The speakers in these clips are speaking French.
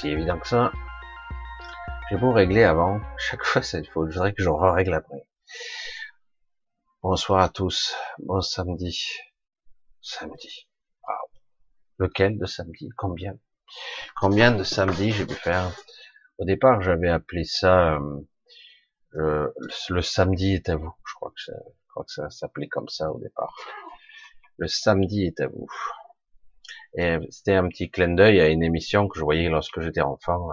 si évident que ça. J'ai beau régler avant. Chaque fois, c'est faute. Je voudrais que je règle après. Bonsoir à tous. Bon samedi. Samedi. Lequel de samedi? Combien? Combien de samedis j'ai pu faire? Au départ, j'avais appelé ça euh, le samedi est à vous. Je crois que, je crois que ça s'appelait comme ça au départ. Le samedi est à vous. C'était un petit clin d'œil à une émission que je voyais lorsque j'étais enfant.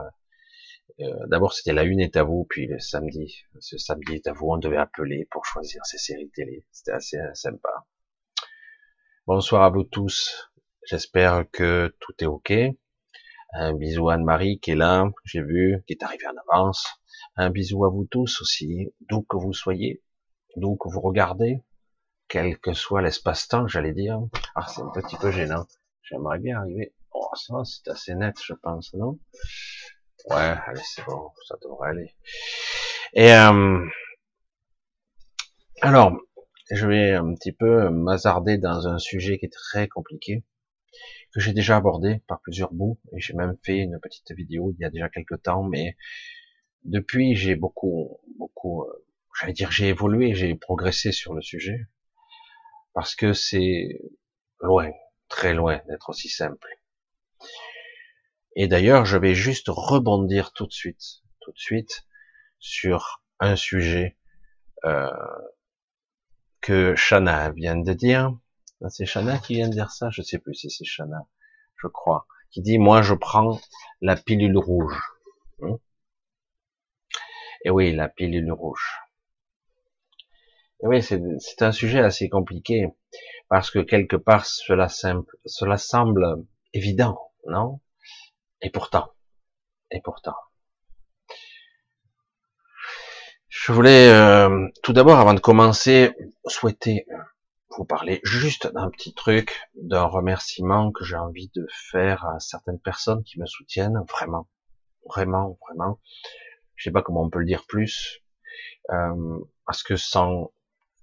Euh, D'abord, c'était la une est à vous, puis le samedi. Ce samedi est à vous, on devait appeler pour choisir ses séries télé. C'était assez sympa. Bonsoir à vous tous. J'espère que tout est ok. Un bisou à Anne-Marie qui est là, j'ai vu, qui est arrivée en avance. Un bisou à vous tous aussi, d'où que vous soyez, d'où que vous regardez, quel que soit l'espace-temps, j'allais dire. Ah, c'est un petit peu gênant. J'aimerais bien arriver. Oh, ça, c'est assez net, je pense, non? Ouais, allez, c'est bon, ça devrait aller. Et euh, alors, je vais un petit peu m'hazarder dans un sujet qui est très compliqué, que j'ai déjà abordé par plusieurs bouts, et j'ai même fait une petite vidéo il y a déjà quelques temps, mais depuis, j'ai beaucoup, beaucoup, euh, j'allais dire, j'ai évolué, j'ai progressé sur le sujet, parce que c'est loin, très loin d'être aussi simple. Et d'ailleurs, je vais juste rebondir tout de suite, tout de suite, sur un sujet euh, que Shana vient de dire. C'est Shana qui vient de dire ça, je sais plus si c'est Shana, je crois, qui dit moi je prends la pilule rouge. Hein Et oui, la pilule rouge. Et oui, c'est un sujet assez compliqué parce que quelque part cela, simple, cela semble évident, non? Et pourtant, et pourtant. Je voulais euh, tout d'abord, avant de commencer, souhaiter vous parler juste d'un petit truc, d'un remerciement que j'ai envie de faire à certaines personnes qui me soutiennent, vraiment, vraiment, vraiment. Je sais pas comment on peut le dire plus, euh, parce que sans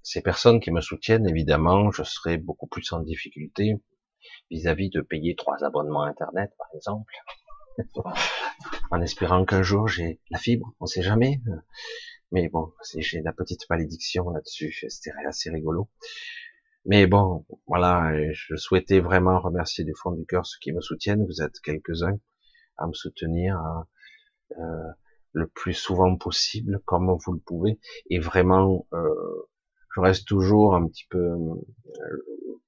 ces personnes qui me soutiennent, évidemment, je serais beaucoup plus en difficulté vis-à-vis de payer trois abonnements Internet, par exemple, en espérant qu'un jour j'ai la fibre, on sait jamais. Mais bon, j'ai la petite malédiction là-dessus, c'était assez rigolo. Mais bon, voilà, je souhaitais vraiment remercier du fond du cœur ceux qui me soutiennent. Vous êtes quelques-uns à me soutenir euh, le plus souvent possible, comme vous le pouvez. Et vraiment, euh, je reste toujours un petit peu, euh,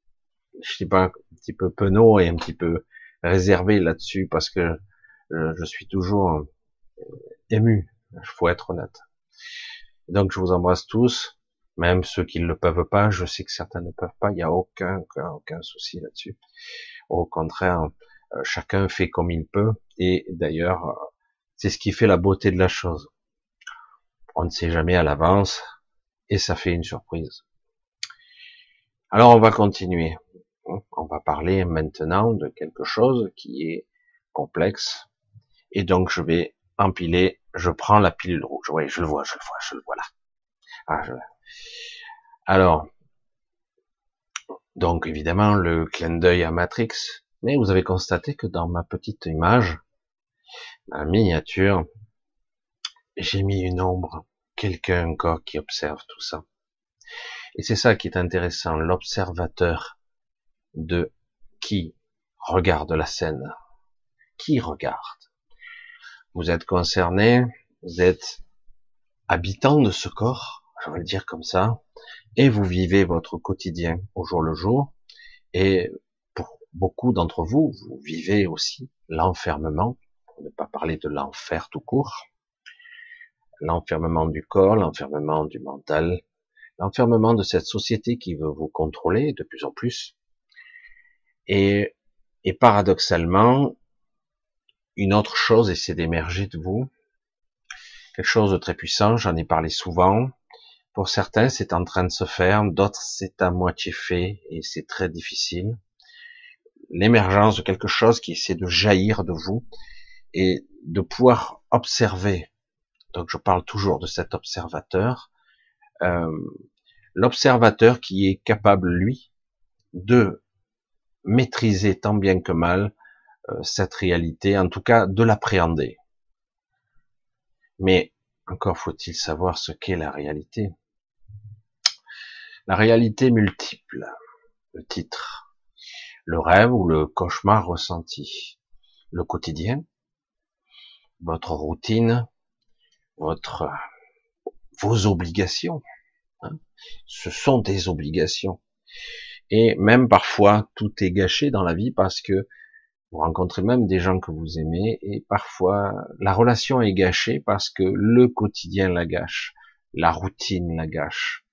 je sais pas, un petit peu penaud et un petit peu réservé là-dessus parce que je, suis toujours euh, ému. Il faut être honnête. Donc je vous embrasse tous, même ceux qui ne le peuvent pas. Je sais que certains ne peuvent pas. Il n'y a aucun, aucun souci là-dessus. Au contraire, euh, chacun fait comme il peut. Et d'ailleurs, c'est ce qui fait la beauté de la chose. On ne sait jamais à l'avance et ça fait une surprise. Alors on va continuer. On va parler maintenant de quelque chose qui est complexe. Et donc je vais empiler, je prends la pilule rouge. Oui, je le vois, je le vois, je le vois là. Ah, Alors, donc évidemment le clin d'œil à Matrix, mais vous avez constaté que dans ma petite image, ma miniature, j'ai mis une ombre quelqu'un encore qui observe tout ça. Et c'est ça qui est intéressant, l'observateur de qui regarde la scène. Qui regarde? Vous êtes concerné, vous êtes habitant de ce corps, je vais le dire comme ça, et vous vivez votre quotidien au jour le jour, et pour beaucoup d'entre vous, vous vivez aussi l'enfermement, pour ne pas parler de l'enfer tout court, l'enfermement du corps, l'enfermement du mental, l'enfermement de cette société qui veut vous contrôler de plus en plus. Et, et paradoxalement, une autre chose essaie d'émerger de vous, quelque chose de très puissant, j'en ai parlé souvent. Pour certains, c'est en train de se faire, d'autres, c'est à moitié fait et c'est très difficile. L'émergence de quelque chose qui essaie de jaillir de vous et de pouvoir observer donc je parle toujours de cet observateur, euh, l'observateur qui est capable, lui, de maîtriser tant bien que mal euh, cette réalité, en tout cas de l'appréhender. Mais encore faut-il savoir ce qu'est la réalité. La réalité multiple, le titre, le rêve ou le cauchemar ressenti, le quotidien, votre routine, votre, vos obligations. Hein. Ce sont des obligations. Et même parfois, tout est gâché dans la vie parce que vous rencontrez même des gens que vous aimez et parfois la relation est gâchée parce que le quotidien la gâche, la routine la gâche.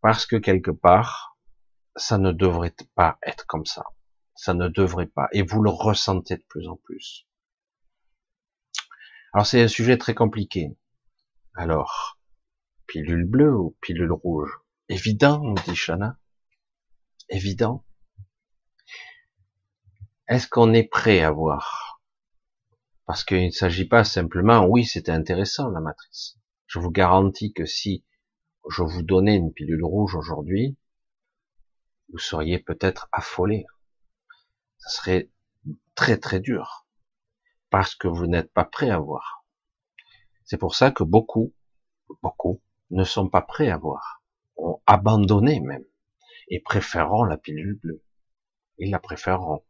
Parce que quelque part, ça ne devrait pas être comme ça. Ça ne devrait pas. Et vous le ressentez de plus en plus. Alors c'est un sujet très compliqué. Alors, pilule bleue ou pilule rouge? Évident, dit Shana. Évident. Est-ce qu'on est prêt à voir? Parce qu'il ne s'agit pas simplement, oui, c'était intéressant la matrice. Je vous garantis que si je vous donnais une pilule rouge aujourd'hui, vous seriez peut-être affolé. Ça serait très très dur. Parce que vous n'êtes pas prêt à voir. C'est pour ça que beaucoup, beaucoup, ne sont pas prêts à voir. Ont abandonné même. Et préféreront la pilule bleue. Ils la préféreront.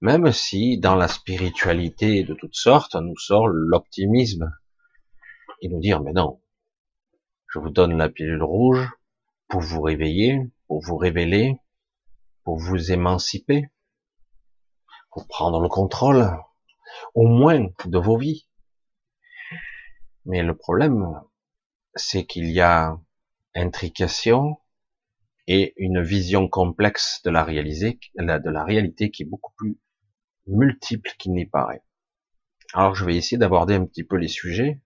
Même si dans la spiritualité de toutes sortes, on nous sort l'optimisme et nous dire, mais non, je vous donne la pilule rouge pour vous réveiller, pour vous révéler, pour vous émanciper, pour prendre le contrôle, au moins de vos vies. Mais le problème, c'est qu'il y a intrication, et une vision complexe de la, réalité, de la réalité qui est beaucoup plus multiple qu'il n'y paraît. Alors je vais essayer d'aborder un petit peu les sujets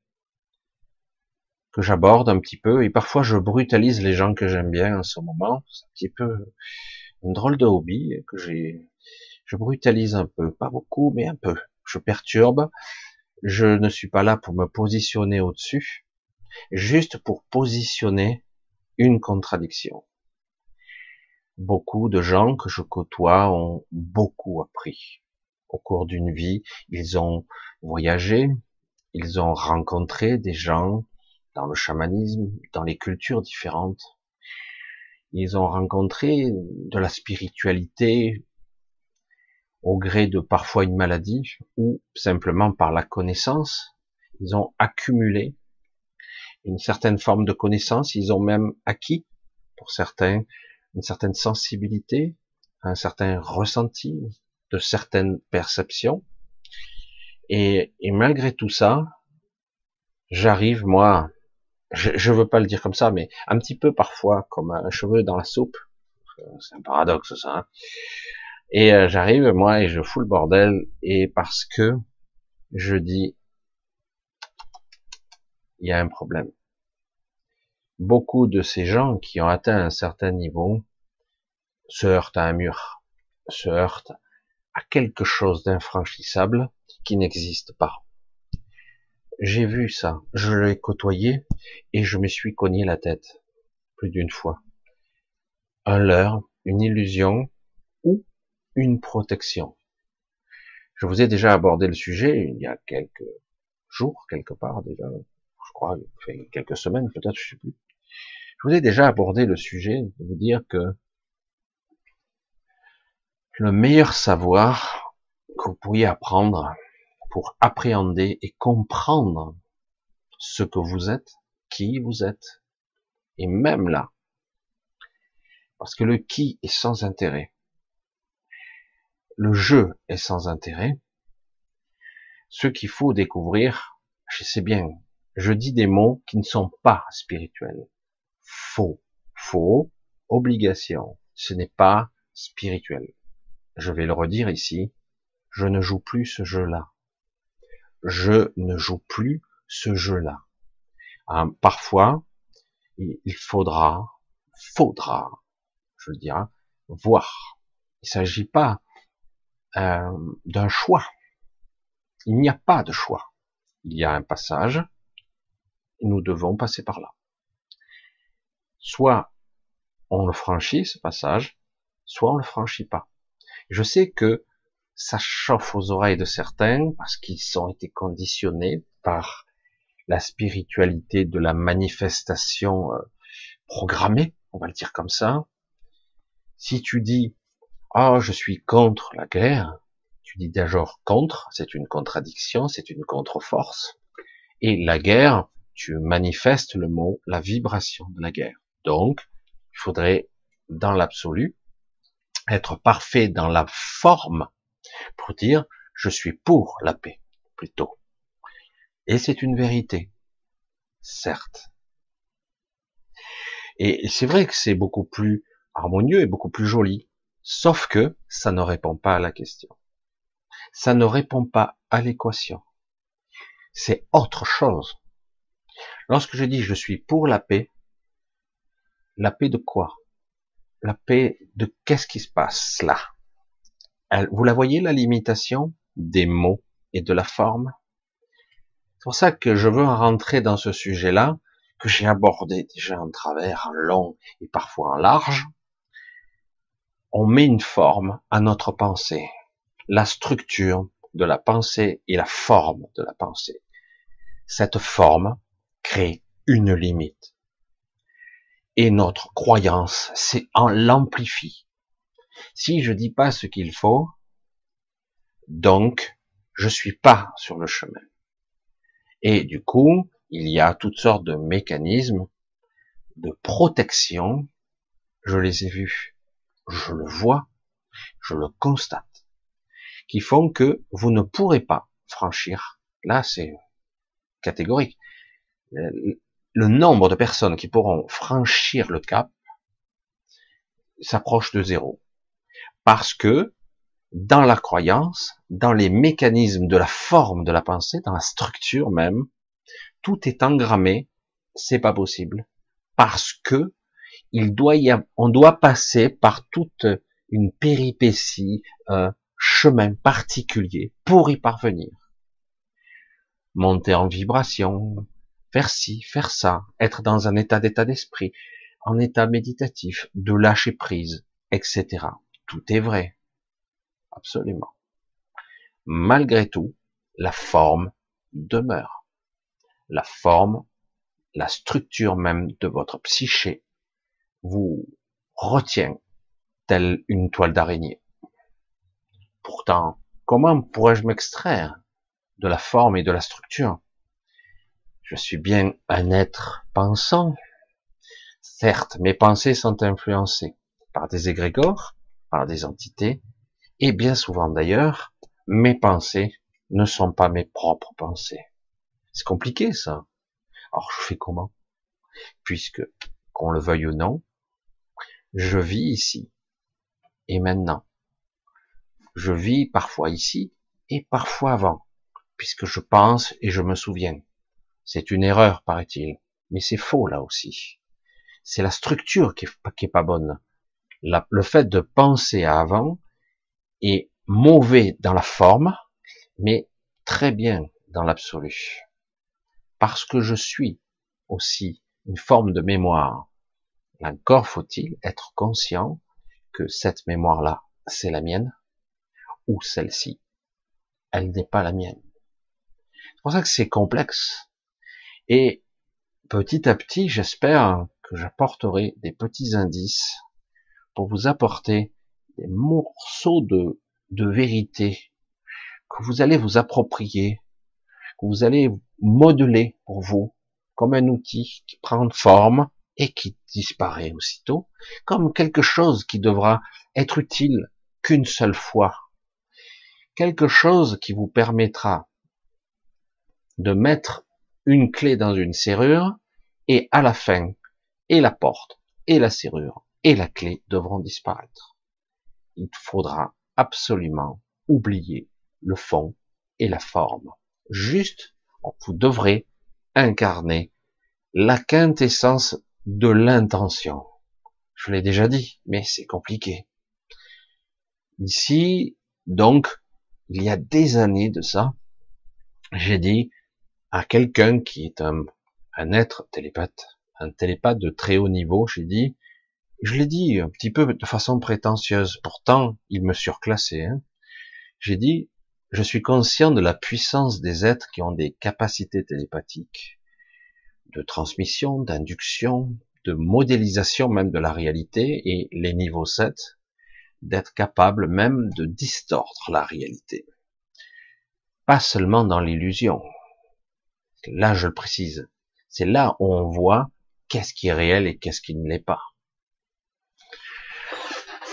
que j'aborde un petit peu et parfois je brutalise les gens que j'aime bien en ce moment. C'est un petit peu une drôle de hobby que j'ai. Je brutalise un peu, pas beaucoup, mais un peu. Je perturbe. Je ne suis pas là pour me positionner au-dessus, juste pour positionner une contradiction beaucoup de gens que je côtoie ont beaucoup appris au cours d'une vie. Ils ont voyagé, ils ont rencontré des gens dans le chamanisme, dans les cultures différentes. Ils ont rencontré de la spiritualité au gré de parfois une maladie ou simplement par la connaissance. Ils ont accumulé une certaine forme de connaissance. Ils ont même acquis, pour certains, une certaine sensibilité, un certain ressenti, de certaines perceptions. Et, malgré tout ça, j'arrive, moi, je, je veux pas le dire comme ça, mais un petit peu parfois comme un cheveu dans la soupe. C'est un paradoxe ça. Hein. Et euh, j'arrive, moi, et je fous le bordel, et parce que je dis, il y a un problème beaucoup de ces gens qui ont atteint un certain niveau se heurtent à un mur, se heurtent à quelque chose d'infranchissable qui n'existe pas. J'ai vu ça, je l'ai côtoyé et je me suis cogné la tête plus d'une fois. Un leurre, une illusion ou une protection. Je vous ai déjà abordé le sujet il y a quelques jours, quelque part déjà, je crois, quelques semaines peut-être, je sais plus. Je vous ai déjà abordé le sujet de vous dire que le meilleur savoir que vous pourriez apprendre pour appréhender et comprendre ce que vous êtes, qui vous êtes, et même là, parce que le qui est sans intérêt, le jeu est sans intérêt, ce qu'il faut découvrir, je sais bien, je dis des mots qui ne sont pas spirituels faux. Faux, obligation. Ce n'est pas spirituel. Je vais le redire ici. Je ne joue plus ce jeu-là. Je ne joue plus ce jeu-là. Hein, parfois, il faudra, faudra, je veux dire, voir. Il ne s'agit pas euh, d'un choix. Il n'y a pas de choix. Il y a un passage. Nous devons passer par là. Soit on le franchit, ce passage, soit on le franchit pas. Je sais que ça chauffe aux oreilles de certains parce qu'ils ont été conditionnés par la spiritualité de la manifestation euh, programmée, on va le dire comme ça. Si tu dis oh je suis contre la guerre, tu dis d'abord contre, c'est une contradiction, c'est une contre-force. Et la guerre, tu manifestes le mot, la vibration de la guerre. Donc, il faudrait, dans l'absolu, être parfait dans la forme pour dire je suis pour la paix, plutôt. Et c'est une vérité, certes. Et c'est vrai que c'est beaucoup plus harmonieux et beaucoup plus joli, sauf que ça ne répond pas à la question. Ça ne répond pas à l'équation. C'est autre chose. Lorsque je dis je suis pour la paix, la paix de quoi? La paix de qu'est-ce qui se passe là? Vous la voyez la limitation des mots et de la forme? C'est pour ça que je veux rentrer dans ce sujet-là, que j'ai abordé déjà en travers, en long et parfois en large. On met une forme à notre pensée, la structure de la pensée et la forme de la pensée. Cette forme crée une limite. Et notre croyance, c'est l'amplifie. Si je dis pas ce qu'il faut, donc je suis pas sur le chemin. Et du coup, il y a toutes sortes de mécanismes de protection. Je les ai vus, je le vois, je le constate, qui font que vous ne pourrez pas franchir. Là, c'est catégorique le nombre de personnes qui pourront franchir le cap s'approche de zéro. Parce que dans la croyance, dans les mécanismes de la forme de la pensée, dans la structure même, tout est engrammé, c'est pas possible. Parce que on doit passer par toute une péripétie, un chemin particulier pour y parvenir. Monter en vibration, faire ci, faire ça, être dans un état d'état d'esprit, en état méditatif, de lâcher prise, etc. Tout est vrai. Absolument. Malgré tout, la forme demeure. La forme, la structure même de votre psyché vous retient telle une toile d'araignée. Pourtant, comment pourrais-je m'extraire de la forme et de la structure? Je suis bien un être pensant. Certes, mes pensées sont influencées par des égrégores, par des entités, et bien souvent d'ailleurs, mes pensées ne sont pas mes propres pensées. C'est compliqué ça. Alors je fais comment? Puisque, qu'on le veuille ou non, je vis ici et maintenant. Je vis parfois ici et parfois avant, puisque je pense et je me souviens. C'est une erreur, paraît-il. Mais c'est faux, là aussi. C'est la structure qui est, pas bonne. le fait de penser avant est mauvais dans la forme, mais très bien dans l'absolu. Parce que je suis aussi une forme de mémoire. Encore faut-il être conscient que cette mémoire-là, c'est la mienne, ou celle-ci, elle n'est pas la mienne. C'est pour ça que c'est complexe. Et petit à petit, j'espère que j'apporterai des petits indices pour vous apporter des morceaux de, de vérité que vous allez vous approprier, que vous allez modeler pour vous comme un outil qui prend forme et qui disparaît aussitôt, comme quelque chose qui devra être utile qu'une seule fois, quelque chose qui vous permettra de mettre une clé dans une serrure, et à la fin, et la porte, et la serrure, et la clé devront disparaître. Il faudra absolument oublier le fond et la forme. Juste, vous devrez incarner la quintessence de l'intention. Je l'ai déjà dit, mais c'est compliqué. Ici, donc, il y a des années de ça, j'ai dit, à quelqu'un qui est un, être télépathe, un télépathe de très haut niveau, j'ai dit, Je l'ai dit un petit peu de façon prétentieuse, pourtant il me surclassait. Hein. J'ai dit, je suis conscient de la puissance des êtres qui ont des capacités télépathiques, de transmission, d'induction, de modélisation même de la réalité, et les niveaux 7, d'être capables même de distordre la réalité. Pas seulement dans l'illusion. Là, je le précise. C'est là où on voit qu'est-ce qui est réel et qu'est-ce qui ne l'est pas.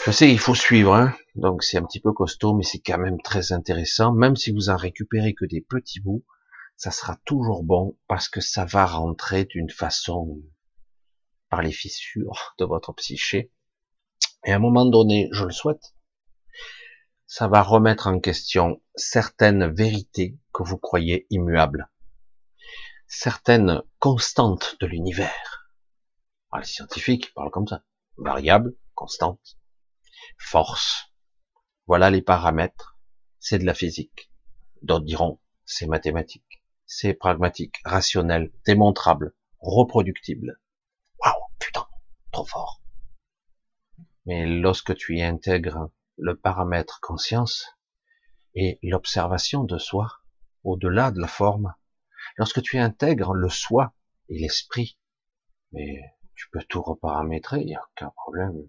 Je sais, il faut suivre, hein donc c'est un petit peu costaud, mais c'est quand même très intéressant. Même si vous en récupérez que des petits bouts, ça sera toujours bon parce que ça va rentrer d'une façon par les fissures de votre psyché. Et à un moment donné, je le souhaite, ça va remettre en question certaines vérités que vous croyez immuables, certaines constantes de l'univers. Ah, les scientifiques parlent comme ça, variables, constantes force. Voilà les paramètres. C'est de la physique. D'autres diront, c'est mathématique. C'est pragmatique, rationnel, démontrable, reproductible. Trop fort. Mais lorsque tu y intègres le paramètre conscience et l'observation de soi, au-delà de la forme, lorsque tu intègres le soi et l'esprit, mais tu peux tout reparamétrer, il n'y a aucun problème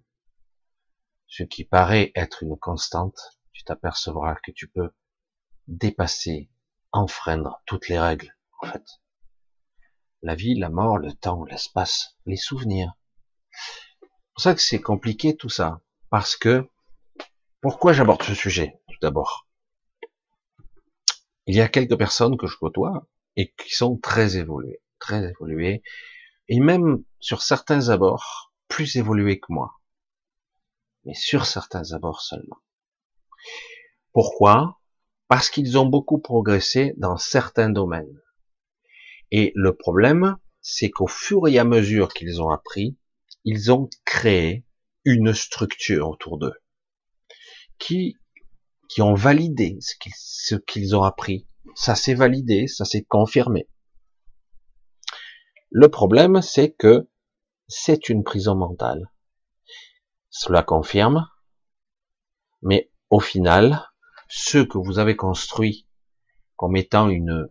ce qui paraît être une constante, tu t'apercevras que tu peux dépasser, enfreindre toutes les règles, en fait. La vie, la mort, le temps, l'espace, les souvenirs. C'est pour ça que c'est compliqué tout ça. Parce que, pourquoi j'aborde ce sujet, tout d'abord? Il y a quelques personnes que je côtoie et qui sont très évoluées, très évoluées, et même sur certains abords, plus évoluées que moi mais sur certains abords seulement. Pourquoi? Parce qu'ils ont beaucoup progressé dans certains domaines. Et le problème, c'est qu'au fur et à mesure qu'ils ont appris, ils ont créé une structure autour d'eux, qui, qui ont validé ce qu'ils ont appris. Ça s'est validé, ça s'est confirmé. Le problème, c'est que c'est une prison mentale. Cela confirme, mais au final, ce que vous avez construit comme étant une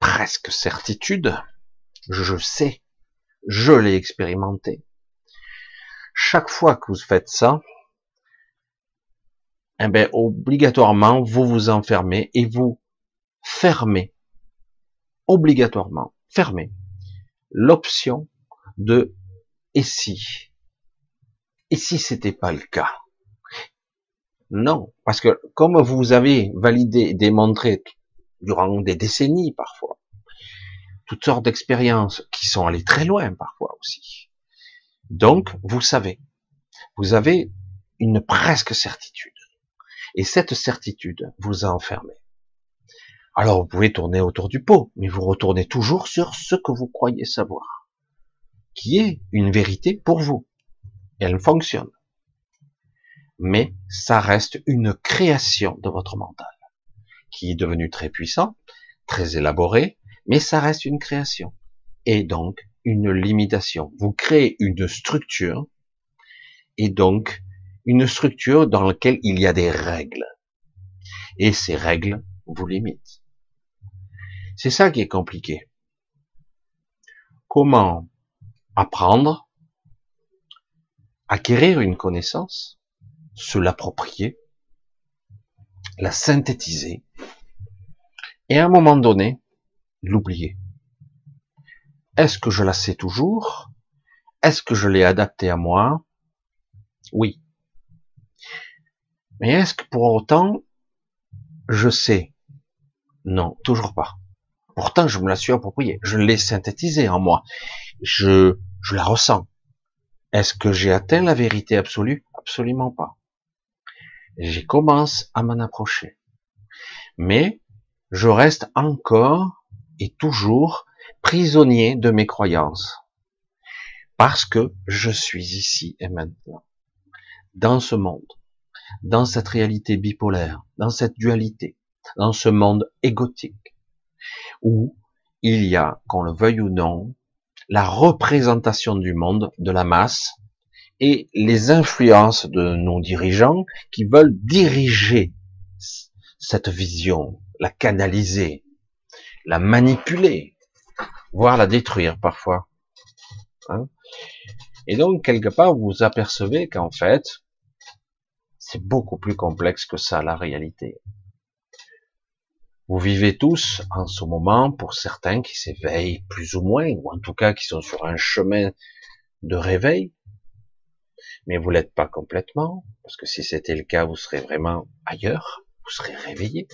presque certitude, je sais, je l'ai expérimenté. Chaque fois que vous faites ça, eh bien, obligatoirement, vous vous enfermez et vous fermez, obligatoirement, fermez l'option de et si, et si c'était pas le cas? Non, parce que comme vous avez validé, démontré durant des décennies parfois, toutes sortes d'expériences qui sont allées très loin parfois aussi. Donc, vous savez, vous avez une presque certitude. Et cette certitude vous a enfermé. Alors vous pouvez tourner autour du pot, mais vous retournez toujours sur ce que vous croyez savoir, qui est une vérité pour vous elle fonctionne. Mais ça reste une création de votre mental, qui est devenu très puissant, très élaboré, mais ça reste une création. Et donc, une limitation. Vous créez une structure, et donc, une structure dans laquelle il y a des règles. Et ces règles vous limitent. C'est ça qui est compliqué. Comment apprendre acquérir une connaissance, se l'approprier, la synthétiser, et à un moment donné, l'oublier. Est-ce que je la sais toujours? Est-ce que je l'ai adaptée à moi? Oui. Mais est-ce que pour autant, je sais? Non, toujours pas. Pourtant, je me la suis appropriée. Je l'ai synthétisée en moi. Je, je la ressens. Est-ce que j'ai atteint la vérité absolue? Absolument pas. J'y commence à m'en approcher. Mais je reste encore et toujours prisonnier de mes croyances. Parce que je suis ici et maintenant. Dans ce monde. Dans cette réalité bipolaire. Dans cette dualité. Dans ce monde égotique. Où il y a, qu'on le veuille ou non, la représentation du monde, de la masse, et les influences de nos dirigeants qui veulent diriger cette vision, la canaliser, la manipuler, voire la détruire parfois. Hein et donc, quelque part, vous vous apercevez qu'en fait, c'est beaucoup plus complexe que ça, la réalité. Vous vivez tous en ce moment, pour certains qui s'éveillent plus ou moins, ou en tout cas qui sont sur un chemin de réveil, mais vous l'êtes pas complètement, parce que si c'était le cas, vous serez vraiment ailleurs, vous serez réveillé.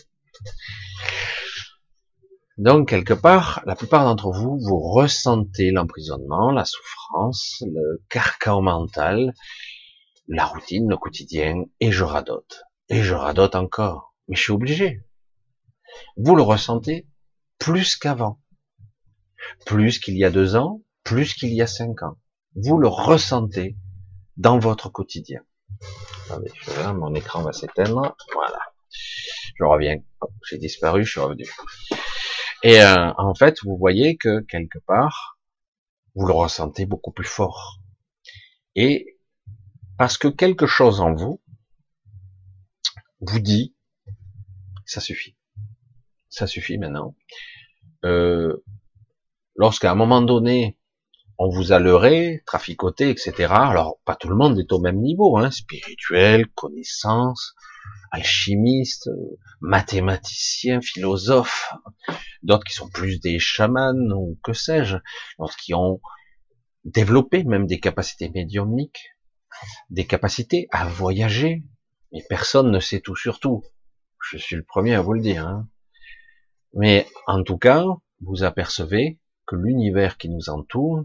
Donc, quelque part, la plupart d'entre vous, vous ressentez l'emprisonnement, la souffrance, le carcan mental, la routine, le quotidien, et je radote. Et je radote encore. Mais je suis obligé. Vous le ressentez plus qu'avant. Plus qu'il y a deux ans, plus qu'il y a cinq ans. Vous le ressentez dans votre quotidien. Attendez, mon écran va s'éteindre. Voilà. Je reviens. J'ai disparu, je suis revenu. Et euh, en fait, vous voyez que quelque part, vous le ressentez beaucoup plus fort. Et parce que quelque chose en vous vous dit, ça suffit. Ça suffit maintenant. Euh, Lorsqu'à un moment donné, on vous a leurré, traficoté, etc. Alors, pas tout le monde est au même niveau, hein, spirituel, connaissance, alchimistes, mathématiciens, philosophes, d'autres qui sont plus des chamans ou que sais-je, d'autres qui ont développé même des capacités médiumniques, des capacités à voyager, mais personne ne sait tout sur tout. Je suis le premier à vous le dire. Hein. Mais en tout cas, vous apercevez que l'univers qui nous entoure,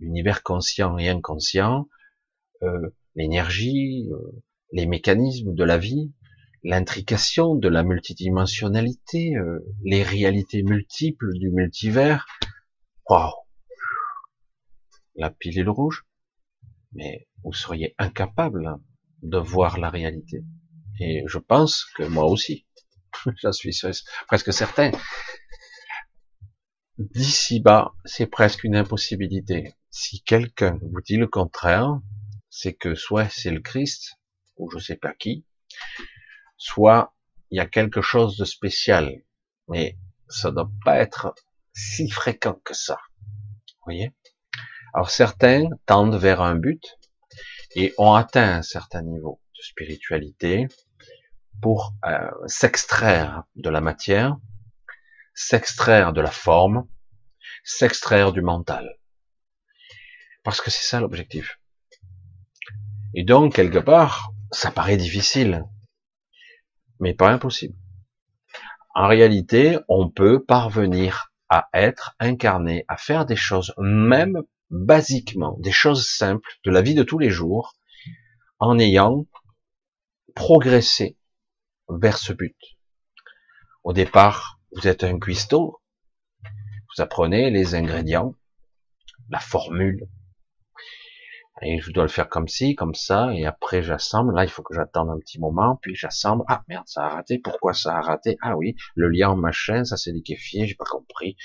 l'univers conscient et inconscient, euh, l'énergie, euh, les mécanismes de la vie, l'intrication de la multidimensionnalité, euh, les réalités multiples du multivers. Waouh La pilule rouge. Mais vous seriez incapable de voir la réalité. Et je pense que moi aussi. J'en suis presque certain. D'ici bas, c'est presque une impossibilité. Si quelqu'un vous dit le contraire, c'est que soit c'est le Christ, ou je sais pas qui, soit il y a quelque chose de spécial, mais ça ne doit pas être si fréquent que ça. Vous voyez? Alors certains tendent vers un but et ont atteint un certain niveau de spiritualité pour euh, s'extraire de la matière, s'extraire de la forme, s'extraire du mental. Parce que c'est ça l'objectif. Et donc, quelque part, ça paraît difficile mais pas impossible. En réalité, on peut parvenir à être incarné, à faire des choses, même basiquement, des choses simples de la vie de tous les jours, en ayant progressé vers ce but. Au départ, vous êtes un cuistot, vous apprenez les ingrédients, la formule, et je dois le faire comme ci, comme ça, et après j'assemble. Là, il faut que j'attende un petit moment, puis j'assemble. Ah merde, ça a raté. Pourquoi ça a raté? Ah oui, le lien machin, ça s'est liquéfié, j'ai pas compris.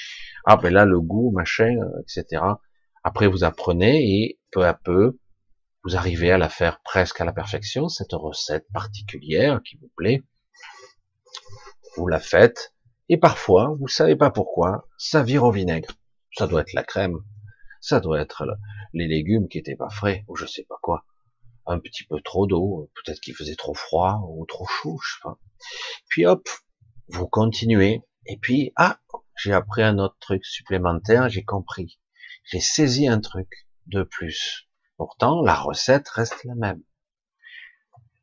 Ah ben là, le goût, machin, euh, etc. Après, vous apprenez et peu à peu, vous arrivez à la faire presque à la perfection, cette recette particulière qui vous plaît. Vous la faites, et parfois, vous savez pas pourquoi, ça vire au vinaigre. Ça doit être la crème, ça doit être les légumes qui étaient pas frais, ou je sais pas quoi. Un petit peu trop d'eau, peut-être qu'il faisait trop froid ou trop chaud, je sais pas. Puis hop, vous continuez, et puis, ah, j'ai appris un autre truc supplémentaire, j'ai compris. J'ai saisi un truc de plus. Pourtant, la recette reste la même.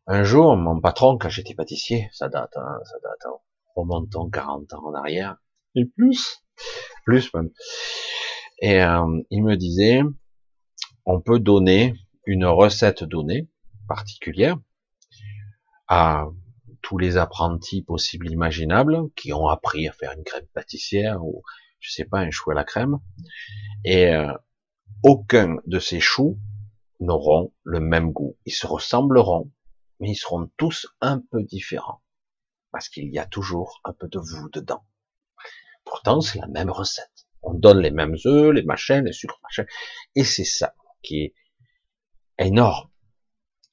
Un jour, mon patron, quand j'étais pâtissier, ça date, hein, ça date, hein, remontons 40 ans en arrière, et plus, plus même. Et euh, il me disait, on peut donner une recette donnée particulière à tous les apprentis possibles imaginables qui ont appris à faire une crème pâtissière ou je sais pas un chou à la crème et euh, aucun de ces choux n'auront le même goût. Ils se ressembleront, mais ils seront tous un peu différents parce qu'il y a toujours un peu de vous dedans. Pourtant, c'est la même recette. On donne les mêmes œufs, les machins, les sucres. Et c'est ça qui est énorme.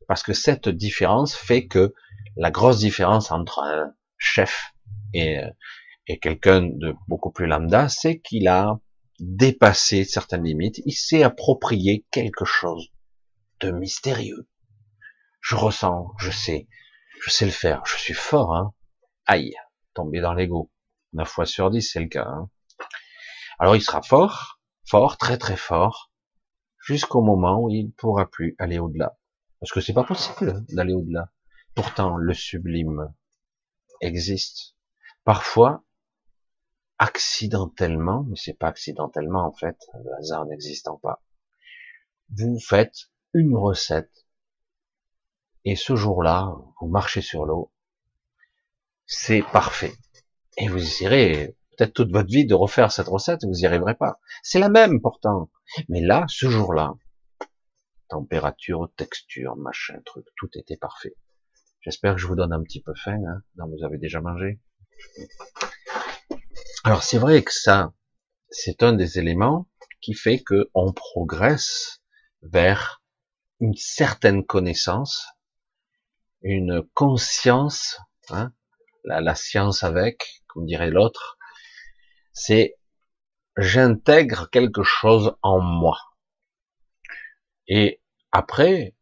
Parce que cette différence fait que la grosse différence entre un chef et, et quelqu'un de beaucoup plus lambda, c'est qu'il a dépassé certaines limites, il s'est approprié quelque chose de mystérieux. Je ressens, je sais, je sais le faire, je suis fort, hein. Aïe, tomber dans l'ego. 9 fois sur 10, c'est le cas. Hein. Alors il sera fort, fort, très très fort, jusqu'au moment où il ne pourra plus aller au-delà. Parce que c'est pas possible d'aller au-delà. Pourtant, le sublime existe. Parfois, accidentellement, mais c'est pas accidentellement en fait, le hasard n'existant pas. Vous faites une recette et ce jour-là, vous marchez sur l'eau, c'est parfait. Et vous essayerez peut-être toute votre vie de refaire cette recette, vous n'y arriverez pas. C'est la même pourtant. Mais là, ce jour-là, température, texture, machin, truc, tout était parfait. J'espère que je vous donne un petit peu faim. Hein. Non, vous avez déjà mangé. Alors c'est vrai que ça, c'est un des éléments qui fait que on progresse vers une certaine connaissance, une conscience, hein, la, la science avec, comme dirait l'autre, c'est j'intègre quelque chose en moi. Et après,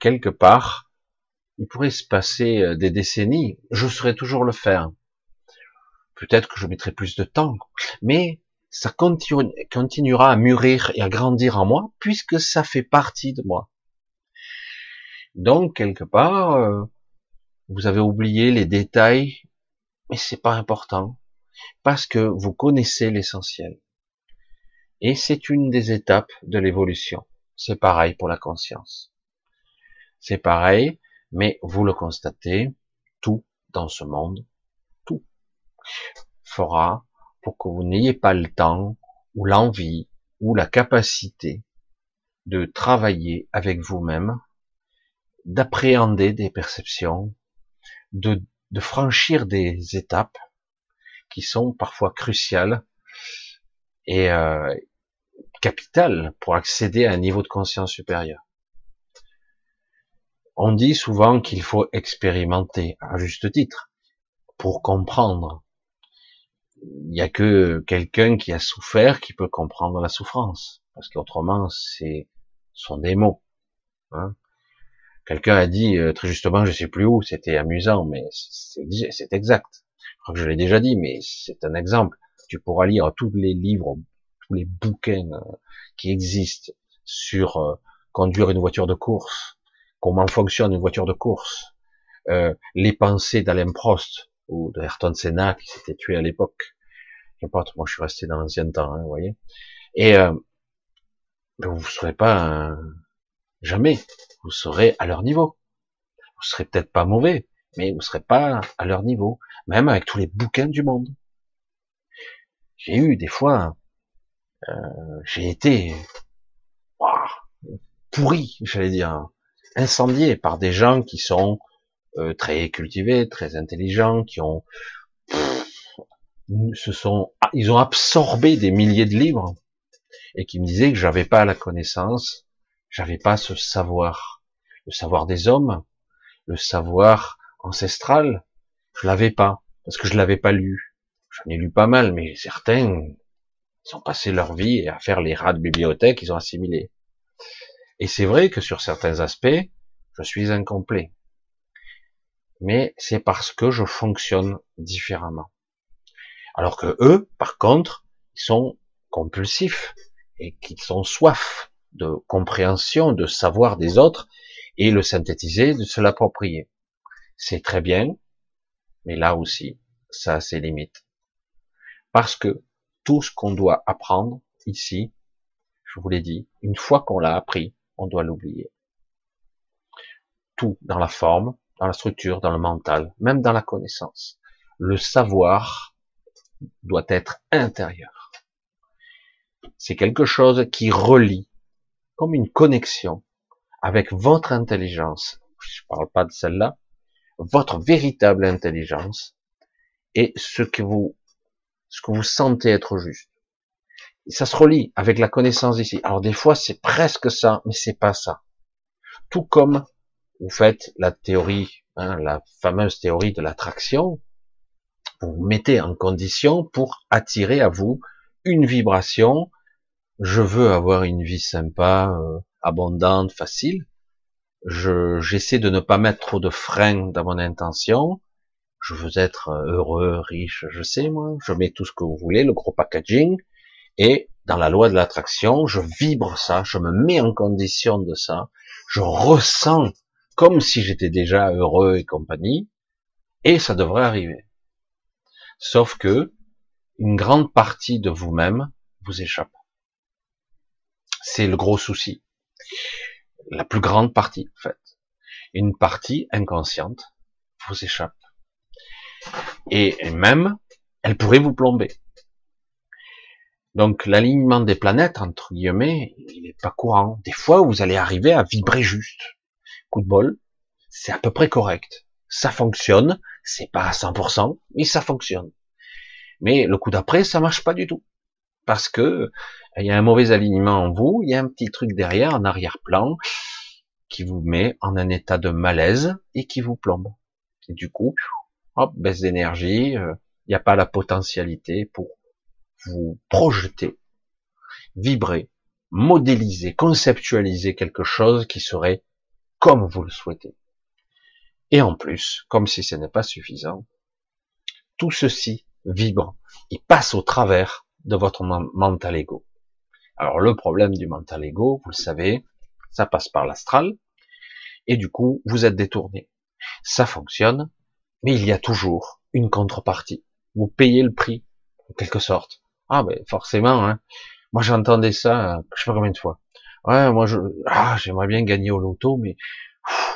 quelque part, il pourrait se passer euh, des décennies, je saurais toujours le faire. Peut-être que je mettrai plus de temps, mais ça continuera à mûrir et à grandir en moi, puisque ça fait partie de moi. Donc, quelque part, euh, vous avez oublié les détails, mais c'est pas important, parce que vous connaissez l'essentiel. Et c'est une des étapes de l'évolution. C'est pareil pour la conscience. C'est pareil, mais vous le constatez, tout dans ce monde, tout fera pour que vous n'ayez pas le temps ou l'envie ou la capacité de travailler avec vous-même, d'appréhender des perceptions, de, franchir des étapes qui sont parfois cruciales et euh, capitales pour accéder à un niveau de conscience supérieur. On dit souvent qu'il faut expérimenter, à juste titre, pour comprendre. Il n'y a que quelqu'un qui a souffert qui peut comprendre la souffrance, parce qu'autrement, c'est sont des mots. Hein. Quelqu'un a dit euh, très justement, je sais plus où, c'était amusant, mais c'est exact. Je crois que je l'ai déjà dit, mais c'est un exemple. Tu pourras lire tous les livres, tous les bouquins euh, qui existent sur euh, conduire une voiture de course, comment fonctionne une voiture de course, euh, les pensées d'Alain Prost ou de Ayrton Senna qui s'était tué à l'époque. Pas, moi je suis resté dans l'ancien temps, hein, vous voyez. Et euh, vous ne serez pas jamais, vous serez à leur niveau. Vous serez peut-être pas mauvais, mais vous serez pas à leur niveau, même avec tous les bouquins du monde. J'ai eu des fois euh, j'ai été pourri, j'allais dire, incendié par des gens qui sont euh, très cultivés, très intelligents, qui ont se sont, ah, ils ont absorbé des milliers de livres et qui me disaient que j'avais pas la connaissance, j'avais pas ce savoir, le savoir des hommes, le savoir ancestral, je l'avais pas parce que je l'avais pas lu. J'en ai lu pas mal, mais certains ils ont passé leur vie à faire les rats de bibliothèque, ils ont assimilé. Et c'est vrai que sur certains aspects, je suis incomplet. Mais c'est parce que je fonctionne différemment. Alors que eux, par contre, ils sont compulsifs et qu'ils sont soif de compréhension, de savoir des autres et le synthétiser, de se l'approprier. C'est très bien, mais là aussi, ça a ses limites. Parce que tout ce qu'on doit apprendre ici, je vous l'ai dit, une fois qu'on l'a appris, on doit l'oublier. Tout dans la forme, dans la structure, dans le mental, même dans la connaissance. Le savoir doit être intérieur. C'est quelque chose qui relie, comme une connexion, avec votre intelligence. Je ne parle pas de celle-là. Votre véritable intelligence et ce que vous sentez être juste. Ça se relie avec la connaissance ici. Alors des fois c'est presque ça, mais c'est pas ça. Tout comme vous faites la théorie, hein, la fameuse théorie de l'attraction, vous, vous mettez en condition pour attirer à vous une vibration. Je veux avoir une vie sympa, euh, abondante, facile. Je, j'essaie de ne pas mettre trop de freins dans mon intention. Je veux être heureux, riche, je sais moi. Je mets tout ce que vous voulez, le gros packaging. Et dans la loi de l'attraction, je vibre ça, je me mets en condition de ça, je ressens comme si j'étais déjà heureux et compagnie, et ça devrait arriver. Sauf que une grande partie de vous-même vous échappe. C'est le gros souci. La plus grande partie, en fait. Une partie inconsciente vous échappe. Et même, elle pourrait vous plomber. Donc l'alignement des planètes, entre guillemets, il n'est pas courant. Des fois, vous allez arriver à vibrer juste. Coup de bol, c'est à peu près correct. Ça fonctionne, c'est pas à 100%, mais ça fonctionne. Mais le coup d'après, ça marche pas du tout. Parce que il y a un mauvais alignement en vous, il y a un petit truc derrière, en arrière-plan, qui vous met en un état de malaise et qui vous plombe. Et du coup, hop, baisse d'énergie, euh, il n'y a pas la potentialité pour vous projeter, vibrer, modéliser, conceptualiser quelque chose qui serait comme vous le souhaitez. Et en plus, comme si ce n'est pas suffisant, tout ceci vibre, il passe au travers de votre mental ego. Alors le problème du mental ego, vous le savez, ça passe par l'astral, et du coup, vous êtes détourné. Ça fonctionne, mais il y a toujours une contrepartie. Vous payez le prix, en quelque sorte. Ah ben forcément, hein. moi j'entendais ça, je sais pas combien de fois. Ouais, moi je, ah, j'aimerais bien gagner au loto, mais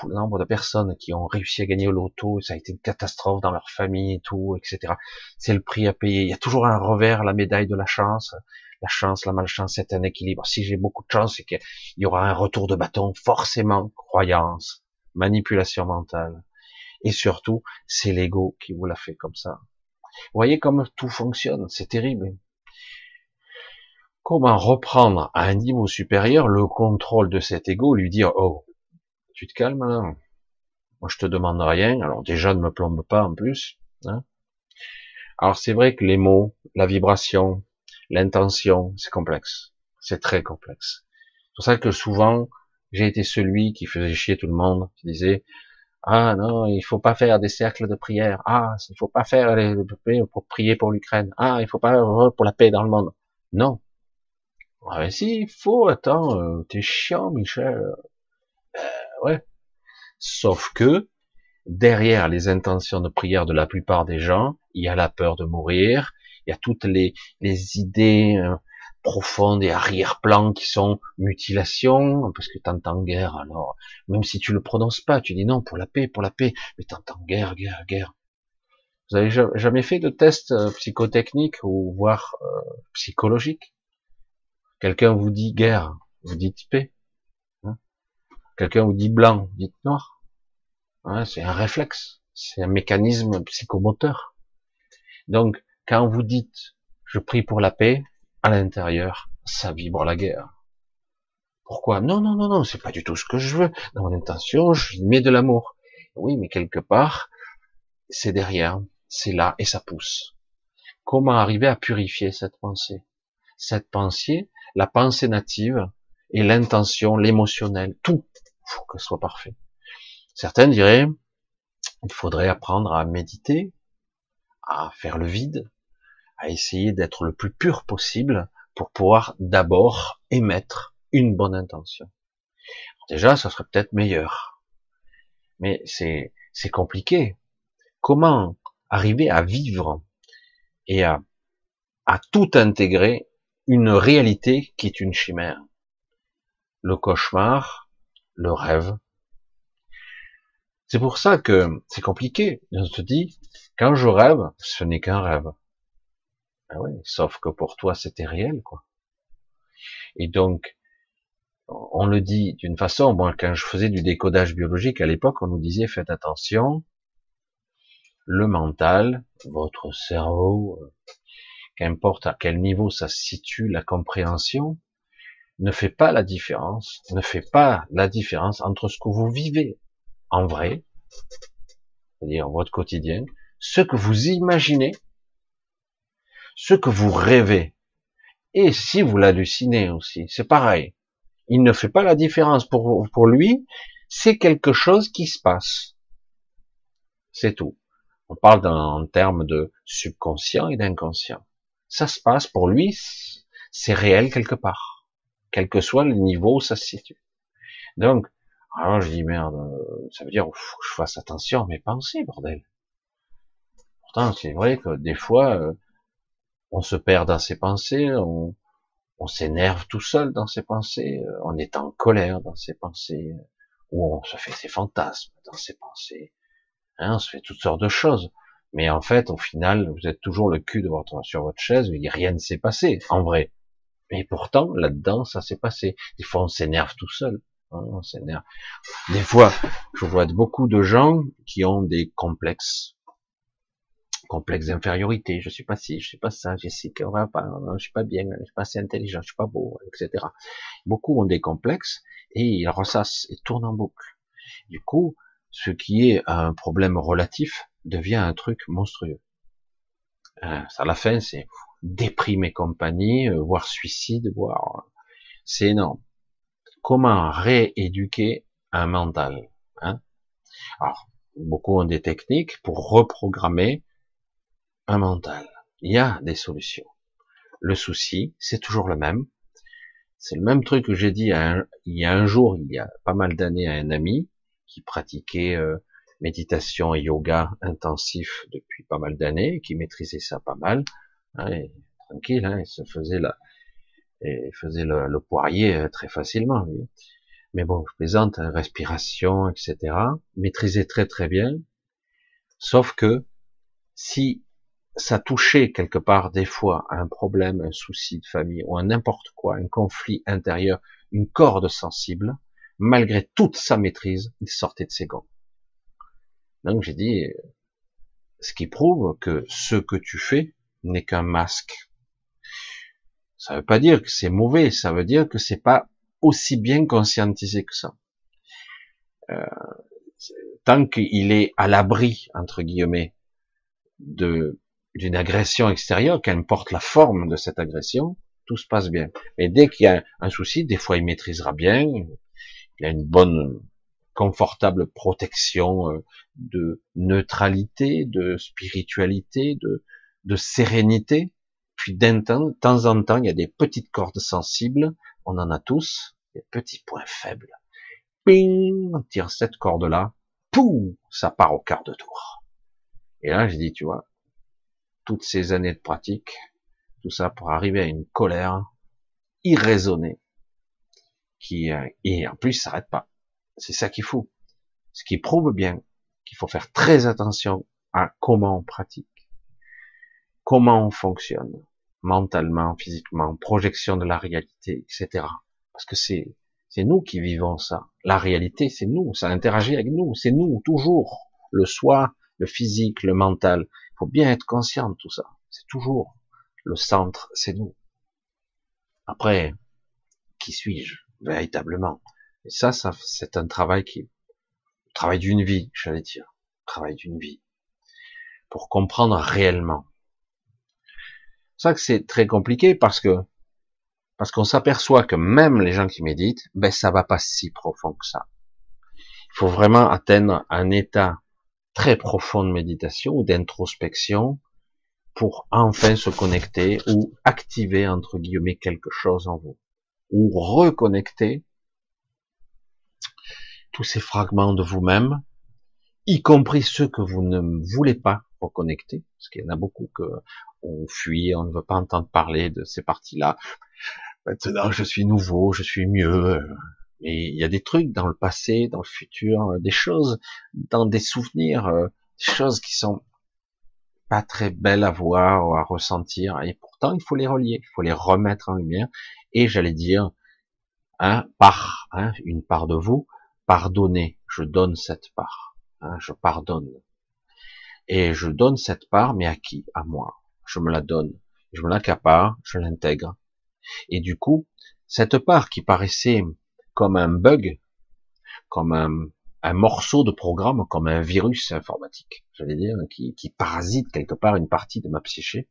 le nombre de personnes qui ont réussi à gagner au loto, ça a été une catastrophe dans leur famille et tout, etc. C'est le prix à payer. Il y a toujours un revers, la médaille de la chance. La chance, la malchance, c'est un équilibre. Si j'ai beaucoup de chance, c'est qu'il y aura un retour de bâton, forcément, croyance, manipulation mentale. Et surtout, c'est l'ego qui vous l'a fait comme ça. Vous voyez comme tout fonctionne, c'est terrible. Comment reprendre à un niveau supérieur le contrôle de cet ego, lui dire, oh, tu te calmes là. Moi, je te demande rien. Alors déjà, ne me plombe pas en plus. Hein. Alors c'est vrai que les mots, la vibration, l'intention, c'est complexe. C'est très complexe. C'est pour ça que souvent, j'ai été celui qui faisait chier tout le monde, qui disait ah non, il faut pas faire des cercles de prière. Ah, il faut pas faire les, pour prier pour l'Ukraine. Ah, il faut pas pour la paix dans le monde. Non. Ah, si, il faut. Attends, euh, t'es chiant, Michel ouais. Sauf que derrière les intentions de prière de la plupart des gens, il y a la peur de mourir, il y a toutes les, les idées euh, profondes et arrière-plans qui sont mutilation, parce que t'entends guerre, alors, même si tu le prononces pas, tu dis non, pour la paix, pour la paix, mais t'entends guerre, guerre, guerre. Vous avez jamais fait de test euh, psychotechnique ou voire euh, psychologique? Quelqu'un vous dit guerre, vous dites paix. Quelqu'un vous dit blanc, dites noir. c'est un réflexe, c'est un mécanisme psychomoteur. Donc, quand vous dites je prie pour la paix, à l'intérieur, ça vibre la guerre. Pourquoi? Non, non, non, non, c'est pas du tout ce que je veux. Dans mon intention, je mets de l'amour. Oui, mais quelque part, c'est derrière, c'est là, et ça pousse. Comment arriver à purifier cette pensée? Cette pensée, la pensée native, et l'intention, l'émotionnel, tout, faut que ce soit parfait. Certains diraient, il faudrait apprendre à méditer, à faire le vide, à essayer d'être le plus pur possible pour pouvoir d'abord émettre une bonne intention. Déjà, ça serait peut-être meilleur. Mais c'est, c'est compliqué. Comment arriver à vivre et à, à tout intégrer une réalité qui est une chimère? Le cauchemar, le rêve. C'est pour ça que c'est compliqué. On se dit, quand je rêve, ce n'est qu'un rêve. Ah oui, sauf que pour toi, c'était réel, quoi. Et donc, on le dit d'une façon, moi, quand je faisais du décodage biologique à l'époque, on nous disait, faites attention, le mental, votre cerveau, qu'importe à quel niveau ça situe, la compréhension, ne fait pas la différence, ne fait pas la différence entre ce que vous vivez en vrai, c'est-à-dire votre quotidien, ce que vous imaginez, ce que vous rêvez, et si vous l'hallucinez aussi, c'est pareil. Il ne fait pas la différence pour, pour lui, c'est quelque chose qui se passe. C'est tout. On parle en termes de subconscient et d'inconscient. Ça se passe pour lui, c'est réel quelque part, quel que soit le niveau où ça se situe. Donc, alors je dis merde, ça veut dire faut que je fasse attention à mes pensées, bordel. Pourtant, c'est vrai que des fois, euh, on se perd dans ses pensées, on, on s'énerve tout seul dans ses pensées, euh, on est en colère dans ses pensées, ou on se fait ses fantasmes dans ses pensées. Hein, on se fait toutes sortes de choses. Mais en fait, au final, vous êtes toujours le cul de votre, sur votre chaise, et rien ne s'est passé, en vrai. Mais pourtant, là-dedans, ça s'est passé. Des fois, on s'énerve tout seul. Hein, on s'énerve. Des fois, je vois beaucoup de gens qui ont des complexes complexe d'infériorité, je suis pas ci, je suis pas ça, Jessica, on va pas, je suis pas bien, je suis pas assez intelligent, je suis pas beau, etc. Beaucoup ont des complexes et ils ressassent et tournent en boucle. Du coup, ce qui est un problème relatif devient un truc monstrueux. Euh, à la fin, c'est déprime et compagnie, euh, voire suicide, voire c'est énorme. Comment rééduquer un mental hein? Alors, beaucoup ont des techniques pour reprogrammer un mental. Il y a des solutions. Le souci, c'est toujours le même. C'est le même truc que j'ai dit il y a un jour, il y a pas mal d'années, à un ami qui pratiquait euh, méditation et yoga intensif depuis pas mal d'années, qui maîtrisait ça pas mal, tranquille, hein, il se faisait la, faisait le, poirier euh, très facilement. Mais bon, je plaisante, hein, respiration, etc. Maîtrisait très très bien. Sauf que si ça touchait quelque part des fois à un problème, un souci de famille ou un n'importe quoi, un conflit intérieur, une corde sensible, malgré toute sa maîtrise, il sortait de ses gants. Donc j'ai dit, ce qui prouve que ce que tu fais n'est qu'un masque. Ça veut pas dire que c'est mauvais, ça veut dire que c'est pas aussi bien conscientisé que ça. Euh, tant qu'il est à l'abri entre guillemets d'une agression extérieure, qu'elle porte la forme de cette agression, tout se passe bien. Mais dès qu'il y a un souci, des fois il maîtrisera bien, il a une bonne, confortable protection euh, de neutralité, de spiritualité, de, de sérénité. Puis d'un temps, de temps en temps, il y a des petites cordes sensibles, on en a tous, des petits points faibles. Ping, on tire cette corde-là, poum, ça part au quart de tour. Et là, j'ai dit, tu vois, toutes ces années de pratique, tout ça pour arriver à une colère irraisonnée, qui euh, et en plus s'arrête pas. C'est ça qu'il faut. Ce qui prouve bien qu'il faut faire très attention à comment on pratique, comment on fonctionne, mentalement, physiquement, projection de la réalité, etc. Parce que c'est c'est nous qui vivons ça. La réalité, c'est nous, ça interagit avec nous, c'est nous toujours. Le soi, le physique, le mental faut bien être conscient de tout ça. C'est toujours le centre, c'est nous. Après, qui suis-je véritablement? Et ça, ça c'est un travail qui, travail d'une vie, j'allais dire, travail d'une vie, pour comprendre réellement. Ça que c'est très compliqué parce que parce qu'on s'aperçoit que même les gens qui méditent, ben ça va pas si profond que ça. Il faut vraiment atteindre un état très profonde méditation ou d'introspection pour enfin se connecter ou activer entre guillemets quelque chose en vous ou reconnecter tous ces fragments de vous-même, y compris ceux que vous ne voulez pas reconnecter, parce qu'il y en a beaucoup que on fuit, on ne veut pas entendre parler de ces parties-là. Maintenant, je suis nouveau, je suis mieux, et il y a des trucs dans le passé, dans le futur, euh, des choses, dans des souvenirs, euh, des choses qui sont pas très belles à voir ou à ressentir. Et pourtant, il faut les relier, il faut les remettre en lumière. Et j'allais dire, hein, par hein, une part de vous, pardonnez. Je donne cette part. Hein, je pardonne. Et je donne cette part, mais à qui? À moi. Je me la donne. Je me l'accapare, je l'intègre. Et du coup, Cette part qui paraissait comme un bug, comme un, morceau de programme, comme un virus informatique, j'allais dire, qui, qui parasite quelque part une partie de ma psyché,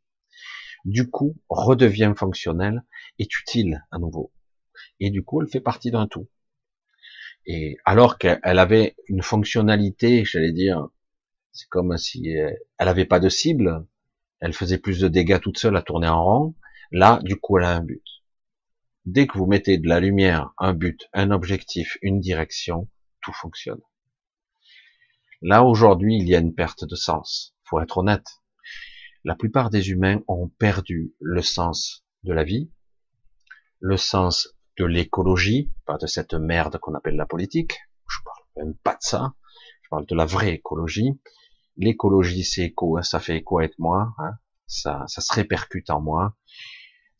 du coup redevient fonctionnelle, est utile à nouveau. Et du coup, elle fait partie d'un tout. Et alors qu'elle avait une fonctionnalité, j'allais dire, c'est comme si elle avait pas de cible, elle faisait plus de dégâts toute seule à tourner en rond. Là, du coup, elle a un but. Dès que vous mettez de la lumière, un but, un objectif, une direction, tout fonctionne. Là, aujourd'hui, il y a une perte de sens. Faut être honnête. La plupart des humains ont perdu le sens de la vie, le sens de l'écologie, pas de cette merde qu'on appelle la politique. Je parle même pas de ça. Je parle de la vraie écologie. L'écologie, c'est écho, hein, ça fait écho avec moi, hein? ça, ça se répercute en moi.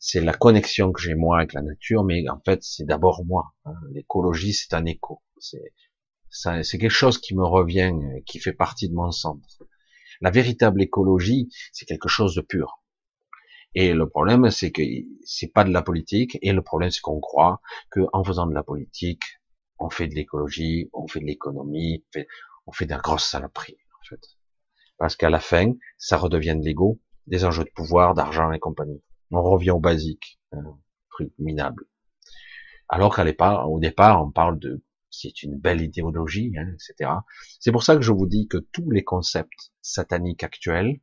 C'est la connexion que j'ai moi avec la nature, mais en fait, c'est d'abord moi. Hein. L'écologie, c'est un écho. C'est c'est quelque chose qui me revient, qui fait partie de mon centre. La véritable écologie, c'est quelque chose de pur. Et le problème, c'est que c'est pas de la politique. Et le problème, c'est qu'on croit que en faisant de la politique, on fait de l'écologie, on fait de l'économie, on fait, on fait de la grosse saloperie, en fait parce qu'à la fin, ça redevient de l'ego, des enjeux de pouvoir, d'argent et compagnie. On revient au basique, un truc minable. Alors qu'à l'époque, au départ, on parle de c'est une belle idéologie, hein, etc. C'est pour ça que je vous dis que tous les concepts sataniques actuels,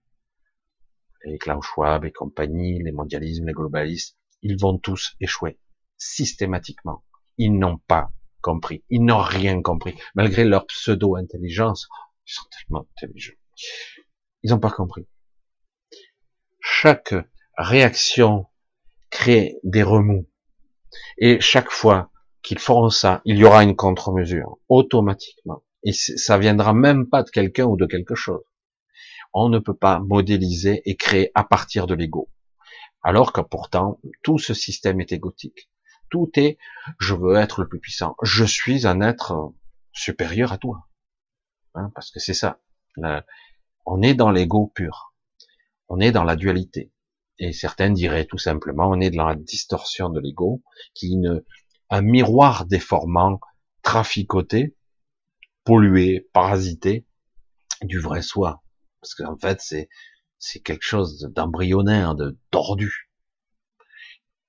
les Klaus Schwab et compagnie, les mondialismes, les globalistes, ils vont tous échouer systématiquement. Ils n'ont pas compris, ils n'ont rien compris, malgré leur pseudo-intelligence. Ils sont tellement intelligents. Ils n'ont pas compris. Chaque réaction crée des remous. Et chaque fois qu'ils feront ça, il y aura une contre-mesure, automatiquement. Et ça viendra même pas de quelqu'un ou de quelque chose. On ne peut pas modéliser et créer à partir de l'ego. Alors que pourtant, tout ce système est égotique. Tout est, je veux être le plus puissant. Je suis un être supérieur à toi. Hein, parce que c'est ça on est dans l'ego pur. On est dans la dualité. Et certains diraient tout simplement, on est dans la distorsion de l'ego, qui une, un miroir déformant, traficoté, pollué, parasité du vrai soi. Parce qu'en fait, c'est, c'est quelque chose d'embryonnaire, de tordu,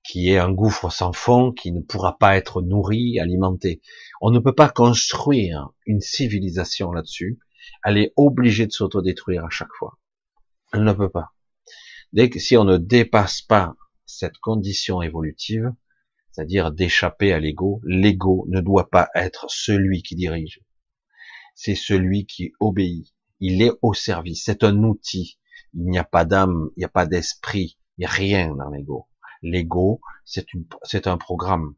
qui est un gouffre sans fond, qui ne pourra pas être nourri, alimenté. On ne peut pas construire une civilisation là-dessus, elle est obligée de s'autodétruire à chaque fois. Elle ne peut pas. Dès que si on ne dépasse pas cette condition évolutive, c'est-à-dire d'échapper à l'ego, l'ego ne doit pas être celui qui dirige. C'est celui qui obéit. Il est au service. C'est un outil. Il n'y a pas d'âme, il n'y a pas d'esprit, il n'y a rien dans l'ego. L'ego, c'est un programme,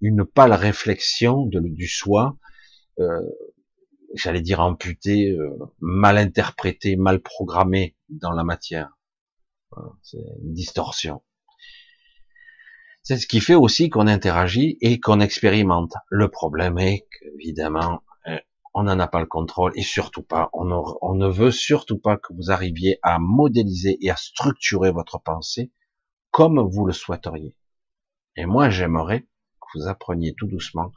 une pâle réflexion du soi euh, j'allais dire amputé, euh, mal interprété, mal programmé dans la matière. c'est une distorsion. C'est ce qui fait aussi qu'on interagit et qu'on expérimente. Le problème est qu'évidemment, euh, on n'en a pas le contrôle et surtout pas, on, on ne veut surtout pas que vous arriviez à modéliser et à structurer votre pensée comme vous le souhaiteriez. Et moi, j'aimerais que vous appreniez tout doucement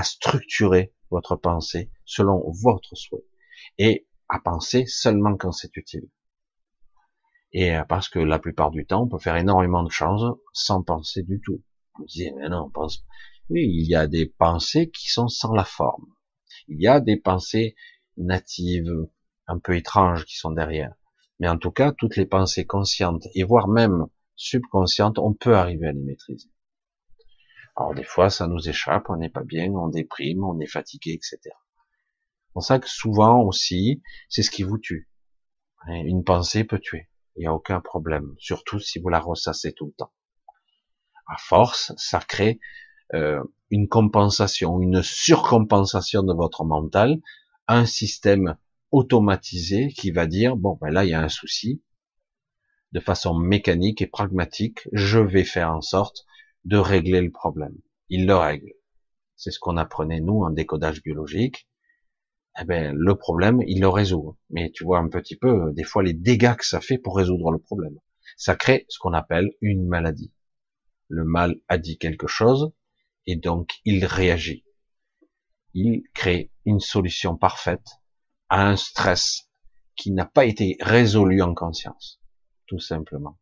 à structurer votre pensée selon votre souhait et à penser seulement quand c'est utile. Et euh, parce que la plupart du temps, on peut faire énormément de choses sans penser du tout. Vous disiez, mais non, on pense. Oui, il y a des pensées qui sont sans la forme. Il y a des pensées natives, un peu étranges qui sont derrière. Mais en tout cas, toutes les pensées conscientes et voire même subconscientes, on peut arriver à les maîtriser. Alors des fois, ça nous échappe, on n'est pas bien, on déprime, on est fatigué, etc. C'est pour ça que souvent aussi, c'est ce qui vous tue. Une pensée peut tuer, il n'y a aucun problème, surtout si vous la ressassez tout le temps. À force, ça crée euh, une compensation, une surcompensation de votre mental, un système automatisé qui va dire bon ben là il y a un souci, de façon mécanique et pragmatique, je vais faire en sorte de régler le problème. Il le règle. C'est ce qu'on apprenait nous en décodage biologique. Eh ben, le problème, il le résout. Mais tu vois un petit peu, des fois, les dégâts que ça fait pour résoudre le problème. Ça crée ce qu'on appelle une maladie. Le mal a dit quelque chose, Et donc, il réagit. Il crée une solution parfaite à un stress qui n'a pas été résolu en conscience. Tout simplement.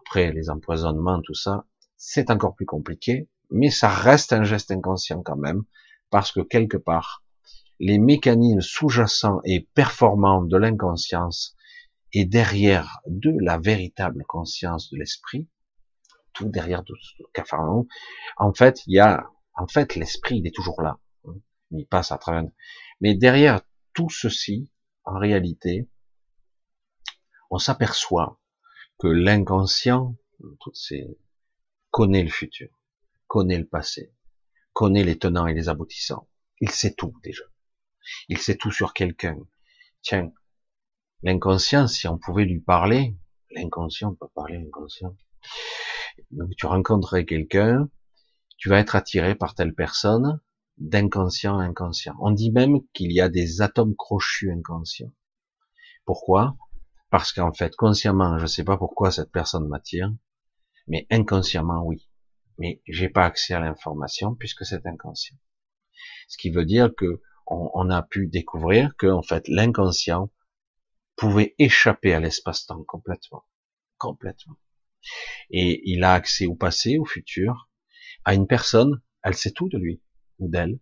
Après, les empoisonnements, tout ça, c'est encore plus compliqué, mais ça reste un geste inconscient quand même, parce que quelque part, les mécanismes sous-jacents et performants de l'inconscience et derrière de la véritable conscience de l'esprit, tout derrière tout ce en fait, il y a, en fait, l'esprit, il est toujours là. Il passe à travers. Mais derrière tout ceci, en réalité, on s'aperçoit que l'inconscient, toutes ces, connaît le futur, connaît le passé, connaît les tenants et les aboutissants. Il sait tout déjà. Il sait tout sur quelqu'un. Tiens, l'inconscient, si on pouvait lui parler, l'inconscient peut parler l'inconscient. Donc tu rencontrerais quelqu'un, tu vas être attiré par telle personne, d'inconscient à inconscient. On dit même qu'il y a des atomes crochus inconscients. Pourquoi? Parce qu'en fait, consciemment, je ne sais pas pourquoi cette personne m'attire, mais inconsciemment, oui. Mais j'ai pas accès à l'information puisque c'est inconscient. Ce qui veut dire que on, a pu découvrir que en fait l'inconscient pouvait échapper à l'espace-temps complètement, complètement. Et il a accès au passé, au futur, à une personne, elle sait tout de lui ou d'elle.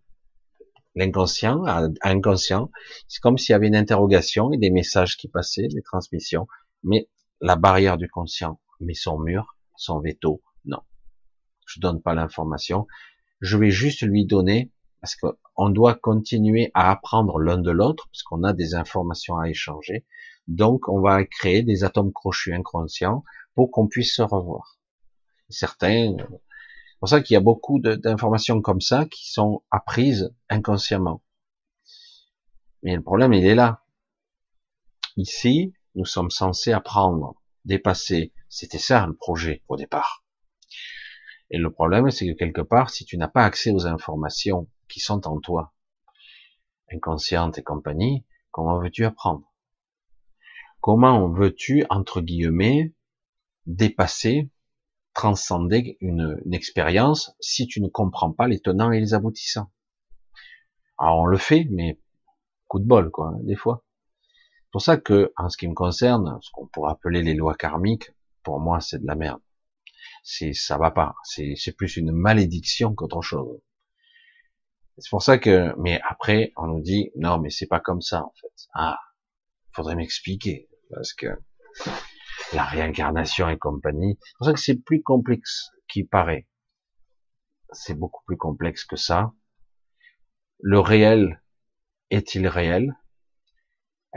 L'inconscient, inconscient, c'est comme s'il y avait une interrogation et des messages qui passaient, des transmissions, mais la barrière du conscient met son mur son veto. Non, je donne pas l'information. Je vais juste lui donner parce qu'on doit continuer à apprendre l'un de l'autre parce qu'on a des informations à échanger. Donc, on va créer des atomes crochus inconscients pour qu'on puisse se revoir. Certains, c'est pour ça qu'il y a beaucoup d'informations comme ça qui sont apprises inconsciemment. Mais le problème, il est là. Ici, nous sommes censés apprendre, dépasser c'était ça le projet au départ. Et le problème, c'est que quelque part, si tu n'as pas accès aux informations qui sont en toi, inconscientes et compagnie, comment veux-tu apprendre? Comment veux-tu, entre guillemets, dépasser, transcender une, une expérience si tu ne comprends pas les tenants et les aboutissants? Alors on le fait, mais coup de bol, quoi, hein, des fois. Pour ça que, en ce qui me concerne, ce qu'on pourrait appeler les lois karmiques, pour moi, c'est de la merde. C'est, ça va pas. C'est, c'est plus une malédiction qu'autre chose. C'est pour ça que, mais après, on nous dit, non, mais c'est pas comme ça, en fait. Ah, faudrait m'expliquer, parce que la réincarnation et compagnie, c'est pour ça que c'est plus complexe qu'il paraît. C'est beaucoup plus complexe que ça. Le réel est-il réel?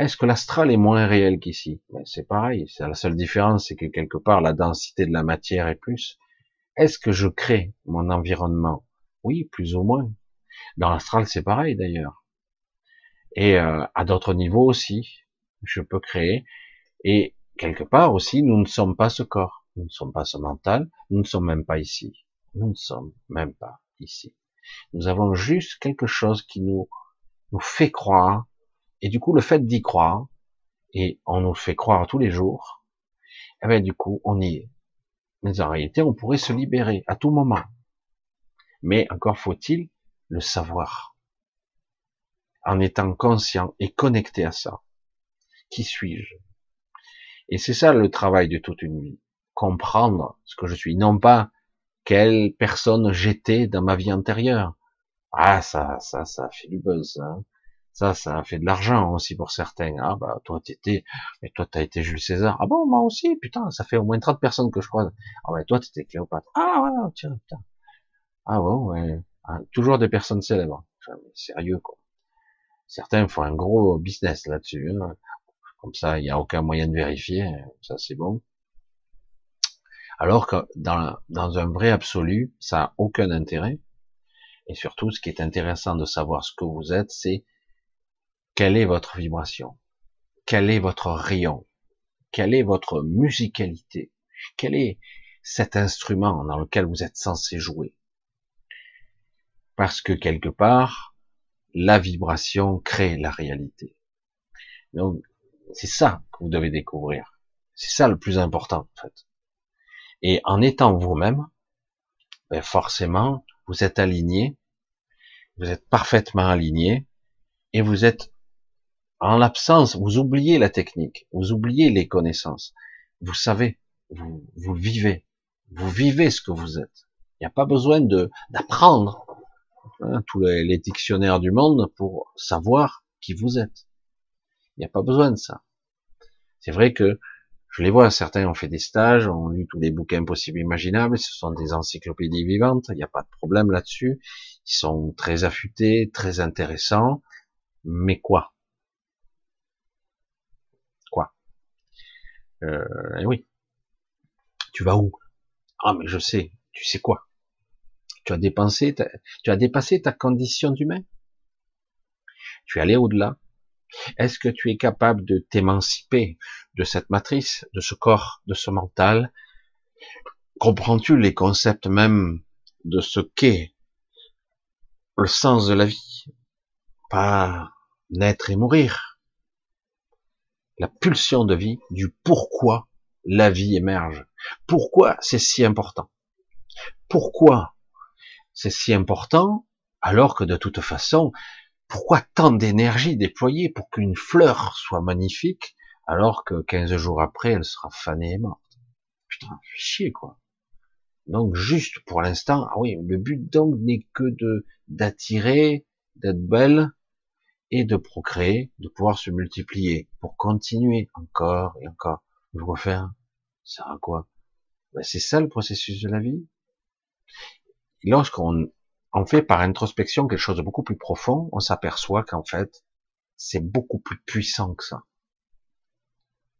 Est-ce que l'astral est moins réel qu'ici? Ben, C'est pareil, c'est la seule différence, c'est que quelque part la densité de la matière est plus. Est-ce que je crée mon environnement? Oui, plus ou moins. Dans l'astral, c'est pareil d'ailleurs. Et euh, à d'autres niveaux aussi, je peux créer. Et quelque part aussi, nous ne sommes pas ce corps, nous ne sommes pas ce mental, nous ne sommes même pas ici. Nous ne sommes même pas ici. Nous avons juste quelque chose qui nous nous fait croire et du coup, le fait d'y croire, et on nous fait croire tous les jours, eh ben, du coup, on y est. Mais en réalité, on pourrait se libérer à tout moment. Mais encore faut-il le savoir. En étant conscient et connecté à ça. Qui suis-je? Et c'est ça le travail de toute une vie. Comprendre ce que je suis. Non pas quelle personne j'étais dans ma vie antérieure. Ah, ça, ça, ça fait du buzz, hein. Ça, ça a fait de l'argent aussi pour certains. Ah bah toi t'étais, mais toi t'as été Jules César. Ah bon moi aussi, putain, ça fait au moins 30 personnes que je croise. Ah bah toi t'étais Cléopâtre. Ah ouais, tiens, putain. Ah bon, ouais. Ah, toujours des personnes célèbres. Sérieux quoi. Certains font un gros business là-dessus. Hein. Comme ça, il n'y a aucun moyen de vérifier. Ça c'est bon. Alors que dans, dans un vrai absolu, ça n'a aucun intérêt. Et surtout, ce qui est intéressant de savoir ce que vous êtes, c'est quelle est votre vibration? Quel est votre rayon? Quelle est votre musicalité? Quel est cet instrument dans lequel vous êtes censé jouer? Parce que quelque part, la vibration crée la réalité. Donc, c'est ça que vous devez découvrir. C'est ça le plus important, en fait. Et en étant vous-même, ben forcément, vous êtes aligné, vous êtes parfaitement aligné, et vous êtes en l'absence, vous oubliez la technique, vous oubliez les connaissances, vous savez, vous, vivez, vous vivez ce que vous êtes. Il n'y a pas besoin d'apprendre hein, tous les, dictionnaires du monde pour savoir qui vous êtes. Il n'y a pas besoin de ça. C'est vrai que je les vois, certains ont fait des stages, ont lu tous les bouquins possibles imaginables, ce sont des encyclopédies vivantes, il n'y a pas de problème là-dessus. Ils sont très affûtés, très intéressants, mais Quoi? Euh, Oui. Tu vas où? Ah, mais je sais. Tu sais quoi? Tu as dépensé, tu as dépassé ta condition d'humain? Tu es allé au-delà? Est-ce que tu es capable de t'émanciper de cette matrice, de ce corps, de ce mental? Comprends-tu les concepts même de ce qu'est le sens de la vie? Pas naître et mourir. La pulsion de vie, du pourquoi la vie émerge. Pourquoi c'est si important? Pourquoi c'est si important alors que de toute façon, pourquoi tant d'énergie déployée pour qu'une fleur soit magnifique alors que 15 jours après elle sera fanée et morte? Putain, chier quoi. Donc juste pour l'instant, ah oui, le but donc n'est que de d'attirer, d'être belle et de procréer, de pouvoir se multiplier pour continuer encore et encore. Je quoi faire Ça à quoi? Ben, C'est ça le processus de la vie. Lorsqu'on on fait par introspection quelque chose de beaucoup plus profond, on s'aperçoit qu'en fait, c'est beaucoup plus puissant que ça.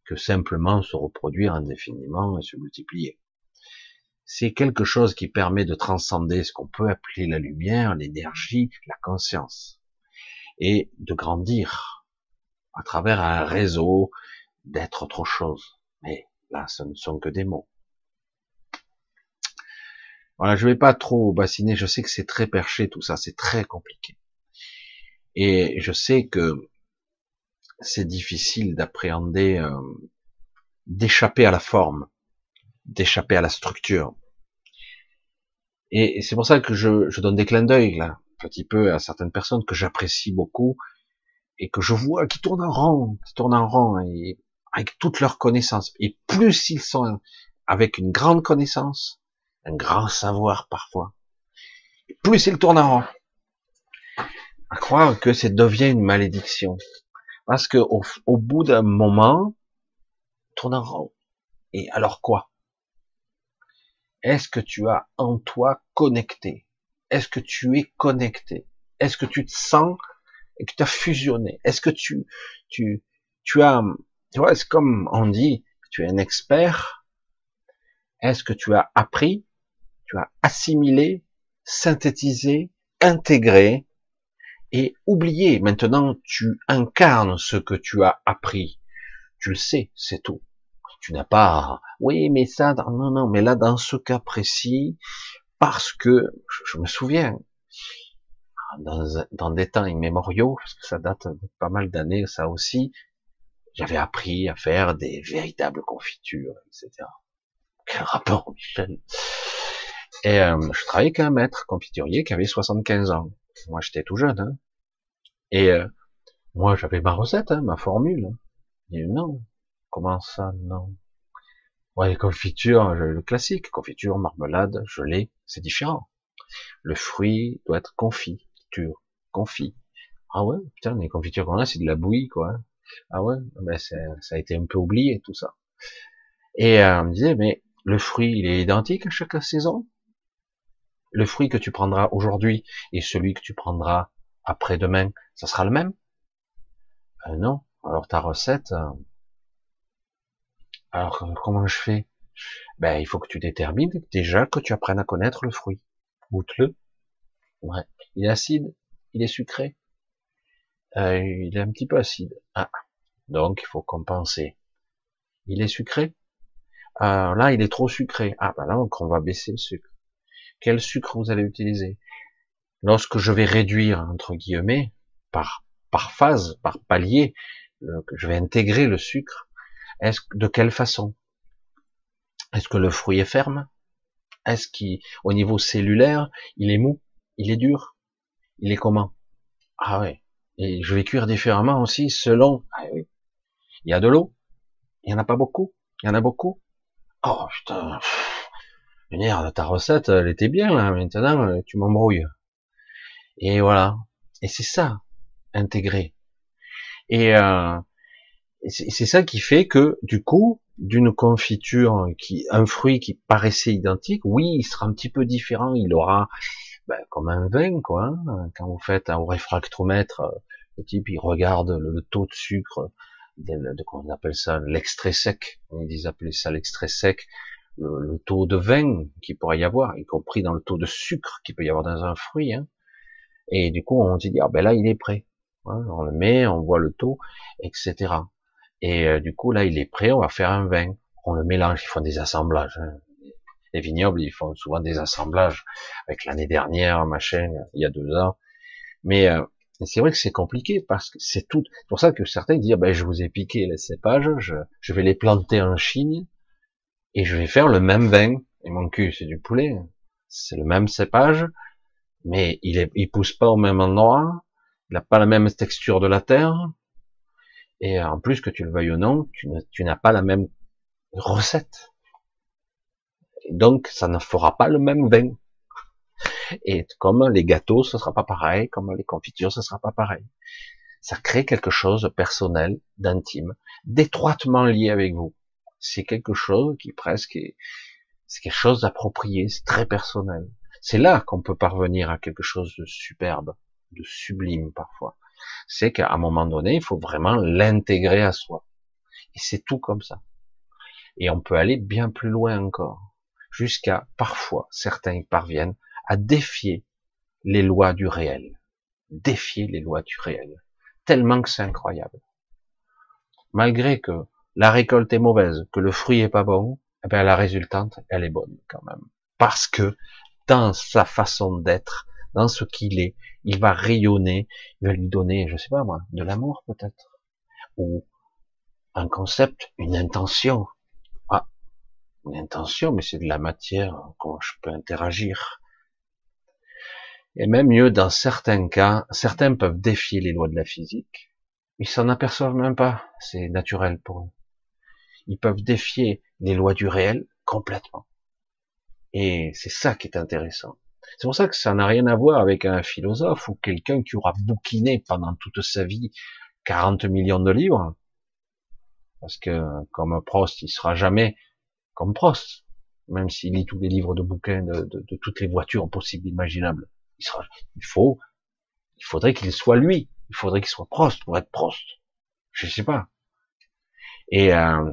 Que simplement se reproduire indéfiniment et se multiplier. C'est quelque chose qui permet de transcender ce qu'on peut appeler la lumière, l'énergie, la conscience. Et de grandir à travers un réseau, d'être autre chose. Mais là, ce ne sont que des mots. Voilà, je vais pas trop bassiner, je sais que c'est très perché tout ça, c'est très compliqué. Et je sais que c'est difficile d'appréhender, euh, d'échapper à la forme, d'échapper à la structure. Et c'est pour ça que je, je donne des clins d'œil là, petit peu à certaines personnes que j'apprécie beaucoup et que je vois qui tournent en rond, qui tournent en rond et avec toutes leurs connaissances. Et plus ils sont avec une grande connaissance, un grand savoir parfois. plus il tourne en rond. À croire que ça devient une malédiction. Parce que au, bout d'un moment, tourne en rond. Et alors quoi? Est-ce que tu as en toi connecté? Est-ce que tu es connecté? Est-ce que tu te sens et que tu as fusionné? Est-ce que tu, tu, tu as, tu vois, c'est comme on dit, tu es un expert. Est-ce que tu as appris? Tu as assimilé, synthétisé, intégré et oublié. Maintenant, tu incarnes ce que tu as appris. Tu le sais, c'est tout. Tu n'as pas, oui, mais ça, non, non, mais là, dans ce cas précis, parce que, je me souviens, dans, des temps immémoriaux, parce que ça date de pas mal d'années, ça aussi, j'avais appris à faire des véritables confitures, etc. Quel rapport, Michel et euh, je travaillais avec un maître confiturier qui avait 75 ans. Moi, j'étais tout jeune. Hein. Et euh, moi, j'avais ma recette, hein, ma formule. Il non. Comment ça, non? Ouais, confiture, le classique, confiture, marmelade, gelée, c'est différent. Le fruit doit être confiture, confit. Ah ouais, putain, les confitures qu'on a, c'est de la bouillie, quoi. Ah ouais, ben ça a été un peu oublié, tout ça. Et euh, on me disait, mais le fruit, il est identique à chaque saison? Le fruit que tu prendras aujourd'hui et celui que tu prendras après-demain, ça sera le même? Euh, Non. Alors ta recette, euh, alors comment je fais? Ben il faut que tu détermines déjà que tu apprennes à connaître le fruit. Goûte-le. Ouais. Il est acide, il est sucré. Euh, il est un petit peu acide. Ah. Donc il faut compenser. Il est sucré? là il est trop sucré. Ah ben là donc on va baisser le sucre quel sucre vous allez utiliser? Lorsque je vais réduire, entre guillemets, par, par phase, par palier, je vais intégrer le sucre, est-ce de quelle façon? Est-ce que le fruit est ferme? Est-ce qu'au niveau cellulaire, il est mou, il est dur, il est comment Ah ouais. Et je vais cuire différemment aussi selon. Ah oui. Il y a de l'eau? Il y en a pas beaucoup? Il y en a beaucoup? Oh putain. Merde, ta recette, elle était bien là. Maintenant, tu m'embrouilles. Et voilà. Et c'est ça, intégrer. Et euh, c'est ça qui fait que du coup, d'une confiture qui, un fruit qui paraissait identique, oui, il sera un petit peu différent. Il aura ben, comme un vin, quoi. Hein. Quand vous faites un réfractomètre, le type il regarde le, taux de sucre, de, de on appelle ça l'extrait sec. Ils appelaient ça l'extrait sec. Le, taux de vin qui pourrait y avoir, y compris dans le taux de sucre qui peut y avoir dans un fruit. Hein. Et du coup, on dit, ah ben là, il est prêt. Hein, on le met, on voit le taux, etc. Et euh, du coup, là, il est prêt, on va faire un vin. On le mélange, ils font des assemblages. Hein. Les vignobles, ils font souvent des assemblages avec l'année dernière, machin, il y a deux ans. Mais euh, c'est vrai que c'est compliqué parce que c'est tout. C'est pour ça que certains disent, ben, je vous ai piqué les cépages, je, je vais les planter en Chine et je vais faire le même vin. Et mon cul, c'est du poulet. C'est le même cépage, mais il, est, pousse pas au même endroit, il n'a pas la même texture de la terre, et en plus que tu le veuilles ou non, tu n'as pas la même recette. donc, ça ne fera pas le même vin. Et comme les gâteaux, ce sera pas pareil, comme les confitures, ce sera pas pareil. Ça crée quelque chose de personnel, d'intime, d'étroitement lié avec vous. C'est quelque chose qui presque est, c'est quelque chose d'approprié, c'est très personnel. C'est là qu'on peut parvenir à quelque chose de superbe, de sublime parfois. C'est qu'à un moment donné, il faut vraiment l'intégrer à soi. Et c'est tout comme ça. Et on peut aller bien plus loin encore, jusqu'à parfois certains y parviennent à défier les lois du réel, défier les lois du réel, tellement que c'est incroyable. Malgré que la récolte est mauvaise, que le fruit est pas bon, eh bien la résultante, elle est bonne quand même, parce que dans sa façon d'être, dans ce qu'il est, il va rayonner, il va lui donner, je sais pas moi, de l'amour peut-être, ou un concept, une intention. Ah, une intention, mais c'est de la matière, comment je peux interagir. Et même mieux, dans certains cas, certains peuvent défier les lois de la physique, ils s'en aperçoivent même pas, c'est naturel pour eux. Ils peuvent défier les lois du réel complètement. Et c'est ça qui est intéressant. C'est pour ça que ça n'a rien à voir avec un philosophe ou quelqu'un qui aura bouquiné pendant toute sa vie 40 millions de livres. Parce que, comme Prost, il sera jamais comme Prost. Même s'il lit tous les livres de bouquins de, toutes les voitures possibles imaginables. Il faut, il faudrait qu'il soit lui. Il faudrait qu'il soit Prost pour être Prost. Je sais pas. Euh,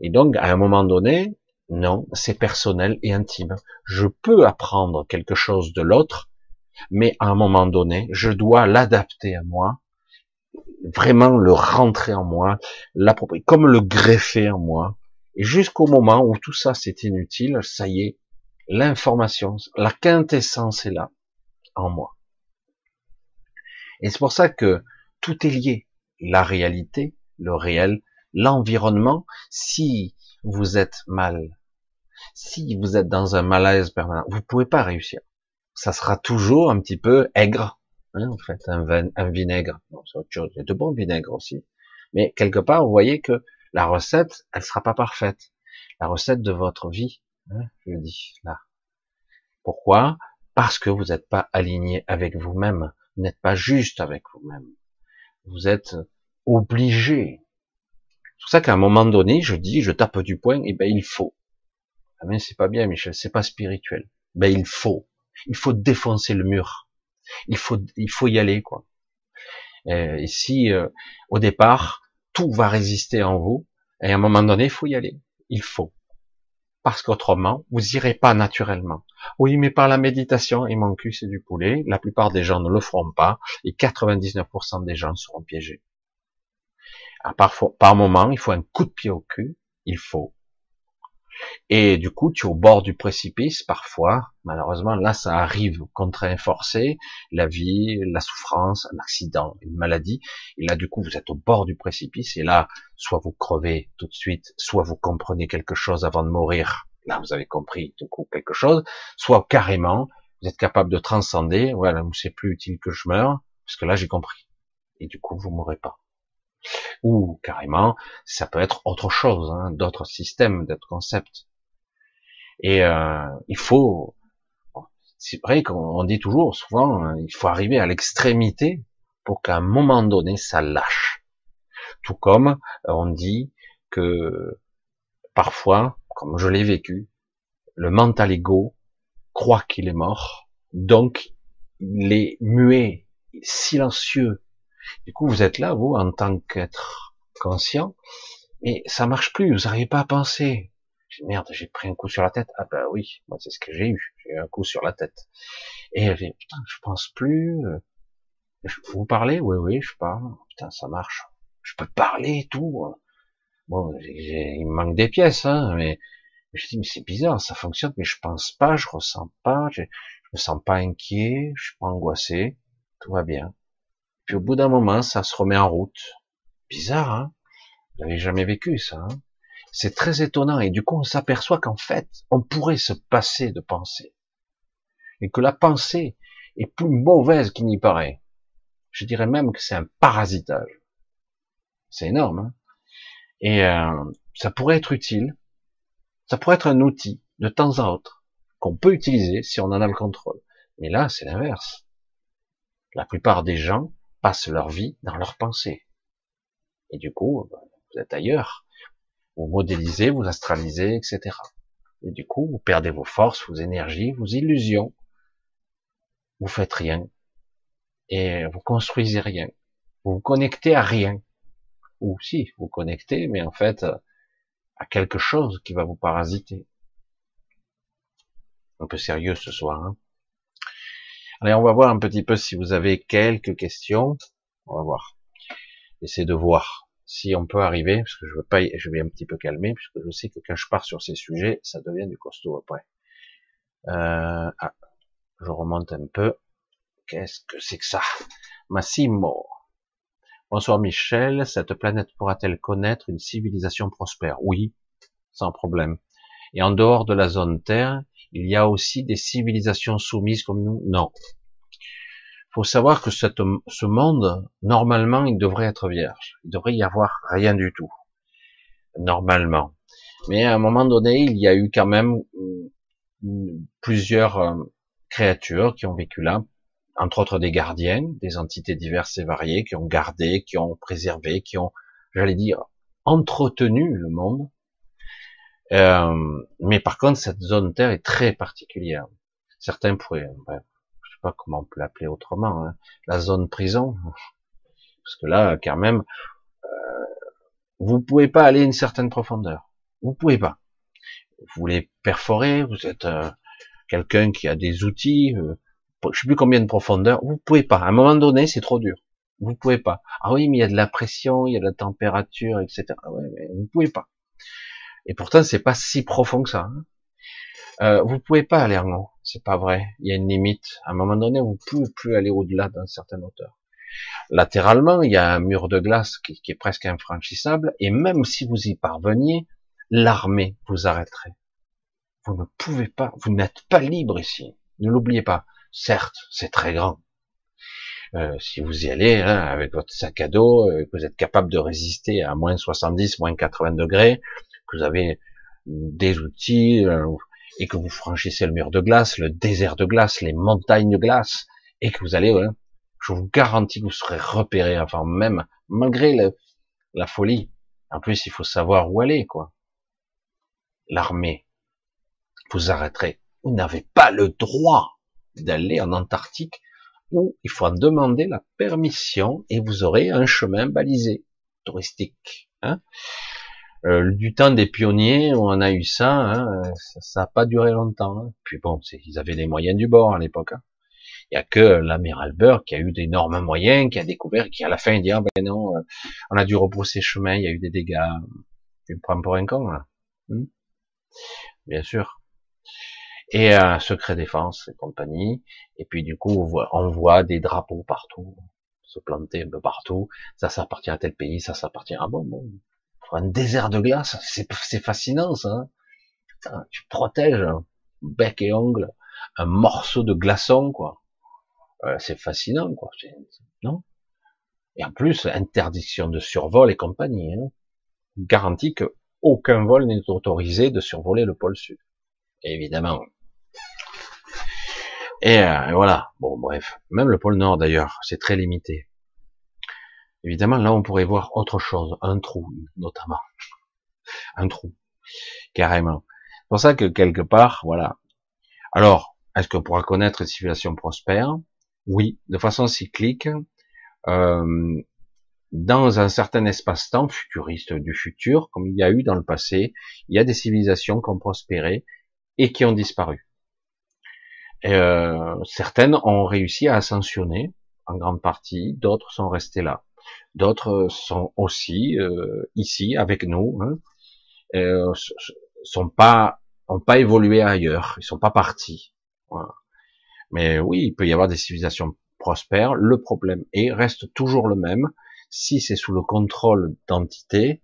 et donc, à un moment donné, non, c'est personnel et intime. Je peux apprendre quelque chose de l'autre, mais à un moment donné, je dois l'adapter à moi, vraiment le rentrer en moi, l'approprier, comme le greffer en moi, et jusqu'au moment où tout ça c'est inutile, ça y est, l'information, la quintessence est là, en moi. Et c'est pour ça que tout est lié. La réalité, le réel, l'environnement, si vous êtes mal si vous êtes dans un malaise permanent, vous pouvez pas réussir. Ça sera toujours un petit peu aigre, hein, en fait, un, un vinaigre. c'est autre chose. Il y a de bons vinaigres aussi. Mais quelque part, vous voyez que la recette, elle sera pas parfaite. La recette de votre vie, hein, je le dis là. Pourquoi? Parce que vous n'êtes pas aligné avec vous-même. Vous n'êtes pas juste avec vous-même. Vous êtes obligé. C'est pour ça qu'à un moment donné, je dis, je tape du poing, et ben il faut. Ah mais c'est pas bien, Michel, c'est pas spirituel. Ben il faut, il faut défoncer le mur. Il faut, il faut y aller quoi. Euh, et si euh, au départ tout va résister en vous, et à un moment donné il faut y aller. Il faut, parce qu'autrement vous irez pas naturellement. Oui, mais par la méditation, et mon cul c'est du poulet. La plupart des gens ne le feront pas, et 99% des gens seront piégés. Par, par moment, il faut un coup de pied au cul. Il faut et du coup, tu es au bord du précipice, parfois, malheureusement, là, ça arrive, contraint forcé, la vie, la souffrance, un accident, une maladie, et là, du coup, vous êtes au bord du précipice, et là, soit vous crevez tout de suite, soit vous comprenez quelque chose avant de mourir, là vous avez compris du coup quelque chose, soit carrément vous êtes capable de transcender, voilà, c'est plus utile que je meure, parce que là j'ai compris. Et du coup vous mourrez pas. Ou carrément, ça peut être autre chose, hein, d'autres systèmes, d'autres concepts. Et euh, il faut, c'est vrai qu'on dit toujours, souvent, hein, il faut arriver à l'extrémité pour qu'à un moment donné ça lâche. Tout comme on dit que parfois, comme je l'ai vécu, le mental ego croit qu'il est mort, donc il est muet, silencieux. Du coup, vous êtes là, vous, en tant qu'être conscient, mais ça marche plus, vous n'arrivez pas à penser. Merde, j'ai pris un coup sur la tête. Ah bah oui, moi c'est ce que j'ai eu. J'ai eu un coup sur la tête. Et elle putain, je pense plus. Vous parlez Oui, oui, je parle. Putain, ça marche. Je peux parler et tout. Bon, il me manque des pièces, hein, mais je dis, mais c'est bizarre, ça fonctionne, mais je pense pas, je ressens pas, je, je me sens pas inquiet, je suis pas angoissé, tout va bien. Puis au bout d'un moment, ça se remet en route. Bizarre, hein Vous n'avez jamais vécu ça. Hein c'est très étonnant, et du coup on s'aperçoit qu'en fait, on pourrait se passer de pensée. Et que la pensée est plus mauvaise qu'il n'y paraît. Je dirais même que c'est un parasitage. C'est énorme. Hein et euh, ça pourrait être utile ça pourrait être un outil de temps à autre qu'on peut utiliser si on en a le contrôle. Mais là, c'est l'inverse. La plupart des gens passent leur vie dans leurs pensées. Et du coup, ben, vous êtes ailleurs. Vous modélisez, vous astralisez, etc. Et du coup, vous perdez vos forces, vos énergies, vos illusions. Vous faites rien. Et vous construisez rien. Vous vous connectez à rien. Ou si, vous connectez, mais en fait, à quelque chose qui va vous parasiter. Un peu sérieux ce soir. Hein. Allez, on va voir un petit peu si vous avez quelques questions. On va voir. Essayez de voir si on peut arriver, parce que je veux pas, je vais un petit peu calmer, puisque je sais que quand je pars sur ces sujets, ça devient du costaud après. Euh, ah, je remonte un peu. Qu'est-ce que c'est que ça? Massimo. Bonsoir Michel, cette planète pourra-t-elle connaître une civilisation prospère? Oui, sans problème. Et en dehors de la zone Terre, il y a aussi des civilisations soumises comme nous? Non. Faut savoir que ce monde, normalement, il devrait être vierge. Il devrait y avoir rien du tout. Normalement. Mais à un moment donné, il y a eu quand même mm, plusieurs euh, créatures qui ont vécu là, entre autres des gardiens, des entités diverses et variées, qui ont gardé, qui ont préservé, qui ont, j'allais dire, entretenu le monde. Euh, mais par contre, cette zone Terre est très particulière. Certains pourraient, je sais pas comment on peut l'appeler autrement, hein, la zone prison, parce que là, quand même, euh, vous pouvez pas aller à une certaine profondeur. Vous pouvez pas. Vous voulez perforer, vous êtes euh, quelqu'un qui a des outils, euh, je sais plus combien de profondeur, vous pouvez pas. À un moment donné, c'est trop dur. Vous pouvez pas. Ah oui, mais il y a de la pression, il y a de la température, etc. Ouais, mais vous pouvez pas. Et pourtant, c'est pas si profond que ça. Hein. Euh, vous pouvez pas aller en haut. C'est pas vrai. Il y a une limite. À un moment donné, vous pouvez plus aller au-delà d'une certaine hauteur. Latéralement, il y a un mur de glace qui, qui est presque infranchissable. Et même si vous y parveniez, l'armée vous arrêterait. Vous ne pouvez pas. Vous n'êtes pas libre ici. Ne l'oubliez pas. Certes, c'est très grand. Euh, si vous y allez hein, avec votre sac à dos, euh, que vous êtes capable de résister à moins 70, moins 80 degrés, que vous avez des outils euh, et que vous franchissez le mur de glace, le désert de glace, les montagnes de glace, et que vous allez, je vous garantis que vous serez repéré avant même, malgré la folie. En plus, il faut savoir où aller, quoi. L'armée vous arrêterez. Vous n'avez pas le droit d'aller en Antarctique où il faut en demander la permission et vous aurez un chemin balisé touristique. Hein euh, du temps des pionniers, on a eu ça, hein, ça n'a pas duré longtemps. Hein. Puis bon, ils avaient les moyens du bord à l'époque. Hein. Il n'y a que l'amiral Burke qui a eu d'énormes moyens, qui a découvert, qui à la fin dit ah ben non, euh, on a dû rebrousser chemin, il y a eu des dégâts. Tu me prends pour un con là hmm? Bien sûr et un secret défense et compagnie. Et puis du coup, on voit, on voit des drapeaux partout, se planter un peu partout. Ça, ça appartient à tel pays, ça, ça appartient à bon, bon. Un désert de glace, c'est fascinant ça. Hein. tu protèges bec et ongle un morceau de glaçon, quoi. Euh, c'est fascinant, quoi. Non? Et en plus, interdiction de survol et compagnie. Hein. Garantie que aucun vol n'est autorisé de survoler le pôle sud. Évidemment. Et euh, voilà. Bon, bref. Même le pôle nord, d'ailleurs, c'est très limité. Évidemment, là, on pourrait voir autre chose. Un trou, notamment. Un trou. Carrément. C'est pour ça que quelque part, voilà. Alors, est-ce qu'on pourra connaître une civilisation prospère Oui, de façon cyclique. Euh, dans un certain espace-temps futuriste du futur, comme il y a eu dans le passé, il y a des civilisations qui ont prospéré et qui ont disparu. Euh, certaines ont réussi à ascensionner en grande partie, d'autres sont restées là. D'autres sont aussi euh, ici avec nous, hein, euh, sont pas ont pas évolué ailleurs, ils sont pas partis. Voilà. Mais oui, il peut y avoir des civilisations prospères. Le problème est reste toujours le même, si c'est sous le contrôle d'entités,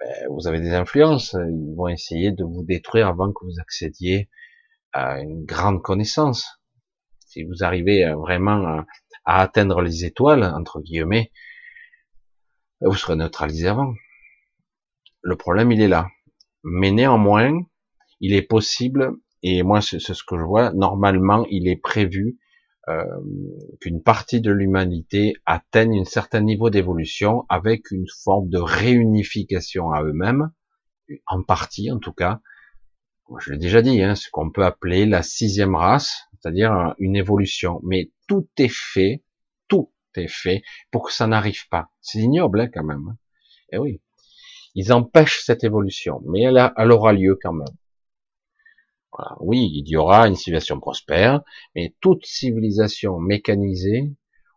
ben, vous avez des influences. Ils vont essayer de vous détruire avant que vous accédiez à une grande connaissance. Si vous arrivez vraiment à, atteindre les étoiles, entre guillemets, vous serez neutralisé avant. Le problème, il est là. Mais néanmoins, il est possible, et moi c'est ce que je vois, normalement il est prévu euh, qu'une partie de l'humanité atteigne un certain niveau d'évolution avec une forme de réunification à eux-mêmes, en partie en tout cas. Je l'ai déjà dit, hein, ce qu'on peut appeler la sixième race, c'est-à-dire une évolution. Mais tout est fait, fait pour que ça n'arrive pas. C'est ignoble hein, quand même. Hein. Eh oui, ils empêchent cette évolution, mais elle, aura lieu quand même. Oui, il y aura une civilisation prospère, mais toute civilisation mécanisée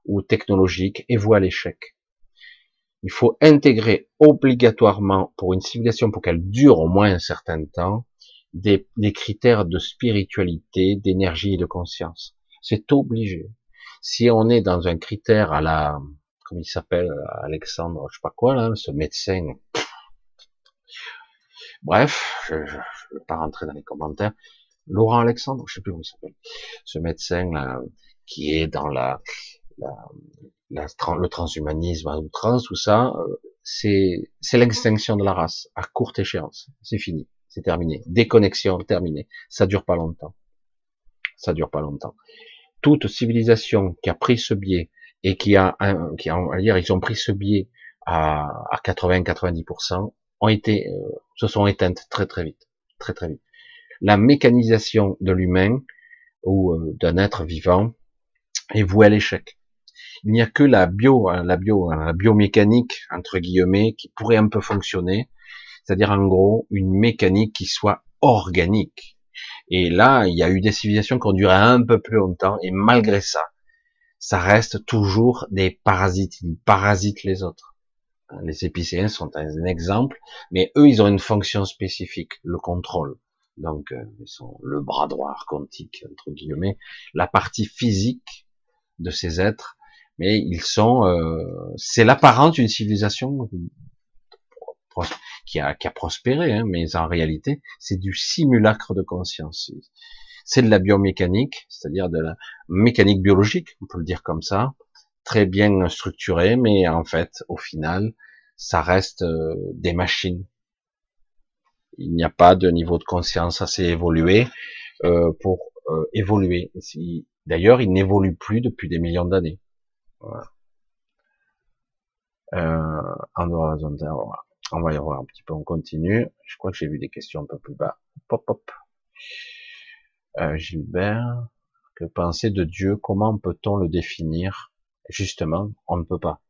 ou technologique est l'échec. Il faut intégrer obligatoirement pour une civilisation, pour qu'elle dure au moins un certain temps, des, critères de spiritualité, d'énergie et de conscience. C'est obligé. Si on est dans un critère à la, comme il s'appelle, Alexandre, je sais pas quoi là, ce médecin, Bref, je ne vais pas rentrer dans les commentaires. Laurent Alexandre, je sais plus comment il s'appelle, ce médecin là, qui est dans la, le transhumanisme à outrance, tout ça, euh, c'est l'extinction de la race à courte échéance. C'est fini, c'est terminé. Déconnexion terminée. Ça dure pas longtemps. Ça dure pas longtemps. Toute civilisation qui a pris ce biais et qui a, qui a, on va dire, ils ont pris ce biais à, à 80-90%, ont été, euh, se sont éteintes très très vite, très très vite. La mécanisation de l'humain ou euh, d'un être vivant est vouée à l'échec. Il n'y a que la bio, hein, la bio, hein, la biomécanique entre guillemets qui pourrait un peu fonctionner, c'est-à-dire en gros une mécanique qui soit organique. Et là, il y a eu des civilisations qui ont duré un peu plus longtemps, et malgré ça, ça reste toujours des parasites. Ils parasitent les autres. Les épicéens sont un exemple, mais eux, ils ont une fonction spécifique, le contrôle. Donc, euh, ils sont le bras droit quantique, entre guillemets, la partie physique de ces êtres, mais ils sont, euh, c'est l'apparence d'une civilisation qui a, qui a prospéré, hein, mais en réalité, c'est du simulacre de conscience. C'est de la biomécanique, c'est-à-dire de la mécanique biologique, on peut le dire comme ça, très bien structuré, mais en fait, au final, ça reste euh, des machines. Il n'y a pas de niveau de conscience assez évolué euh, pour euh, évoluer. D'ailleurs, il n'évolue plus depuis des millions d'années. Voilà. On va y voir un petit peu, on continue. Je crois que j'ai vu des questions un peu plus bas. Pop, pop. Gilbert, que penser de Dieu? Comment peut-on le définir? Justement, on ne peut pas.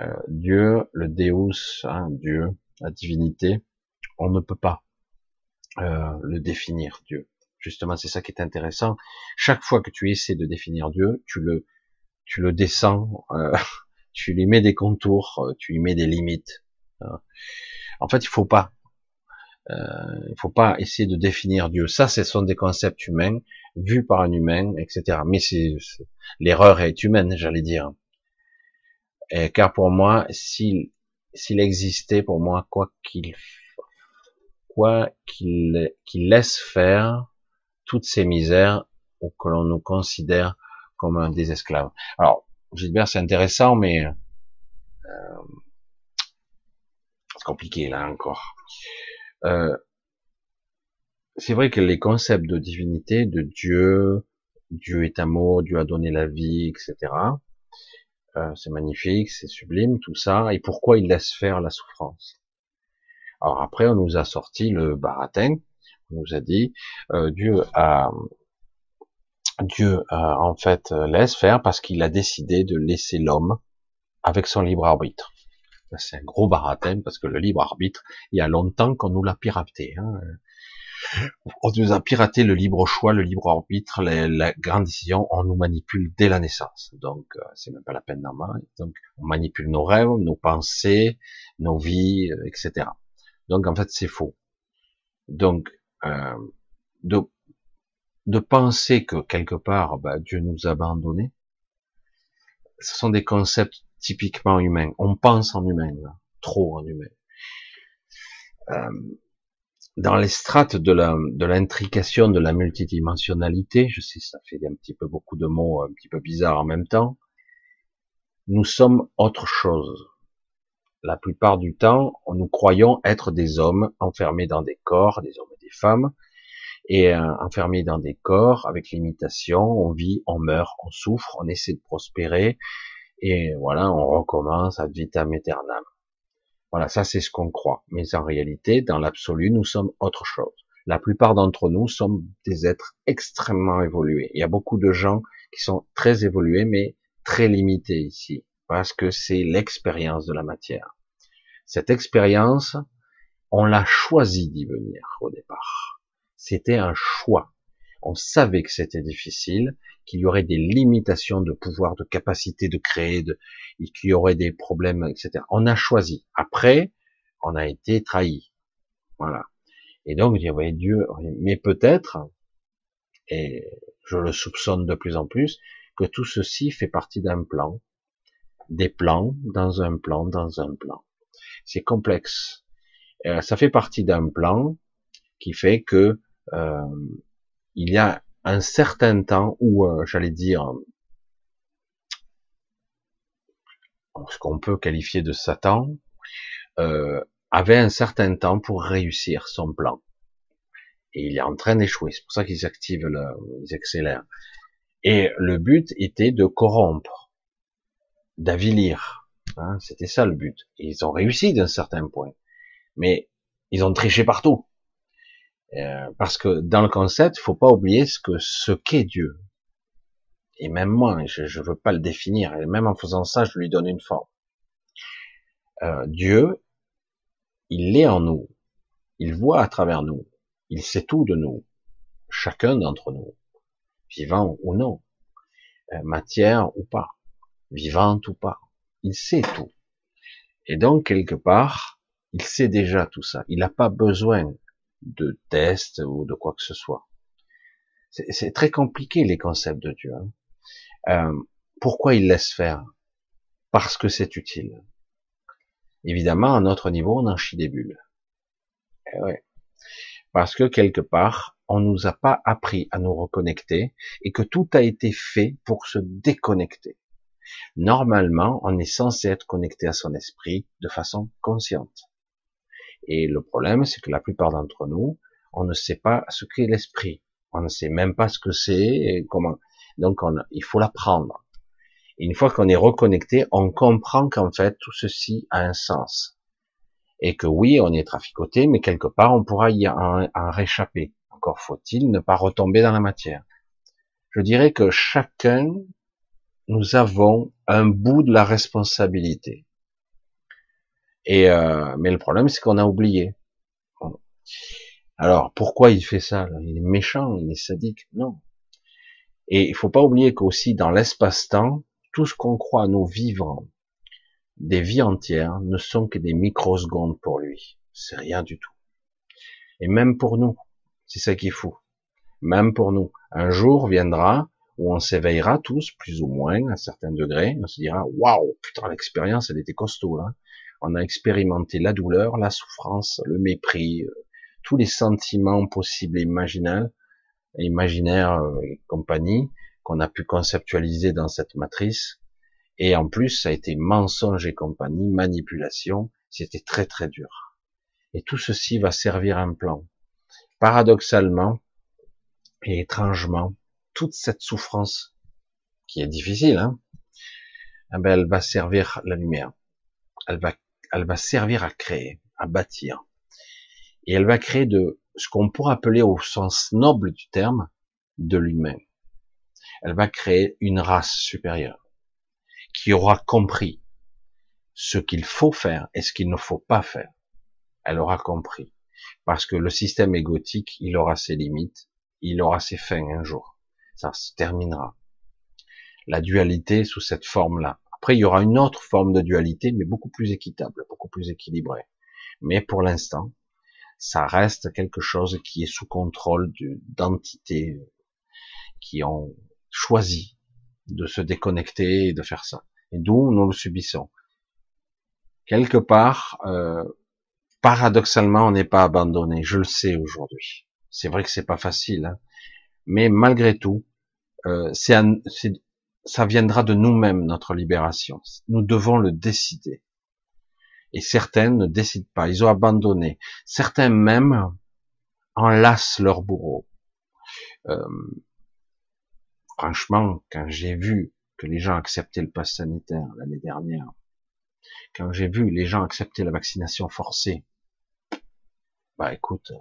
Euh, Dieu, le Deus, hein, Dieu, la divinité, on ne peut pas euh, le définir, Dieu. Justement, c'est ça qui est intéressant. Chaque fois que tu essaies de définir Dieu, tu le, tu le descends, euh, tu lui mets des contours, tu lui mets des limites. Hein. En fait, il faut pas. il faut pas essayer de définir Dieu. Ça, ce sont des concepts humains vus par un humain, etc. Mais c'est l'erreur est humaine, j'allais dire. car pour moi, s'il s'il existait pour moi, quoi qu'il pourquoi qu'il laisse faire toutes ces misères ou que l'on nous considère comme des esclaves. Alors, Gilbert, c'est intéressant, mais euh, c'est compliqué là encore. Euh, c'est vrai que les concepts de divinité, de Dieu, Dieu est amour, Dieu a donné la vie, etc. Euh, c'est magnifique, c'est sublime, tout ça. Et pourquoi il laisse faire la souffrance? Alors après, on nous a sorti le baratin. On nous a dit euh, Dieu a Dieu a, en fait laisse faire parce qu'il a décidé de laisser l'homme avec son libre arbitre. C'est un gros baratin parce que le libre arbitre, il y a longtemps qu'on nous l'a piraté. Hein on nous a piraté le libre choix, le libre arbitre, la, grande décision, on nous manipule dès la naissance. Donc, euh, c'est même pas la peine normal. Donc, on manipule nos rêves, nos pensées, nos vies, euh, etc. Donc, en fait, c'est faux. Donc, euh, de, de penser que quelque part, bah, Dieu nous a abandonnés, ce sont des concepts typiquement humains. On pense en humain, trop en humain. Euh, dans les strates de de l'intrication de la multidimensionnalité, je sais ça fait un petit peu beaucoup de mots un petit peu bizarres en même temps, nous sommes autre chose. La plupart du temps, nous croyons être des hommes enfermés dans des corps, des hommes et des femmes, et euh, enfermés dans des corps avec limitation, on vit, on meurt, on souffre, on essaie de prospérer, et voilà, on recommence à vitam aeternam. Voilà, ça c'est ce qu'on croit. Mais en réalité, dans l'absolu, nous sommes autre chose. La plupart d'entre nous sommes des êtres extrêmement évolués. Il y a beaucoup de gens qui sont très évolués, mais très limités ici, parce que c'est l'expérience de la matière. Cette expérience, on l'a choisi d'y venir au départ. C'était un choix. On savait que c'était difficile, qu'il y aurait des limitations de pouvoir, de capacité de créer, de, qu'il y aurait des problèmes, etc. On a choisi. Après, on a été trahi. Voilà. Et donc, je dis, Dieu, mais peut-être, et je le soupçonne de plus en plus, que tout ceci fait partie d'un plan, des plans dans un plan dans un plan. C'est complexe. Euh, ça fait partie d'un plan qui fait que euh, il y a un certain temps où, euh, j'allais dire, ce qu'on peut qualifier de Satan, euh, avait un certain temps pour réussir son plan. Et il est en train d'échouer. C'est pour ça qu'ils activent, le, ils accélèrent. Et le but était de corrompre, d'avilir. Hein, C'était ça le but. Et ils ont réussi d'un certain point. Mais ils ont triché partout. Euh, parce que dans le concept, il faut pas oublier ce que ce qu'est Dieu. Et même moi, je ne veux pas le définir. Et même en faisant ça, je lui donne une forme. Euh, Dieu, il est en nous. Il voit à travers nous. Il sait tout de nous. Chacun d'entre nous. Vivant ou non. Euh, matière ou pas. Vivante ou pas. Il sait tout. Et donc, quelque part, il sait déjà tout ça. Il n'a pas besoin de tests ou de quoi que ce soit. C'est très compliqué les concepts de Dieu. Hein. Euh, pourquoi il laisse faire? Parce que c'est utile. Évidemment, à notre niveau, on en chie des bulles. Eh ouais. Parce que quelque part, on nous a pas appris à nous reconnecter et que tout a été fait pour se déconnecter. Normalement, on est censé être connecté à son esprit de façon consciente. Et le problème, c'est que la plupart d'entre nous, on ne sait pas ce qu'est l'esprit. On ne sait même pas ce que c'est et comment. Donc, on, il faut l'apprendre. Une fois qu'on est reconnecté, on comprend qu'en fait, tout ceci a un sens. Et que oui, on est traficoté, mais quelque part, on pourra y en réchapper. Encore faut-il ne pas retomber dans la matière. Je dirais que chacun, nous avons un bout de la responsabilité. Et euh, mais le problème, c'est qu'on a oublié. Alors pourquoi il fait ça Il est méchant, il est sadique Non. Et il faut pas oublier qu'aussi dans l'espace-temps, tout ce qu'on croit nous vivre des vies entières ne sont que des microsecondes pour lui. C'est rien du tout. Et même pour nous, c'est ça qui est fou. Même pour nous, un jour viendra où on s'éveillera tous, plus ou moins, à certains degrés, on se dira, waouh, putain, l'expérience, elle était costaud, là on a expérimenté la douleur, la souffrance, le mépris, euh, tous les sentiments possibles et imaginaires, imaginaires euh, et compagnie qu'on a pu conceptualiser dans cette matrice. Et en plus, ça a été mensonge et compagnie, manipulation. C'était très très dur. Et tout ceci va servir un plan. Paradoxalement et étrangement, toute cette souffrance qui est difficile, hein, eh ben, elle va servir la lumière. Elle va, elle va servir à créer, à bâtir. Et elle va créer de ce qu'on pourrait appeler au sens noble du terme, de l'humain. Elle va créer une race supérieure qui aura compris ce qu'il faut faire et ce qu'il ne faut pas faire. Elle aura compris. Parce que le système égotique, il aura ses limites, il aura ses fins un jour. Ça se terminera la dualité sous cette forme-là. Après, il y aura une autre forme de dualité, mais beaucoup plus équitable, beaucoup plus équilibrée. Mais pour l'instant, ça reste quelque chose qui est sous contrôle d'entités qui ont choisi de se déconnecter et de faire ça. Et d'où nous le subissons. Quelque part, euh, paradoxalement, on n'est pas abandonné. Je le sais aujourd'hui. C'est vrai que c'est pas facile, hein. mais malgré tout, euh, c'est ça viendra de nous-mêmes, notre libération. Nous devons le décider. Et certains ne décident pas, ils ont abandonné. Certains même enlacent leur bourreau. Euh, franchement, quand j'ai vu que les gens acceptaient le pass sanitaire l'année dernière, quand j'ai vu les gens accepter la vaccination forcée, bah écoute,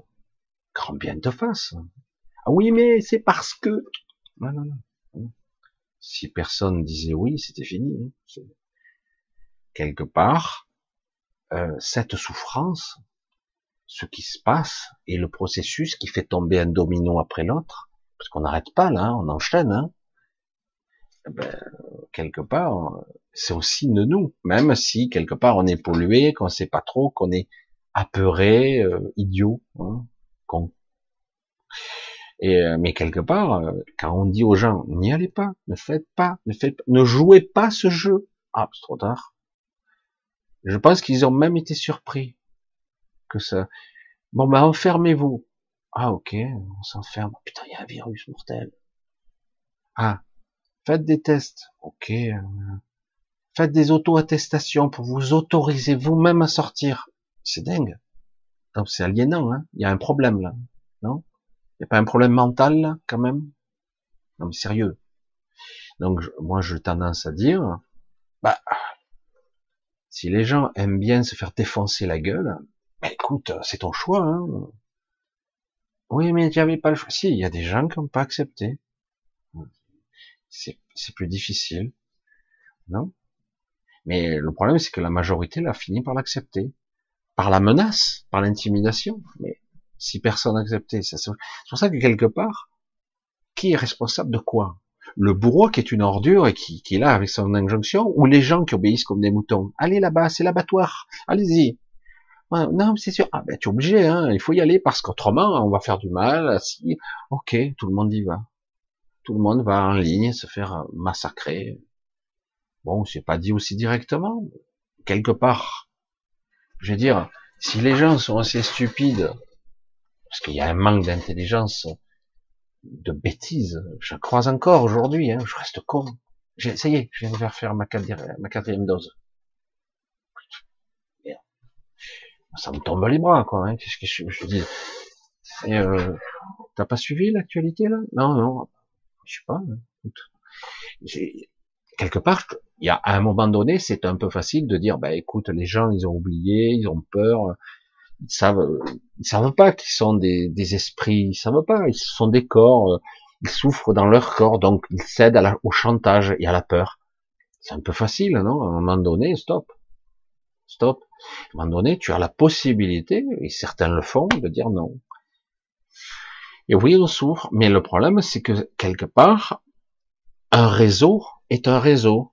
grand bien de face. Ah oui, mais c'est parce que... Non, non, non. Si personne disait oui, c'était fini. Hein. Quelque part, euh, cette souffrance, ce qui se passe, et le processus qui fait tomber un domino après l'autre, parce qu'on n'arrête pas là, on enchaîne. Hein, eh ben, quelque part, c'est aussi de nous, même si quelque part on est pollué, qu'on sait pas trop, qu'on est apeuré, euh, idiot, hein, con. Euh, mais quelque part, euh, quand on dit aux gens, n'y allez pas, ne faites pas, ne faites ne jouez pas ce jeu. Ah, c'est trop tard. Je pense qu'ils ont même été surpris que ça. Bon, ben, enfermez-vous. Ah, ok, on s'enferme. Putain, il y a un virus mortel. Ah, faites des tests. Ok. Euh, faites des auto-attestations pour vous autoriser vous-même à sortir. C'est dingue. Donc c'est aliénant, hein. Il y a un problème là, non? Il n'y a pas un problème mental, là, quand même? Non, mais sérieux. Donc, moi, j'ai tendance à dire, bah, si les gens aiment bien se faire défoncer la gueule, bah, écoute, c'est ton choix. Hein. Oui, mais tu pas le choix. Si, il y a des gens qui n'ont pas accepté. C'est plus difficile, non? Mais le problème, c'est que la majorité l'a fini par l'accepter, par la menace, par l'intimidation. Si personne n'acceptait. C'est pour ça que quelque part, qui est responsable de quoi? Le bourreau qui est une ordure et qui, qui est là avec son injonction, ou les gens qui obéissent comme des moutons? Allez là-bas, c'est l'abattoir, allez-y. Non, c'est sûr. Ah ben tu es obligé, hein, il faut y aller parce qu'autrement on va faire du mal. Si, ok, tout le monde y va. Tout le monde va en ligne se faire massacrer. Bon, c'est pas dit aussi directement. Quelque part, je veux dire, si les gens sont assez stupides parce qu'il y a un manque d'intelligence, de bêtises. Je crois encore aujourd'hui, hein, je reste con. Ça y est, je viens de faire ma quatrième, ma quatrième dose. Ça me tombe les bras, quoi. Hein. Qu'est-ce que je, je dis? Et euh, T'as pas suivi l'actualité là? Non, non. Je sais pas. Quelque part, il y a à un moment donné, c'est un peu facile de dire, bah écoute, les gens, ils ont oublié, ils ont peur, ils savent, ils savent pas qu'ils sont des, des, esprits, ils savent pas, ils sont des corps, euh, ils souffrent dans leur corps, donc ils cèdent au chantage et à la peur. C'est un peu facile, non? À un moment donné, stop, stop. À un moment donné, tu as la possibilité, et certains le font, de dire non. Et oui, on souffre, mais le problème, c'est que quelque part, un réseau est un réseau,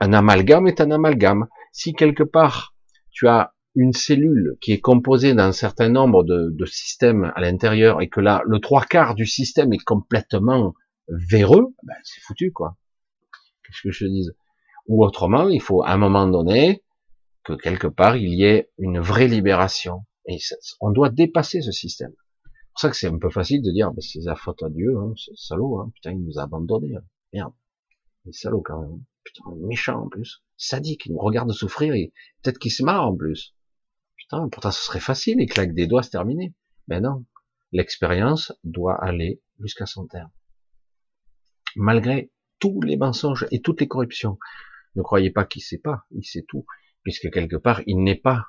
un amalgame est un amalgame. Si quelque part tu as une cellule qui est composée d'un certain nombre de, de systèmes à l'intérieur et que là, le trois quarts du système est complètement véreux, ben, c'est foutu, quoi. Qu'est-ce que je te dise Ou autrement, il faut à un moment donné que quelque part, il y ait une vraie libération. Et on doit dépasser ce système. C'est pour ça que c'est un peu facile de dire, ben, c'est la faute à Dieu, hein, c'est salaud, hein, putain, il nous a abandonnés. Hein. Merde. Il est salaud quand même. Putain, méchant en plus. Sadique, il nous regarde souffrir et peut-être qu'il se marre en plus. Pourtant ce serait facile, il claque des doigts, c'est terminé. Mais non. L'expérience doit aller jusqu'à son terme. Malgré tous les mensonges et toutes les corruptions. Ne croyez pas qu'il sait pas, il sait tout, puisque quelque part il n'est pas,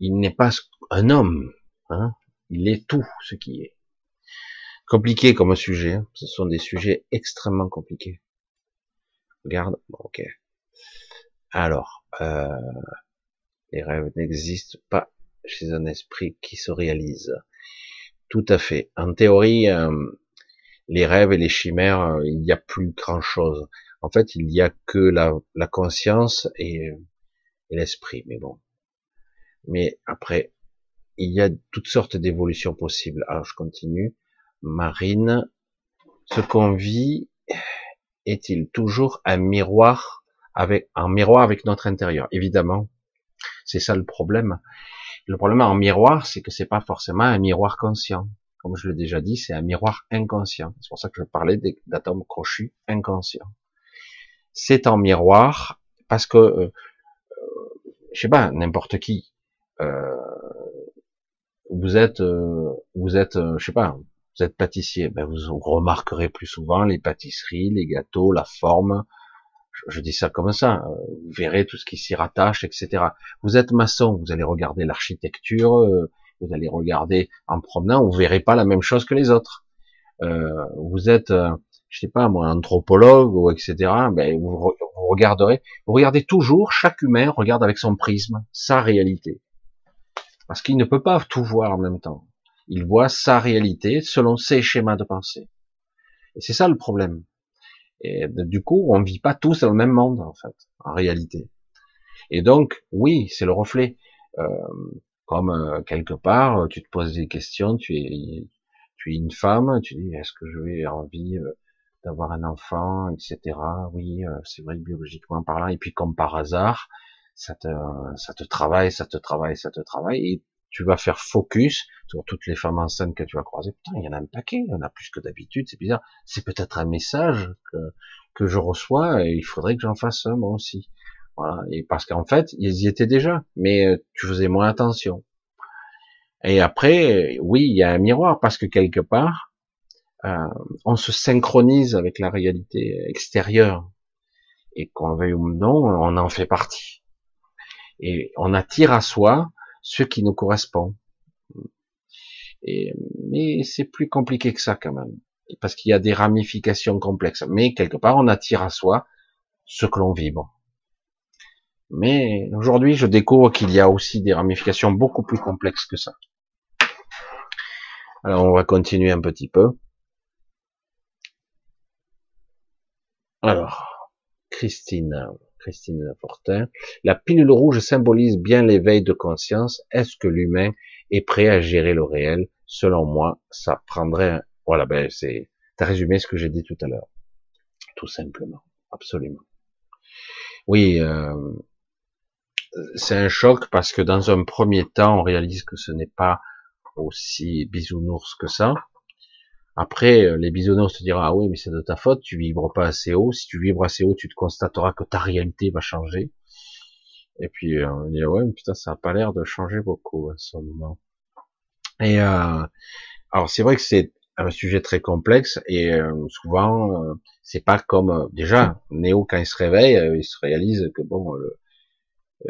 il n'est pas un homme, hein il est tout ce qui est. Compliqué comme sujet, hein. ce sont des sujets extrêmement compliqués. Regarde, ok. Alors, euh, les rêves n'existent pas chez un esprit qui se réalise. Tout à fait. En théorie, euh, les rêves et les chimères, euh, il n'y a plus grand chose. En fait, il n'y a que la, conscience et, l'esprit. Mais bon. Mais après, il y a toutes sortes d'évolutions possibles. Alors, je continue. Marine, ce qu'on vit est-il toujours un miroir avec un miroir avec notre intérieur? Évidemment, c'est ça le problème. Le problème en miroir, c'est que c'est pas forcément un miroir conscient comme je l'ai déjà dit, c'est un miroir inconscient. C'est pour ça que je parlais d'atomes crochus inconscients. C'est en miroir parce que, euh, euh, je sais pas, n'importe qui, euh, vous êtes, euh, vous êtes, je sais pas, vous êtes pâtissier, ben vous remarquerez plus souvent les pâtisseries, les gâteaux, la forme. Je, dis ça comme ça. Vous verrez tout ce qui s'y rattache, etc. Vous êtes maçon, vous allez regarder l'architecture vous allez regarder en promenant, vous verrez pas la même chose que les autres. Euh, vous êtes, euh, je sais pas moi, anthropologue ou etc. Ben vous, regarderez, vous regardez toujours chaque humain regarde avec son prisme sa réalité, parce qu'il ne peut pas tout voir en même temps. Il voit sa réalité selon ses schémas de pensée. Et c'est ça le problème. Et du coup, on vit pas tous dans le même monde en fait, en réalité. Et donc, oui, c'est le reflet. Euh, comme euh, quelque part, euh, tu te poses des questions, tu es, tu es une femme, tu dis est-ce que je vais envie euh, d'avoir un enfant, etc. Oui, c'est vrai biologiquement parlant. Et puis comme par hasard, ça te, ça te travaille, ça te travaille, ça te travaille, tu vas faire focus sur toutes les femmes enceintes que tu vas croiser. Putain, il y en a un paquet, il y en a plus que d'habitude, c'est bizarre. C'est peut-être un message que, que je reçois et il faudrait que j'en fasse un moi aussi. Voilà. Et parce qu'en fait, ils y étaient déjà, mais euh, tu faisais moins attention. Et après, oui, il y a un miroir parce que quelque part, euh, on se synchronise avec la réalité extérieure et qu'on veuille ou non, on en fait partie. Et on attire à soi ce qui nous correspond. Mais c'est plus compliqué que ça quand même, parce qu'il y a des ramifications complexes. Mais quelque part, on attire à soi ce que l'on vibre. Mais aujourd'hui, je découvre qu'il y a aussi des ramifications beaucoup plus complexes que ça. Alors, on va continuer un petit peu. Alors, Christine, Christine la pilule rouge symbolise bien l'éveil de conscience. Est-ce que l'humain est prêt à gérer le réel? Selon moi, ça prendrait, voilà, ben c'est, t'as résumé ce que j'ai dit tout à l'heure, tout simplement, absolument. Oui, euh, c'est un choc parce que dans un premier temps, on réalise que ce n'est pas aussi bisounours que ça. Après, euh, les bisounours te diront, ah oui, mais c'est de ta faute, tu vibres pas assez haut. Si tu vibres assez haut, tu te constateras que ta réalité va changer. Et puis, euh, on dit, ouais, putain, ça a pas l'air de changer beaucoup à ce moment. Et, euh, alors, c'est vrai que c'est un sujet très complexe et souvent, c'est pas comme, déjà, Néo, quand il se réveille, il se réalise que bon, euh,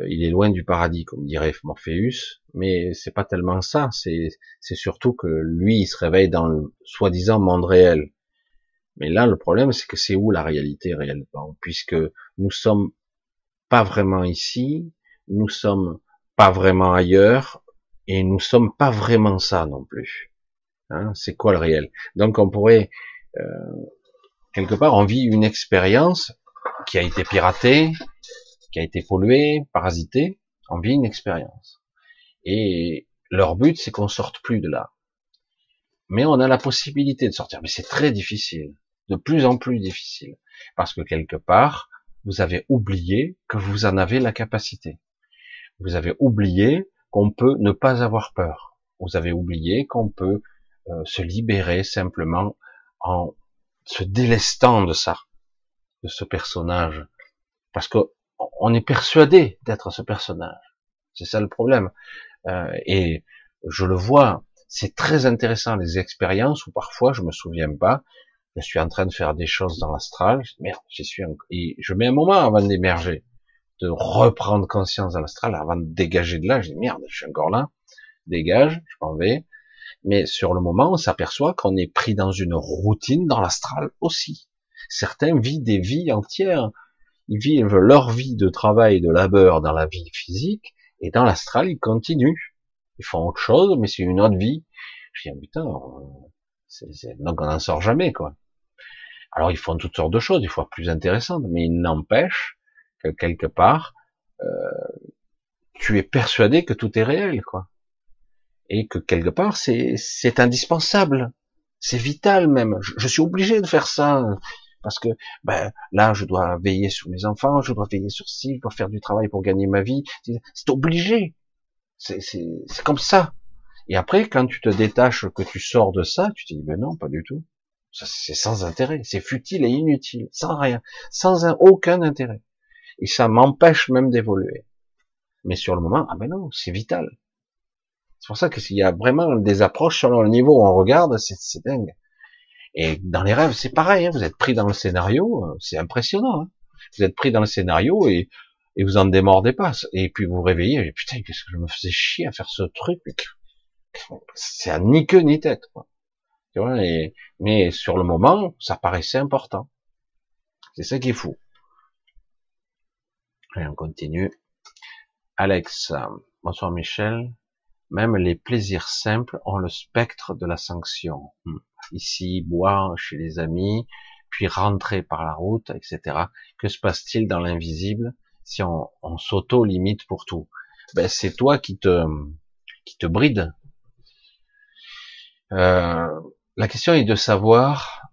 il est loin du paradis, comme dirait Morpheus, mais c'est pas tellement ça, c'est, c'est surtout que lui, il se réveille dans le soi-disant monde réel. Mais là, le problème, c'est que c'est où la réalité réellement, puisque nous sommes pas vraiment ici, nous sommes pas vraiment ailleurs, et nous sommes pas vraiment ça non plus. Hein, c'est quoi le réel? Donc on pourrait, euh, quelque part, on vit une expérience qui a été piratée, qui a été pollué, parasité, on vit une expérience. Et leur but, c'est qu'on sorte plus de là. Mais on a la possibilité de sortir. Mais c'est très difficile. De plus en plus difficile. Parce que quelque part, vous avez oublié que vous en avez la capacité. Vous avez oublié qu'on peut ne pas avoir peur. Vous avez oublié qu'on peut euh, se libérer simplement en se délestant de ça, de ce personnage, parce que on est persuadé d'être ce personnage. C'est ça le problème. Euh, et je le vois, c'est très intéressant les expériences où parfois je me souviens pas, je suis en train de faire des choses dans l'astral, merde, j'y suis, et je mets un moment avant d'émerger, de reprendre conscience dans l'astral, avant de dégager de là, je dis merde, je suis encore là, dégage, je m'en vais, mais sur le moment, on s'aperçoit qu'on est pris dans une routine dans l'astral aussi. Certains vivent des vies entières, ils vivent leur vie de travail, de labeur dans la vie physique, et dans l'astral, ils continuent. Ils font autre chose, mais c'est une autre vie. Je dis, ah, putain, donc on n'en sort jamais, quoi. Alors ils font toutes sortes de choses, des fois plus intéressantes, mais il n'empêche que quelque part, euh, tu es persuadé que tout est réel, quoi et que quelque part c'est indispensable, c'est vital même. Je, suis obligé de faire ça parce que ben là je dois veiller sur mes enfants, je dois veiller sur ci, je dois faire du travail pour gagner ma vie. C'est obligé, c'est comme ça. Et après quand tu te détaches, que tu sors de ça, tu te dis ben non pas du tout. C'est sans intérêt, c'est futile et inutile, sans rien, sans aucun intérêt. Et ça m'empêche même d'évoluer. Mais sur le moment, ah ben non, c'est vital. C'est pour ça que s'il y a vraiment des approches selon le niveau où on regarde, c'est dingue. Et dans les rêves, c'est pareil. Hein, vous êtes pris dans le scénario, euh, c'est impressionnant. Hein. vous êtes pris dans le scénario et, et vous en démordez pas. Et puis vous réveillez, et putain, qu'est-ce que je me faisais chier à faire ce truc C'est à ni queue ni tête. Quoi. Tu vois, et, mais sur le moment, ça paraissait important. C'est ça qui est fou. Allez, on continue. Alex, bonsoir Michel. Même les plaisirs simples ont le spectre de la sanction. Hmm. Ici, boire chez les amis, puis rentrer par la route, etc. Que se passe-t-il dans l'invisible si on, s'auto-limite pour tout? Ben, C'est toi qui te, qui te bride. Euh, la question est de savoir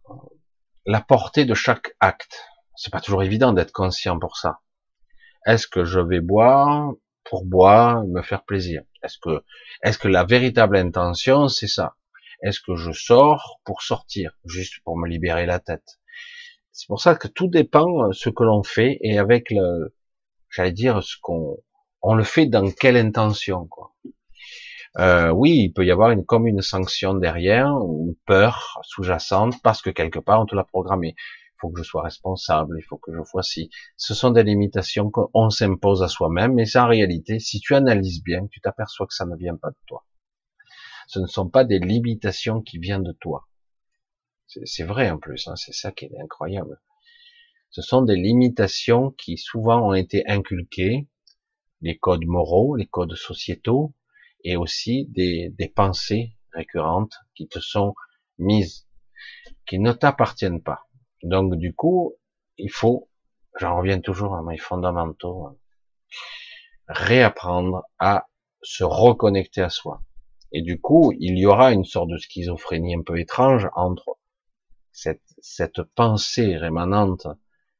la portée de chaque acte. C'est pas toujours évident d'être conscient pour ça. Est-ce que je vais boire pour boire, me faire plaisir? Est-ce que, est-ce que la véritable intention, c'est ça? Est-ce que je sors pour sortir, juste pour me libérer la tête C'est pour ça que tout dépend euh, ce que l'on fait et avec le, j'allais dire, ce qu'on, on le fait dans quelle intention. Euh, oui, il peut y avoir une, comme une sanction derrière, une peur sous-jacente, parce que quelque part on te l'a programmé faut que je sois responsable, il faut que je vois si ce sont des limitations qu'on s'impose à soi-même, mais en réalité, si tu analyses bien, tu t'aperçois que ça ne vient pas de toi. Ce ne sont pas des limitations qui viennent de toi. C'est vrai en plus, hein, c'est ça qui est incroyable. Ce sont des limitations qui souvent ont été inculquées, les codes moraux, les codes sociétaux, et aussi des, des pensées récurrentes qui te sont mises, qui ne t'appartiennent pas. Donc du coup, il faut, j'en reviens toujours à mes fondamentaux, hein, réapprendre à se reconnecter à soi. Et du coup, il y aura une sorte de schizophrénie un peu étrange entre cette, cette pensée rémanente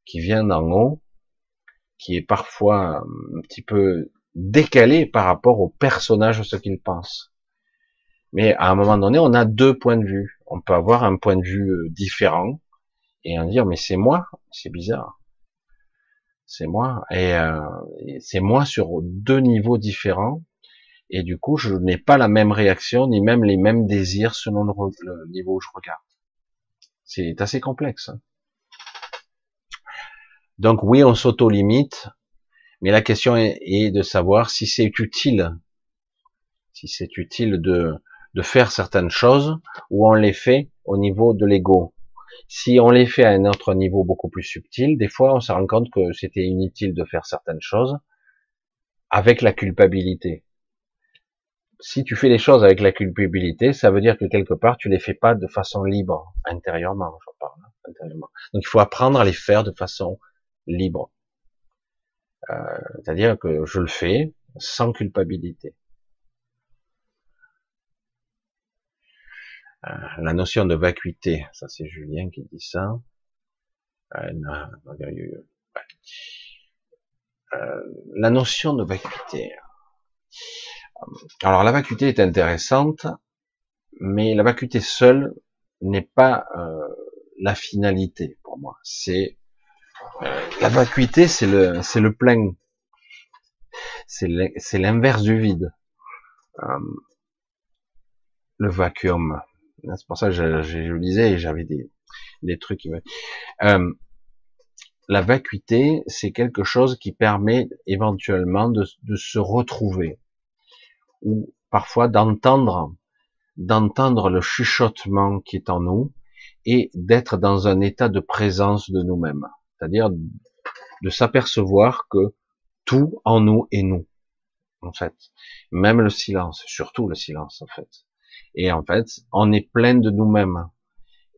qui vient d'en haut, qui est parfois un petit peu décalée par rapport au personnage, ce qu'il pense. Mais à un moment donné, on a deux points de vue. On peut avoir un point de vue euh, différent, et en dire mais c'est moi, c'est bizarre, c'est moi et, euh, c'est moi sur deux niveaux différents et du coup je n'ai pas la même réaction ni même les mêmes désirs selon le, niveau où je regarde. C'est assez complexe. Hein. Donc oui, on s'auto-limite, mais la question est, de savoir si c'est utile, si c'est utile de, de faire certaines choses ou on les fait au niveau de l'ego. Si on les fait à un autre niveau beaucoup plus subtil, des fois on se rend compte que c'était inutile de faire certaines choses avec la culpabilité. Si tu fais les choses avec la culpabilité, ça veut dire que quelque part tu les fais pas de façon libre, intérieurement, je parle, hein, intérieurement. Donc il faut apprendre à les faire de façon libre. Euh, c'est-à-dire que je le fais sans culpabilité. Euh, la notion de vacuité, ça c'est Julien qui dit ça. Euh, la notion de vacuité. Alors la vacuité est intéressante, mais la vacuité seule n'est pas euh, la finalité pour moi. C'est euh, la vacuité, c'est le c'est le plein, c'est l'inverse du vide. Euh, le vacuum. C'est pour ça que je, je, je disais et j'avais des des trucs. La vacuité, c'est quelque chose qui permet éventuellement de se retrouver ou parfois d'entendre d'entendre le chuchotement qui est en nous et d'être dans un état de présence de nous-mêmes. C'est-à-dire de s'apercevoir que tout en nous est nous, en fait. Même le silence, surtout le silence, en fait. Et en fait, on est plein de nous-mêmes.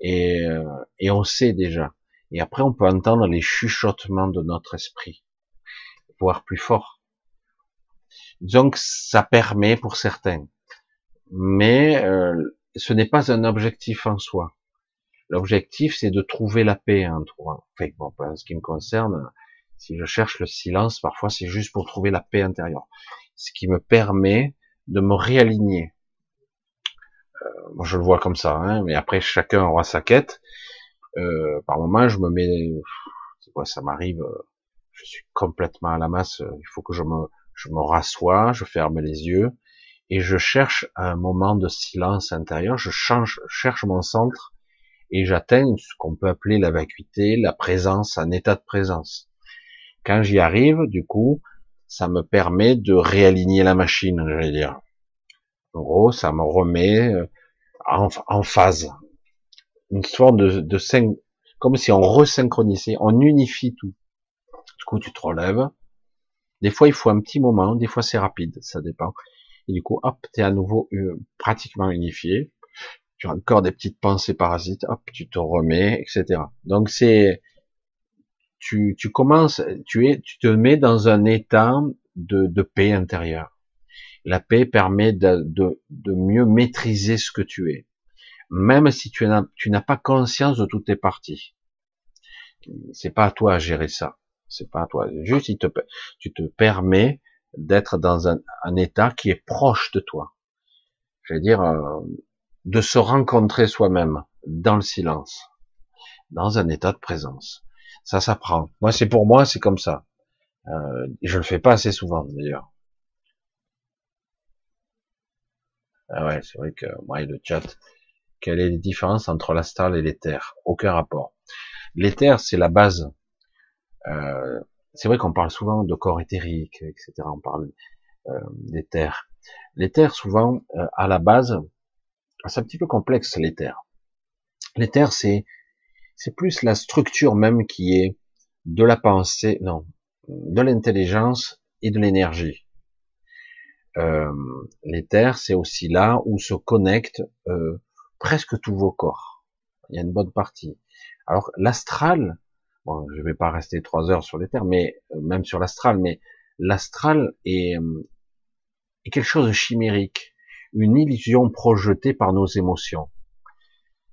Et, euh, et on sait déjà. Et après, on peut entendre les chuchotements de notre esprit, voire plus fort. Donc, ça permet pour certains. Mais euh, ce n'est pas un objectif en soi. L'objectif, c'est de trouver la paix en toi. Enfin, bon, en ce qui me concerne, si je cherche le silence, parfois c'est juste pour trouver la paix intérieure. Ce qui me permet de me réaligner. Euh, je le vois comme ça, hein, mais après, chacun aura sa quête. Euh, par moment, je me mets, c'est quoi, ça m'arrive, euh, je suis complètement à la masse, il faut que je me, je me rassois, je ferme les yeux, et je cherche un moment de silence intérieur, je cherche mon centre, et j'atteins ce qu'on peut appeler la vacuité, la présence, un état de présence. Quand j'y arrive, du coup, ça me permet de réaligner la machine, je vais dire. En gros, ça me remet euh, en, en phase. Une sorte de, de comme si on resynchronisait, on unifie tout. Du coup, tu te relèves. Des fois, il faut un petit moment, des fois c'est rapide, ça dépend. Et du coup, hop, tu es à nouveau euh, pratiquement unifié tu as encore des petites pensées parasites, hop, tu te remets, etc. Donc c'est, tu, commences, tu es, tu te mets dans un état de, paix intérieure. La paix permet de, mieux maîtriser ce que tu es, même si tu n'as, tu n'as pas conscience de toutes tes parties. C'est pas à toi à gérer ça. C'est pas à toi. Juste, te, tu te permets d'être dans un, un, état qui est proche de toi. Je veux dire, euh, de se rencontrer soi-même dans le silence, dans un état de présence. Ça s'apprend. Moi, c'est pour moi, c'est comme ça. Euh, je le fais pas assez souvent d'ailleurs. Ah ouais, c'est vrai que moi et le chat, quelle est la différence entre l'astral et l'éther Aucun rapport. L'éther, c'est la base. Euh, c'est vrai qu'on parle souvent de corps éthérique, etc. On parle euh, d'éther. L'éther, souvent, euh, à la base, c'est un petit peu complexe l'éther. L'éther, c'est c'est plus la structure même qui est de la pensée, non, de l'intelligence et de l'énergie. Euh, l'éther, c'est aussi là où se connectent euh, presque tous vos corps. Il y a une bonne partie. Alors l'astral, bon, je vais pas rester trois heures sur l'éther, mais euh, même sur l'astral, mais l'astral est, euh, est quelque chose de chimérique une illusion projetée par nos émotions.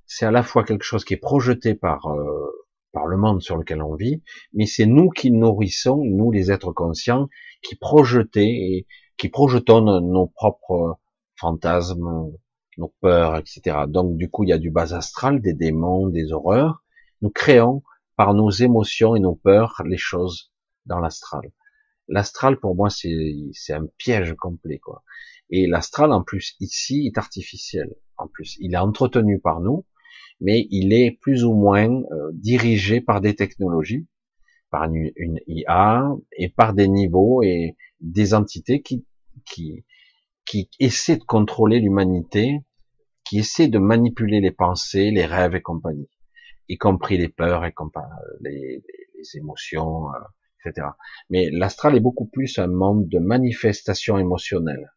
C'est à la fois quelque chose qui est projeté par euh, par le monde sur lequel on vit, mais c'est nous qui nourrissons, nous les êtres conscients, qui et qui projetons nos propres fantasmes, nos peurs, etc. Donc du coup, il y a du bas astral, des démons, des horreurs. Nous créons par nos émotions et nos peurs les choses dans l'astral. L'astral, pour moi, c'est un piège complet, quoi. Et l'astral, en plus, ici, est artificiel. En plus, il est entretenu par nous, mais il est plus ou moins euh, dirigé par des technologies, par une, IA et par des niveaux et des entités qui, qui, qui essaient de contrôler l'humanité, qui essaient de manipuler les pensées, les rêves et compagnie, y compris les peurs et les, les émotions, euh, etc. Mais l'astral est beaucoup plus un monde de manifestation émotionnelle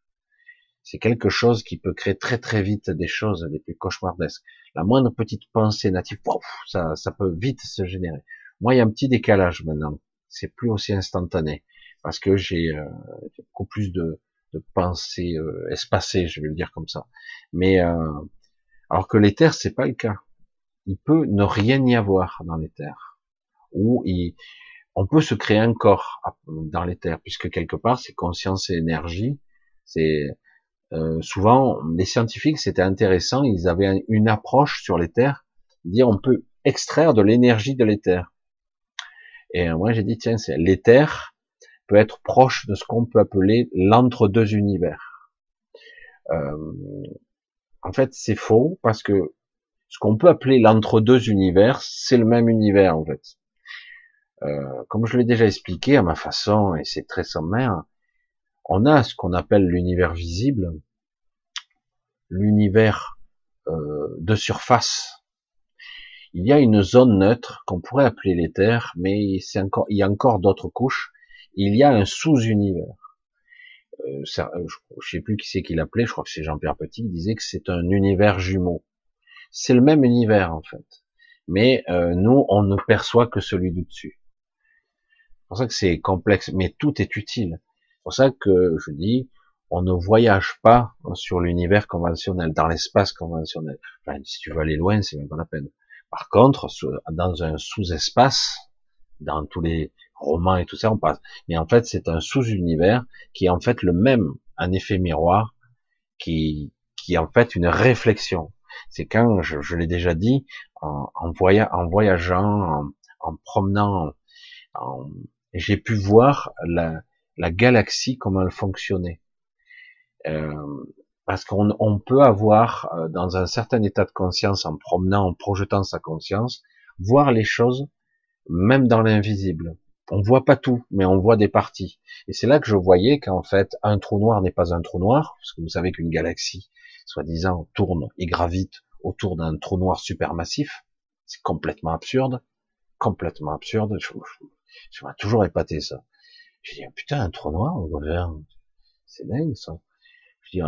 c'est quelque chose qui peut créer très très vite des choses les plus cauchemardesques. La moindre petite pensée native, ça, ça peut vite se générer. Moi, il y a un petit décalage maintenant. C'est plus aussi instantané parce que j'ai euh, beaucoup plus de, de pensées euh, espacées, je vais le dire comme ça. Mais euh, alors que l'éther, c'est pas le cas. Il peut ne rien y avoir dans l'éther. Ou il, on peut se créer un corps dans l'éther, puisque quelque part, c'est conscience et énergie. C'est euh, souvent, les scientifiques, c'était intéressant, ils avaient une approche sur l'éther, dire on peut extraire de l'énergie de l'éther. Et moi, j'ai dit, tiens, c'est l'éther peut être proche de ce qu'on peut appeler l'entre-deux univers. Euh, en fait, c'est faux, parce que ce qu'on peut appeler l'entre-deux univers, c'est le même univers, en fait. Euh, comme je l'ai déjà expliqué à ma façon, et c'est très sommaire, on a ce qu'on appelle l'univers visible, l'univers euh, de surface. Il y a une zone neutre qu'on pourrait appeler l'éther, mais c'est encore, il y a encore d'autres couches. Il y a un sous-univers. Euh, je, je sais plus qui c'est qui l'appelait, je crois que c'est Jean-Pierre Petit, qui disait que c'est un univers jumeau. C'est le même univers en fait, mais euh, nous on ne perçoit que celui du dessus. C'est pour ça que c'est complexe, mais tout est utile. C'est pour ça que je dis, on ne voyage pas sur l'univers conventionnel, dans l'espace conventionnel. Enfin, si tu veux aller loin, c'est même pas la peine. Par contre, dans un sous-espace, dans tous les romans et tout ça, on passe. Mais en fait, c'est un sous-univers qui est en fait le même, un effet miroir, qui, qui est en fait une réflexion. C'est quand, je, l'ai déjà dit, en, en, en voyageant, en, promenant, j'ai pu voir la, la galaxie, comment elle fonctionnait. Euh, parce qu'on on peut avoir, euh, dans un certain état de conscience, en promenant, en projetant sa conscience, voir les choses, même dans l'invisible. On voit pas tout, mais on voit des parties. Et c'est là que je voyais qu'en fait, un trou noir n'est pas un trou noir, parce que vous savez qu'une galaxie, soi-disant, tourne et gravite autour d'un trou noir supermassif. C'est complètement absurde, complètement absurde. Je, je, toujours épaté ça. J'ai dit, putain, un trou noir, c'est dingue ça.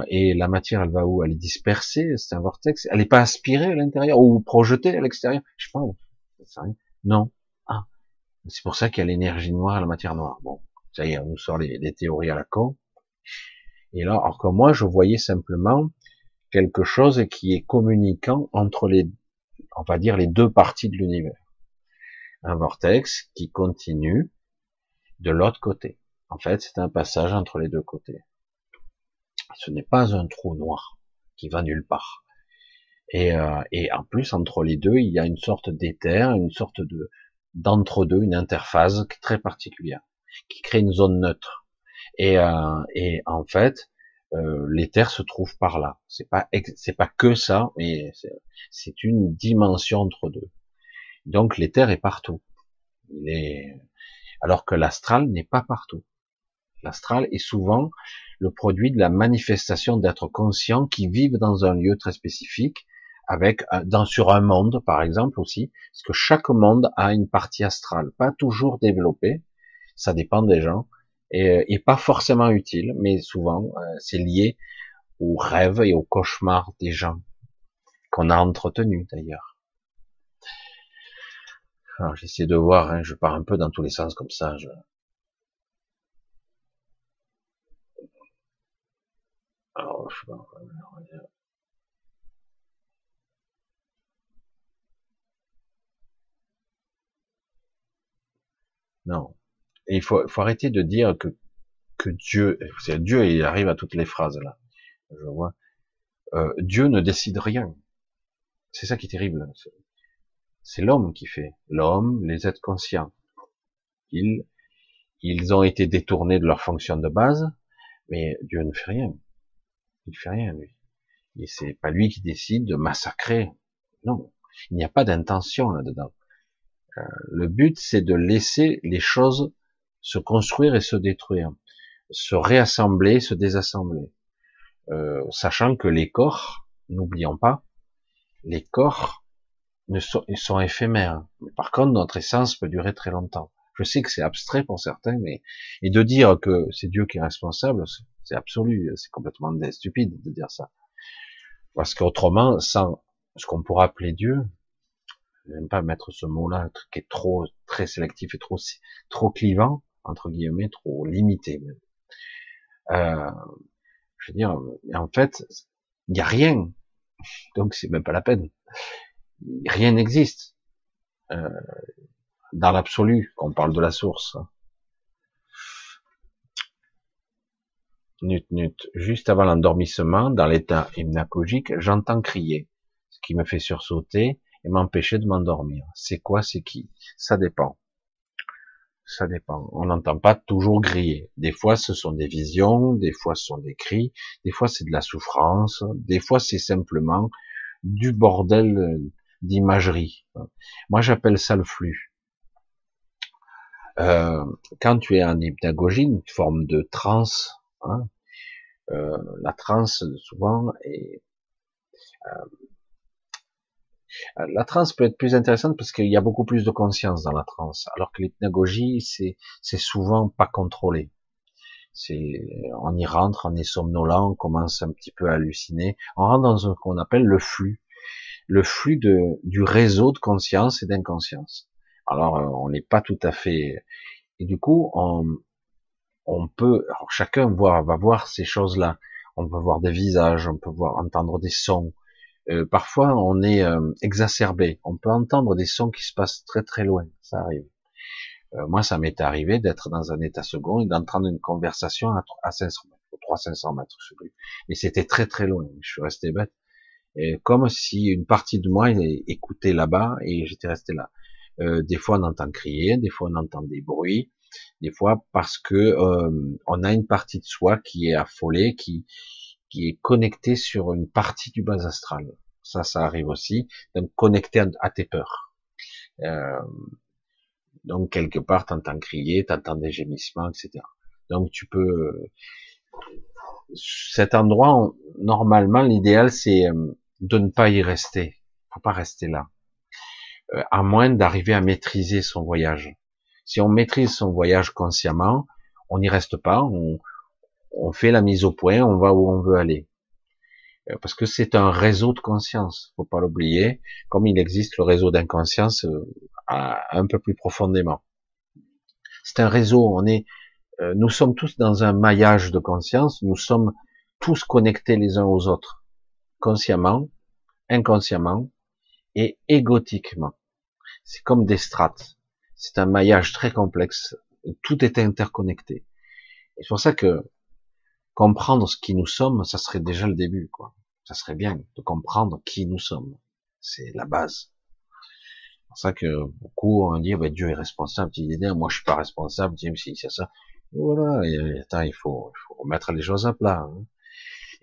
Et la matière, elle va où? Elle est dispersée, c'est un vortex. Elle n'est pas aspirée à l'intérieur ou projetée à l'extérieur? Je sais pas. Non. Ah. C'est pour ça qu'il y a l'énergie noire et la matière noire. Bon, ça y est, on nous sort les, théories à la con. Et là, alors que moi, je voyais simplement quelque chose qui est communiquant entre les, on va dire, les deux parties de l'univers. Un vortex qui continue de l'autre côté. En fait, c'est un passage entre les deux côtés. Ce n'est pas un trou noir qui va nulle part. Et, euh, et, en plus, entre les deux, il y a une sorte d'éther, une sorte de d'entre-deux, une interface très particulière, qui crée une zone neutre. Et, euh, et en fait, euh, l'éther se trouve par là. C'est pas c'est pas que ça, mais c'est une dimension entre deux. Donc l'éther est partout. Alors que l'astral n'est pas partout. L'astral est souvent le produit de la manifestation d'êtres conscients qui vivent dans un lieu très spécifique, avec dans sur un monde par exemple aussi, parce que chaque monde a une partie astrale, pas toujours développée, ça dépend des gens, et, et pas forcément utile, mais souvent euh, c'est lié aux rêves et aux cauchemars des gens qu'on a entretenus d'ailleurs. J'essaie de voir, hein, je pars un peu dans tous les sens comme ça. Je... Alors, je Non. Il faut, faut arrêter de dire que, que Dieu, c'est Dieu, il arrive à toutes les phrases là. Je vois. Euh, Dieu ne décide rien. C'est ça qui est terrible. C'est l'homme qui fait. L'homme, les êtres conscients. Ils, ils ont été détournés de leur fonction de base, mais Dieu ne fait rien. Il fait rien, lui. Et c'est pas lui qui décide de massacrer. Non. Il n'y a pas d'intention là-dedans. Euh, le but, c'est de laisser les choses se construire et se détruire, se réassembler, se désassembler, euh, sachant que les corps, n'oublions pas, les corps ne sont, ils sont éphémères. par contre, notre essence peut durer très longtemps. Je sais que c'est abstrait pour certains, mais et de dire que c'est Dieu qui est responsable, c'est absolu, c'est complètement stupide de dire ça. Parce qu'autrement, sans ce qu'on pourrait appeler Dieu, je n'aime pas mettre ce mot-là qui est trop très sélectif et trop trop clivant entre guillemets, trop limité. Euh, je veux dire, en fait, il n'y a rien, donc c'est même pas la peine rien n'existe euh, dans l'absolu, qu'on parle de la source. nut. Juste avant l'endormissement, dans l'état hypnagogique, j'entends crier, ce qui me fait sursauter et m'empêcher de m'endormir. C'est quoi, c'est qui? Ça dépend. Ça dépend. On n'entend pas toujours griller. Des fois, ce sont des visions, des fois, ce sont des cris, des fois, c'est de la souffrance, des fois, c'est simplement du bordel euh, d'imagerie. Moi, j'appelle ça le flux. Euh, quand tu es en hypnagogie, une forme de transe, hein, euh, la transe souvent est euh, la transe peut être plus intéressante parce qu'il y a beaucoup plus de conscience dans la transe, alors que l'hypnagogie c'est c'est souvent pas contrôlé. C'est on y rentre, on est somnolent, on commence un petit peu à halluciner, on rentre dans ce qu'on appelle le flux, le flux de du réseau de conscience et d'inconscience. Alors, euh, on n'est pas tout à fait. Et du coup, on, on peut. Alors, chacun va, va voir ces choses-là. On peut voir des visages, on peut voir entendre des sons. Euh, parfois, on est euh, exacerbé. On peut entendre des sons qui se passent très très loin. Ça arrive. moi, ça m'est arrivé d'être dans un état second et d'entendre une conversation à, à 500 mètres, 300-500 mètres, je sais plus. Mais c'était très très loin. Je suis resté bête. Et comme si une partie de moi écoutait là-bas et j'étais resté là. Euh, des fois on entend crier, des fois on entend des bruits, des fois parce que euh, on a une partie de soi qui est affolée, qui qui est connectée sur une partie du bas astral. Ça, ça arrive aussi. Donc connecté à, tes peurs. Euh, donc quelque part, t'entends crier, t'entends des gémissements, etc. Donc tu peux cet endroit, normalement, l'idéal c'est de ne pas y rester. Faut pas rester là. Euh, à moins d'arriver à maîtriser son voyage. Si on maîtrise son voyage consciemment, on n'y reste pas, on, on, fait la mise au point, on va où on veut aller. Euh, parce que c'est un réseau de conscience, faut pas l'oublier, comme il existe le réseau d'inconscience euh, un peu plus profondément. C'est un réseau, on est, nous sommes tous dans un maillage de conscience, nous sommes tous connectés les uns aux autres, consciemment, inconsciemment, et égotiquement. C'est comme des strates. C'est un maillage très complexe. Tout est interconnecté. C'est pour ça que comprendre ce qui nous sommes, ça serait déjà le début, quoi. Ça serait bien de comprendre qui nous sommes. C'est la base. C'est pour ça que beaucoup ont dit, bah, Dieu est responsable. moi, je suis pas responsable. Dieu, si, c'est ça. Et voilà. Et, attends, il faut, il faut remettre les choses à plat. Hein.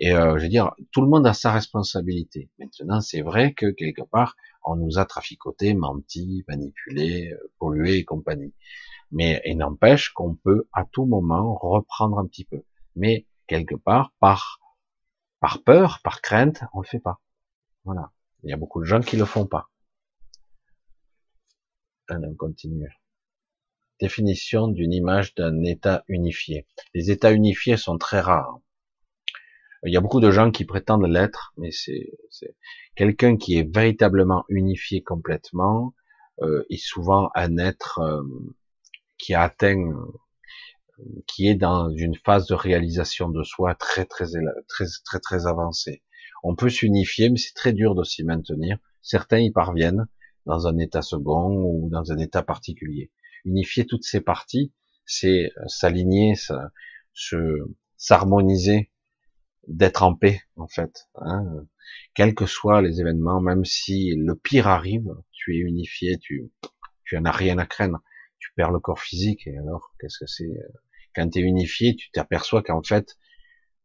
Et euh, je veux dire, tout le monde a sa responsabilité. Maintenant, c'est vrai que quelque part, on nous a traficoté, menti, manipulé, euh, pollué et compagnie. Mais il n'empêche qu'on peut à tout moment reprendre un petit peu. Mais quelque part, par par peur, par crainte, on le fait pas. Voilà. Il y a beaucoup de gens qui le font pas. Allez, on continue. Définition d'une image d'un état unifié. Les états unifiés sont très rares. Il y a beaucoup de gens qui prétendent l'être, mais c'est quelqu'un qui est véritablement unifié complètement euh, est souvent un être euh, qui atteint, qui est dans une phase de réalisation de soi très très très très très avancée. On peut s'unifier, mais c'est très dur de s'y maintenir. Certains y parviennent dans un état second ou dans un état particulier. Unifier toutes ces parties, c'est s'aligner, se s'harmoniser d'être en paix en fait. Hein. Quels que soient les événements, même si le pire arrive, tu es unifié, tu tu en as rien à craindre. Tu perds le corps physique et alors qu'est-ce que c'est euh, Quand tu es unifié, tu t'aperçois qu'en fait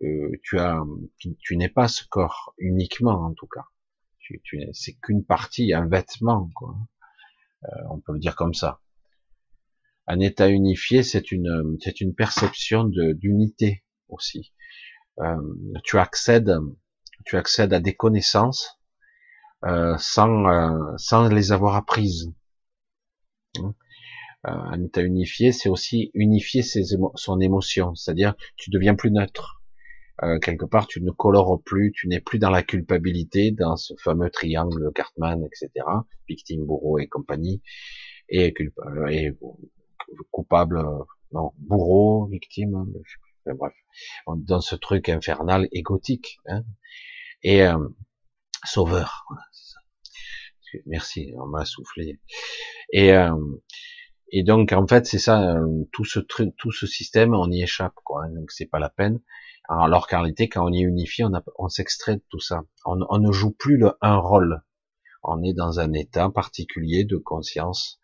euh, tu n'es pas ce corps uniquement en tout cas. C'est qu'une partie, un vêtement quoi. Euh, on peut le dire comme ça. Un état unifié, c'est une perception d'unité aussi euh, tu accèdes, tu accèdes à des connaissances sans, sans les avoir apprises. Hein. Un état unifié, c'est aussi unifier ses son émotion, c'est-à-dire tu deviens plus neutre. quelque part, tu ne colores plus, tu n'es plus dans la culpabilité, dans ce fameux triangle Cartman, etc., victime, bourreau et compagnie, et, et coupable, non, bourreau, victime, bref, dans ce truc infernal et gothique. Hein. Et euh, sauveur. Merci, on m'a soufflé. Et euh, Et donc en fait c'est ça, euh, tout ce tout ce système, on y échappe quoi. Hein, donc c'est pas la peine. Alors qu'en réalité, quand on y unifie, on, on s'extrait de tout ça. On, on, ne joue plus le, un rôle. On est dans un état particulier de conscience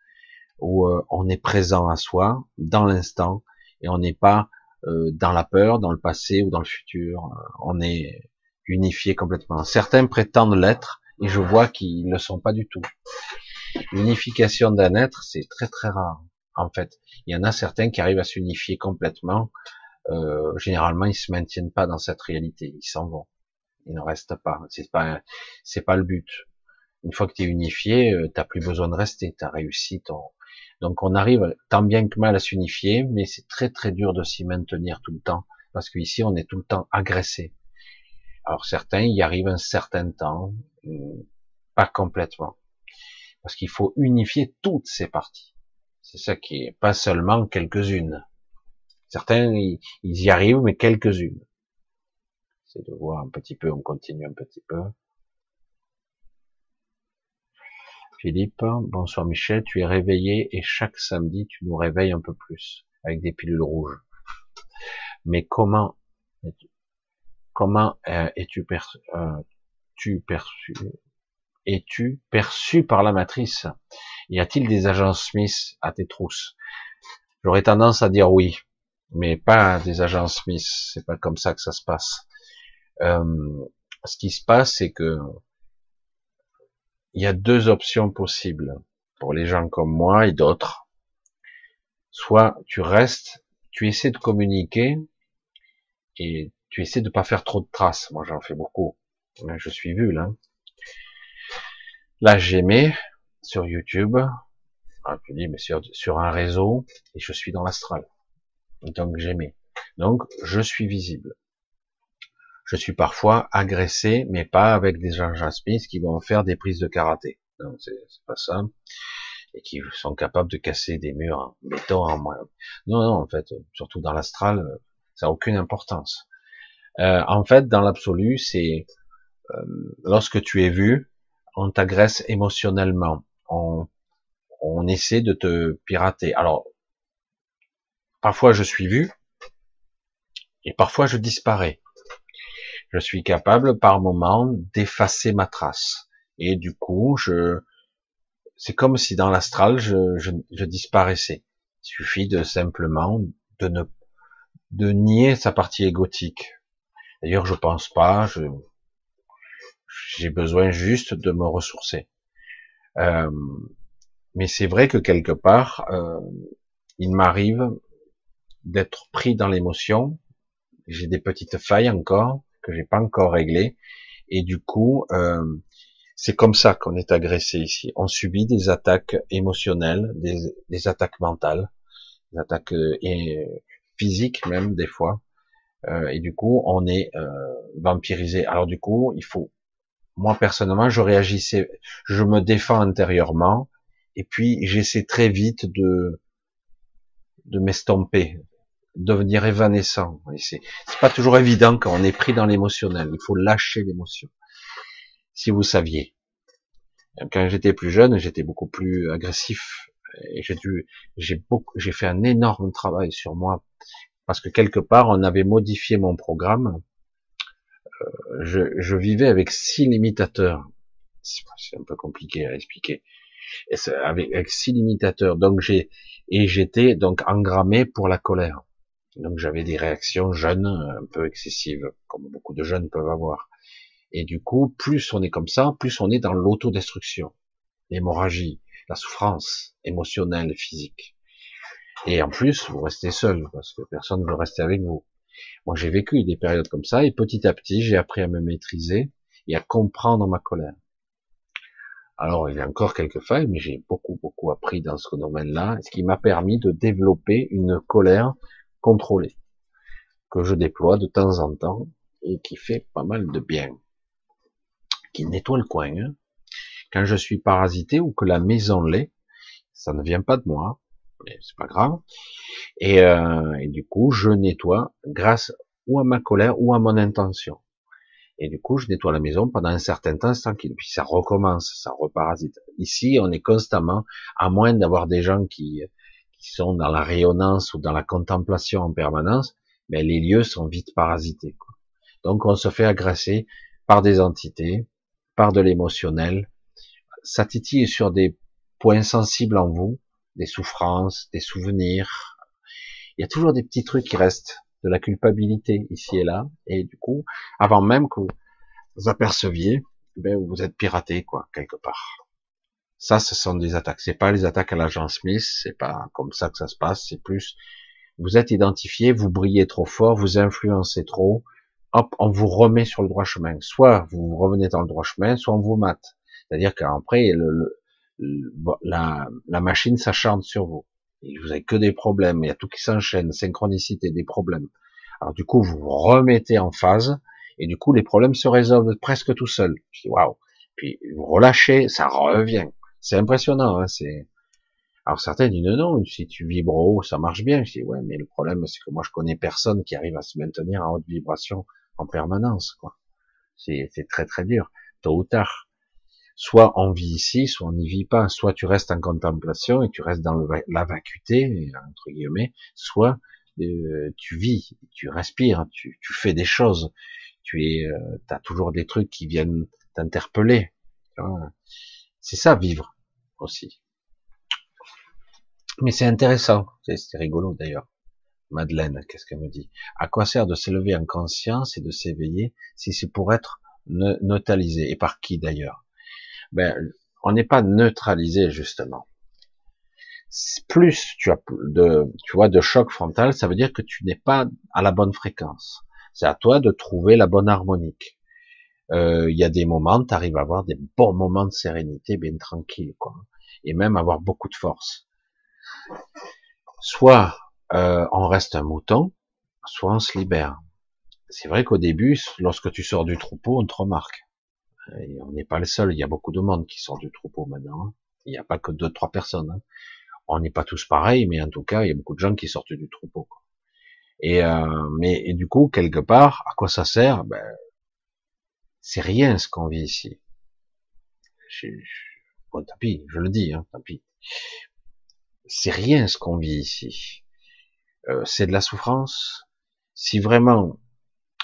où euh, on est présent à soi, dans l'instant, et on n'est pas euh, dans la peur, dans le passé ou dans le futur. On est unifié complètement. Certains prétendent l'être, et je vois qu'ils ne le sont pas du tout. L'unification d'un être, c'est très très rare. En fait, il y en a certains qui arrivent à s'unifier complètement. Euh, généralement, ils se maintiennent pas dans cette réalité. Ils s'en vont. Ils ne restent pas. C'est pas, c'est pas le but. Une fois que tu es unifié, tu euh, t'as plus besoin de rester. Tu réussi ton. Donc, on arrive tant bien que mal à s'unifier, mais c'est très très dur de s'y maintenir tout le temps parce qu'ici, on est tout le temps agressé. Alors certains y arrivent un certain temps, euh, pas complètement parce qu'il faut unifier toutes ces parties. C'est ça qui est pas seulement quelques-unes. Certains, ils, y arrivent, mais quelques-unes. C'est de voir un petit peu, on continue un petit peu. Philippe, bonsoir Michel, tu es réveillé et chaque samedi tu nous réveilles un peu plus avec des pilules rouges. Mais comment comment euh, es-tu perçu, euh, es-tu perçu par la matrice? Y a-t-il des agents Smith à tes trousses? J'aurais tendance à dire oui, mais pas des agents Smith. C'est pas comme ça que ça se passe. Euh, ce qui se passe, c'est que il y a deux options possibles pour les gens comme moi et d'autres. Soit tu restes, tu essaies de communiquer et tu essaies de pas faire trop de traces. Moi, j'en fais beaucoup. Je suis vu là. Là, j'aimais sur YouTube, ah, tu dis, mais sur, un réseau, et je suis dans l'astral. Donc j'aimais. Donc je suis visible. Je suis parfois agressé, mais pas avec des gens Smith qui vont faire des prises de karaté. Non, c'est pas ça. Et qui sont capables de casser des murs en béton en. Non, non, en fait, surtout dans l'astral, ça n'a aucune importance. Euh, en fait, dans l'absolu, c'est euh, lorsque tu es vu, on t'agresse émotionnellement, on, on essaie de te pirater. Alors, parfois je suis vu, et parfois je disparais. Je suis capable par moment d'effacer ma trace. Et du coup, je, c'est comme si dans l'astral, je, je, disparaissais. Il suffit de simplement de ne, de nier sa partie égotique. D'ailleurs, je pense pas, je, j'ai besoin juste de me ressourcer. Euh, mais c'est vrai que quelque part, euh, il m'arrive d'être pris dans l'émotion. J'ai des petites failles encore que j'ai pas encore réglées, et du coup, euh, c'est comme ça qu'on est agressé ici. On subit des attaques émotionnelles, des, attaques mentales, des attaques et physiques même des fois. et du coup, on est vampirisé. Alors du coup, il faut moi personnellement, je réagissais, je me défends intérieurement, et puis j'essaie très vite de de m'estomper, devenir évanescent. c'est pas toujours évident quand on est pris dans l'émotionnel. Il faut lâcher l'émotion. Si vous saviez, quand j'étais plus jeune, j'étais beaucoup plus agressif. J'ai dû, j'ai beaucoup, j'ai fait un énorme travail sur moi parce que quelque part on avait modifié mon programme je, je, vivais avec six limitateurs. C'est un peu compliqué à expliquer. Et avec, six limitateurs. Donc j'ai et j'étais donc engrammé pour la colère. Donc j'avais des réactions jeunes un peu excessives, comme beaucoup de jeunes peuvent avoir. Et du coup, plus on est comme ça, plus on est dans l'autodestruction, l'hémorragie, la souffrance émotionnelle, physique. Et en plus, vous restez seul parce que personne ne veut rester avec vous. Moi, j'ai vécu des périodes comme ça et petit à petit, j'ai appris à me maîtriser et à comprendre ma colère. Alors, il y a encore quelques failles, mais j'ai beaucoup, beaucoup appris dans ce domaine-là, ce qui m'a permis de développer une colère contrôlée, que je déploie de temps en temps et qui fait pas mal de bien, qui nettoie le coin. Hein. Quand je suis parasité ou que la maison l'est, ça ne vient pas de moi, mais c'est pas grave. Et, euh, du coup, je nettoie grâce ou à ma colère ou à mon intention. Et du coup, je nettoie la maison pendant un certain temps tranquille. Puis ça recommence, ça reparasite. Ici, on est constamment, à moins d'avoir des gens qui qui sont dans la rayonnance ou dans la contemplation en permanence, mais les lieux sont vite parasités. Quoi. Donc on se fait agresser par des entités, par de l'émotionnel. Ça titille sur des points sensibles en vous, des souffrances, des souvenirs. Il y a toujours des petits trucs qui restent, de la culpabilité ici et là, et du coup, avant même que vous aperceviez, ben, vous êtes piraté, quoi, quelque part. Ça, ce sont des attaques. C'est pas les attaques à l'agent Smith, c'est pas comme ça que ça se passe, c'est plus, vous êtes identifié, vous brillez trop fort, vous influencez trop, hop, on vous remet sur le droit chemin. Soit vous revenez dans le droit chemin, soit on vous mate. C'est-à-dire qu'après, le, la, la, machine s'acharne sur vous. Et vous avez que des problèmes, il y a tout qui s'enchaîne, synchronicité, des problèmes. Alors du coup, vous vous remettez en phase, et du coup, les problèmes se résolvent presque tout seuls. Je dis waouh. Puis vous relâchez, ça revient. C'est impressionnant. Hein, c'est. Alors certains disent non, si tu vibres haut, ça marche bien. Je dis ouais, mais le problème c'est que moi je connais personne qui arrive à se maintenir en haute vibration en permanence. quoi. C'est très très dur, tôt ou tard. Soit on vit ici, soit on n'y vit pas. Soit tu restes en contemplation et tu restes dans la vacuité entre guillemets. Soit euh, tu vis, tu respires, tu, fais des choses tu es, euh, as toujours des trucs qui viennent t'interpeller. C'est ça vivre aussi. Mais c'est intéressant, c'est rigolo d'ailleurs. Madeleine, qu'est-ce qu'elle me dit? À quoi sert de s'élever en conscience et de s'éveiller si c'est pour être neutralisé? Et par qui d'ailleurs? Ben, on n'est pas neutralisé justement. Plus tu as de, tu vois, de choc frontal, ça veut dire que tu n'es pas à la bonne fréquence. C'est à toi de trouver la bonne harmonique. Euh, il y a des moments, tu arrives à avoir des bons moments de sérénité, bien tranquille, quoi. Et même avoir beaucoup de force. Soit euh, on reste un mouton, soit on se libère. C'est vrai qu'au début, lorsque tu sors du troupeau, on te remarque. On n'est pas le seul, il y a beaucoup de monde qui sort du troupeau maintenant. Hein. Il n'y a pas que deux, trois personnes. Hein. On n'est pas tous pareils, mais en tout cas, il y a beaucoup de gens qui sortent du troupeau. Et euh, mais du coup, quelque part, à quoi ça sert? Ben, C'est rien ce qu'on vit ici. Je, bon, tant pis, je le dis, hein, tant pis. C'est rien ce qu'on vit ici. Euh, c'est de la souffrance. Si vraiment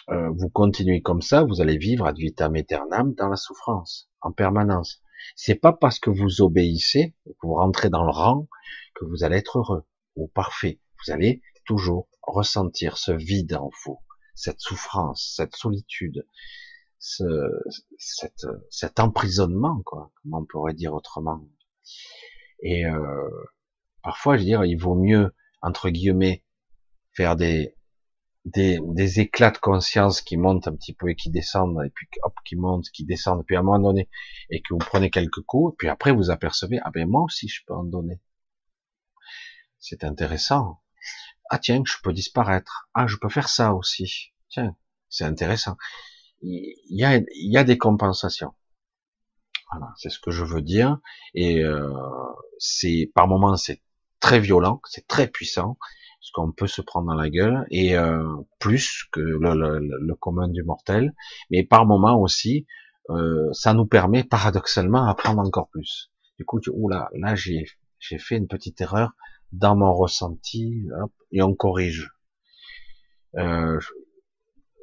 euh, vous continuez comme ça, vous allez vivre ad vitam aeternam dans la souffrance, en permanence. C'est pas parce que vous obéissez, que vous rentrez dans le rang, que vous allez être heureux ou parfait. Vous allez toujours ressentir ce vide en vous, cette souffrance, cette solitude, ce, cet emprisonnement, quoi, comment on pourrait dire autrement. Et euh, parfois, je veux dire, il vaut mieux, entre guillemets, faire des, des, des, éclats de conscience qui montent un petit peu et qui descendent, et puis hop, qui montent, qui descendent, puis à un moment donné, et que vous prenez quelques coups, puis après vous apercevez, ah ben moi aussi je peux en donner. C'est intéressant. Ah tiens, je peux disparaître. Ah, je peux faire ça aussi. Tiens, c'est intéressant. Il y a, il y a des compensations. Voilà, c'est ce que je veux dire. Et euh, c'est par moments c'est très violent, c'est très puissant, parce qu'on peut se prendre dans la gueule, et euh, plus que le, commun du mortel. Mais par moments aussi, euh, ça nous permet paradoxalement à prendre encore plus. Du coup, tu, oula, là j'ai j'ai fait une petite erreur dans mon ressenti, et on corrige. Euh,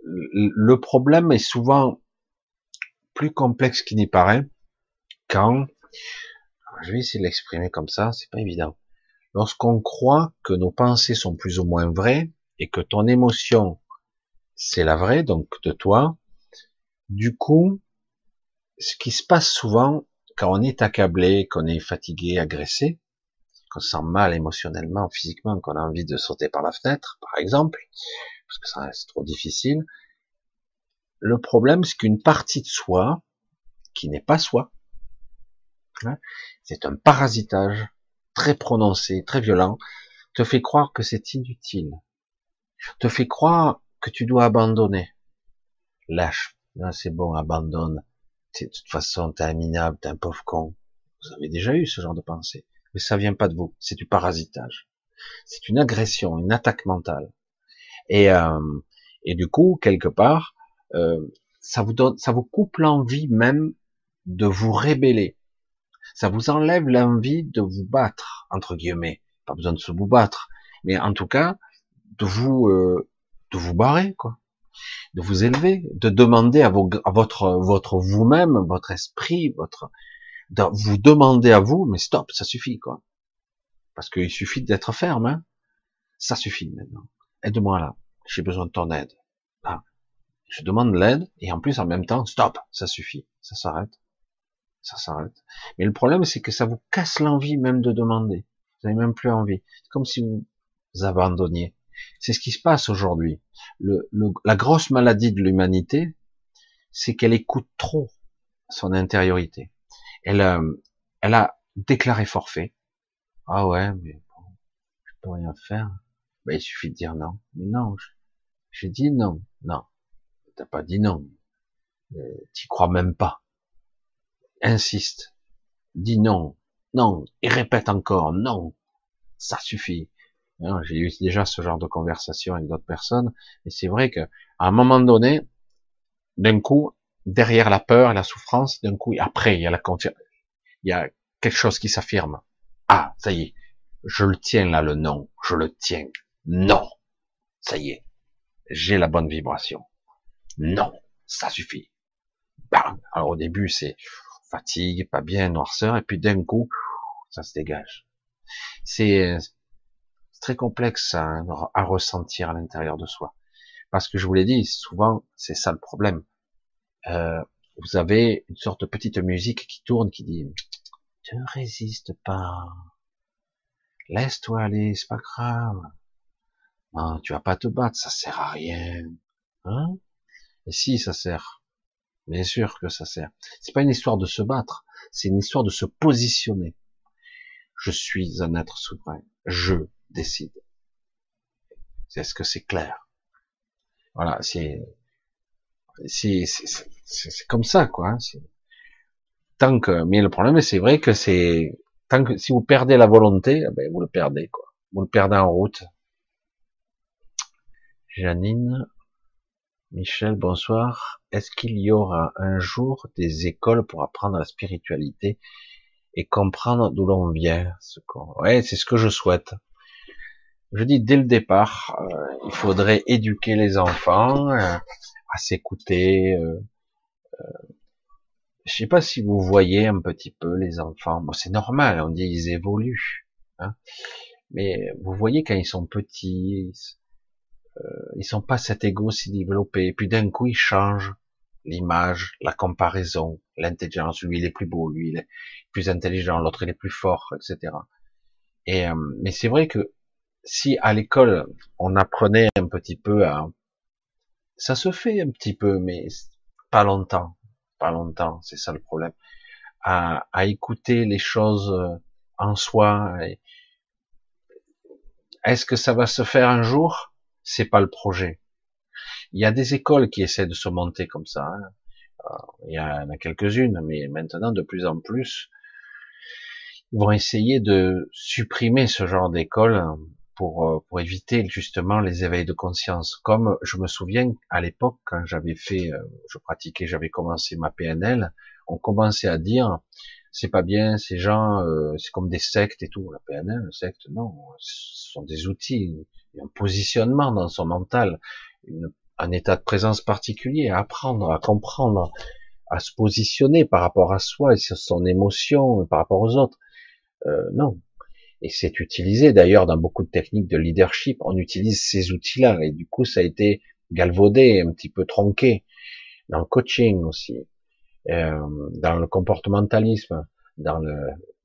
le problème est souvent plus complexe qu'il n'y paraît quand, je vais essayer de l'exprimer comme ça, c'est pas évident. Lorsqu'on croit que nos pensées sont plus ou moins vraies et que ton émotion c'est la vraie, donc de toi, du coup, ce qui se passe souvent quand on est accablé, qu'on est fatigué, agressé, qu'on se sent mal émotionnellement, physiquement, qu'on a envie de sauter par la fenêtre, par exemple, parce que ça reste trop difficile. Le problème, c'est qu'une partie de soi, qui n'est pas soi, hein, c'est un parasitage très prononcé, très violent, te fait croire que c'est inutile, te fait croire que tu dois abandonner. Lâche, c'est bon, abandonne. De toute façon, t'es un minable, t'es un pauvre con. Vous avez déjà eu ce genre de pensée mais ça vient pas de vous, c'est du parasitage. C'est une agression, une attaque mentale. Et, euh, du coup, quelque part, euh, ça vous donne, ça vous coupe l'envie même de vous rébeller. Ça vous enlève l'envie de vous battre entre guillemets pas besoin de se vous battre, mais en tout cas, de vous, euh, de vous barrer, quoi, de vous élever, de demander à, vos, à votre, votre vous-même, votre esprit, votre, de vous demander à vous, mais stop, ça suffit, quoi, parce qu'il suffit d'être ferme, hein. ça suffit maintenant. Aide-moi là, j'ai besoin de ton aide. Ah, je demande l'aide et en plus en même temps, stop, ça suffit, ça s'arrête, ça s'arrête. Mais le problème, c'est que ça vous casse l'envie même de demander. Vous n'avez même plus envie. C'est comme si vous abandonniez. C'est ce qui se passe aujourd'hui. Le, la grosse maladie de l'humanité, c'est qu'elle écoute trop son intériorité. Elle, euh, elle a déclaré forfait. Ah ouais, mais bon, je peux rien faire. Ben, il suffit de dire non. Mais non, j'ai dit non. Non, t'as pas dit non. Euh, T'y crois même pas. Insiste. Dis non. Non. Et répète encore. Non. Ça suffit. J'ai eu déjà ce genre de conversation avec d'autres personnes. Et c'est vrai que, à un moment donné, d'un coup, derrière la peur et la souffrance, d'un coup, après, il y a la il y a quelque chose qui s'affirme. Ah, ça y est. Je le tiens là, le non. Je le tiens. Non. Ça y est. J'ai la bonne vibration. Non. Ça suffit. Bam. Alors au début, c'est fatigue, pas bien, noirceur, et puis d'un coup, ça se dégage. C'est très complexe à, ressentir à l'intérieur de soi. Parce que je vous l'ai dit, souvent, c'est ça le problème. Euh, vous avez une sorte de petite musique qui tourne, qui dit, ne résiste pas, laisse-toi aller, c'est pas grave. Non, tu vas pas te battre, ça sert à rien. Hein? Et si, ça sert. Bien sûr que ça sert. C'est pas une histoire de se battre, c'est une histoire de se positionner. Je suis un être souverain. Je décide. Est-ce que c'est clair Voilà, c'est c'est comme ça quoi. Hein, tant que mais le problème c'est vrai que c'est tant que si vous perdez la volonté, eh ben vous le perdez quoi. Vous le perdez en route. Janine, Michel, bonsoir. Est-ce qu'il y aura un jour des écoles pour apprendre la spiritualité et comprendre d'où l'on vient c'est ce que je souhaite. Je dis dès le départ, euh, il faudrait éduquer les enfants euh, à s'écouter. Euh, euh, je sais pas si vous voyez un petit peu les enfants. C'est normal, on dit ils évoluent. Hein, mais vous voyez quand ils sont petits, ils sont pas cet ego si développé. Et puis d'un coup, ils changent l'image, la comparaison, l'intelligence. Lui, il est plus beau, lui, il est plus intelligent, l'autre, il est plus fort, etc. Et euh, mais c'est vrai que si à l'école on apprenait un petit peu à, ça se fait un petit peu, mais pas longtemps, pas longtemps, c'est ça le problème, à, à écouter les choses en soi. Est-ce que ça va se faire un jour? C'est pas le projet. Il y a des écoles qui essaient de se monter comme ça. Hein. Euh, il y en a quelques-unes, mais maintenant de plus en plus, ils vont essayer de supprimer ce genre d'école pour, euh, pour éviter justement les éveils de conscience. Comme je me souviens à l'époque quand j'avais fait, euh, je pratiquais, j'avais commencé ma PNL, on commençait à dire c'est pas bien, ces gens, c'est comme des sectes et tout. La PNL, secte, non, ce sont des outils un positionnement dans son mental, un état de présence particulier, à apprendre, à comprendre, à se positionner par rapport à soi et sur son émotion, par rapport aux autres. Euh, non. Et c'est utilisé d'ailleurs dans beaucoup de techniques de leadership, on utilise ces outils-là, et du coup ça a été galvaudé, un petit peu tronqué, dans le coaching aussi, euh, dans le comportementalisme, dans le,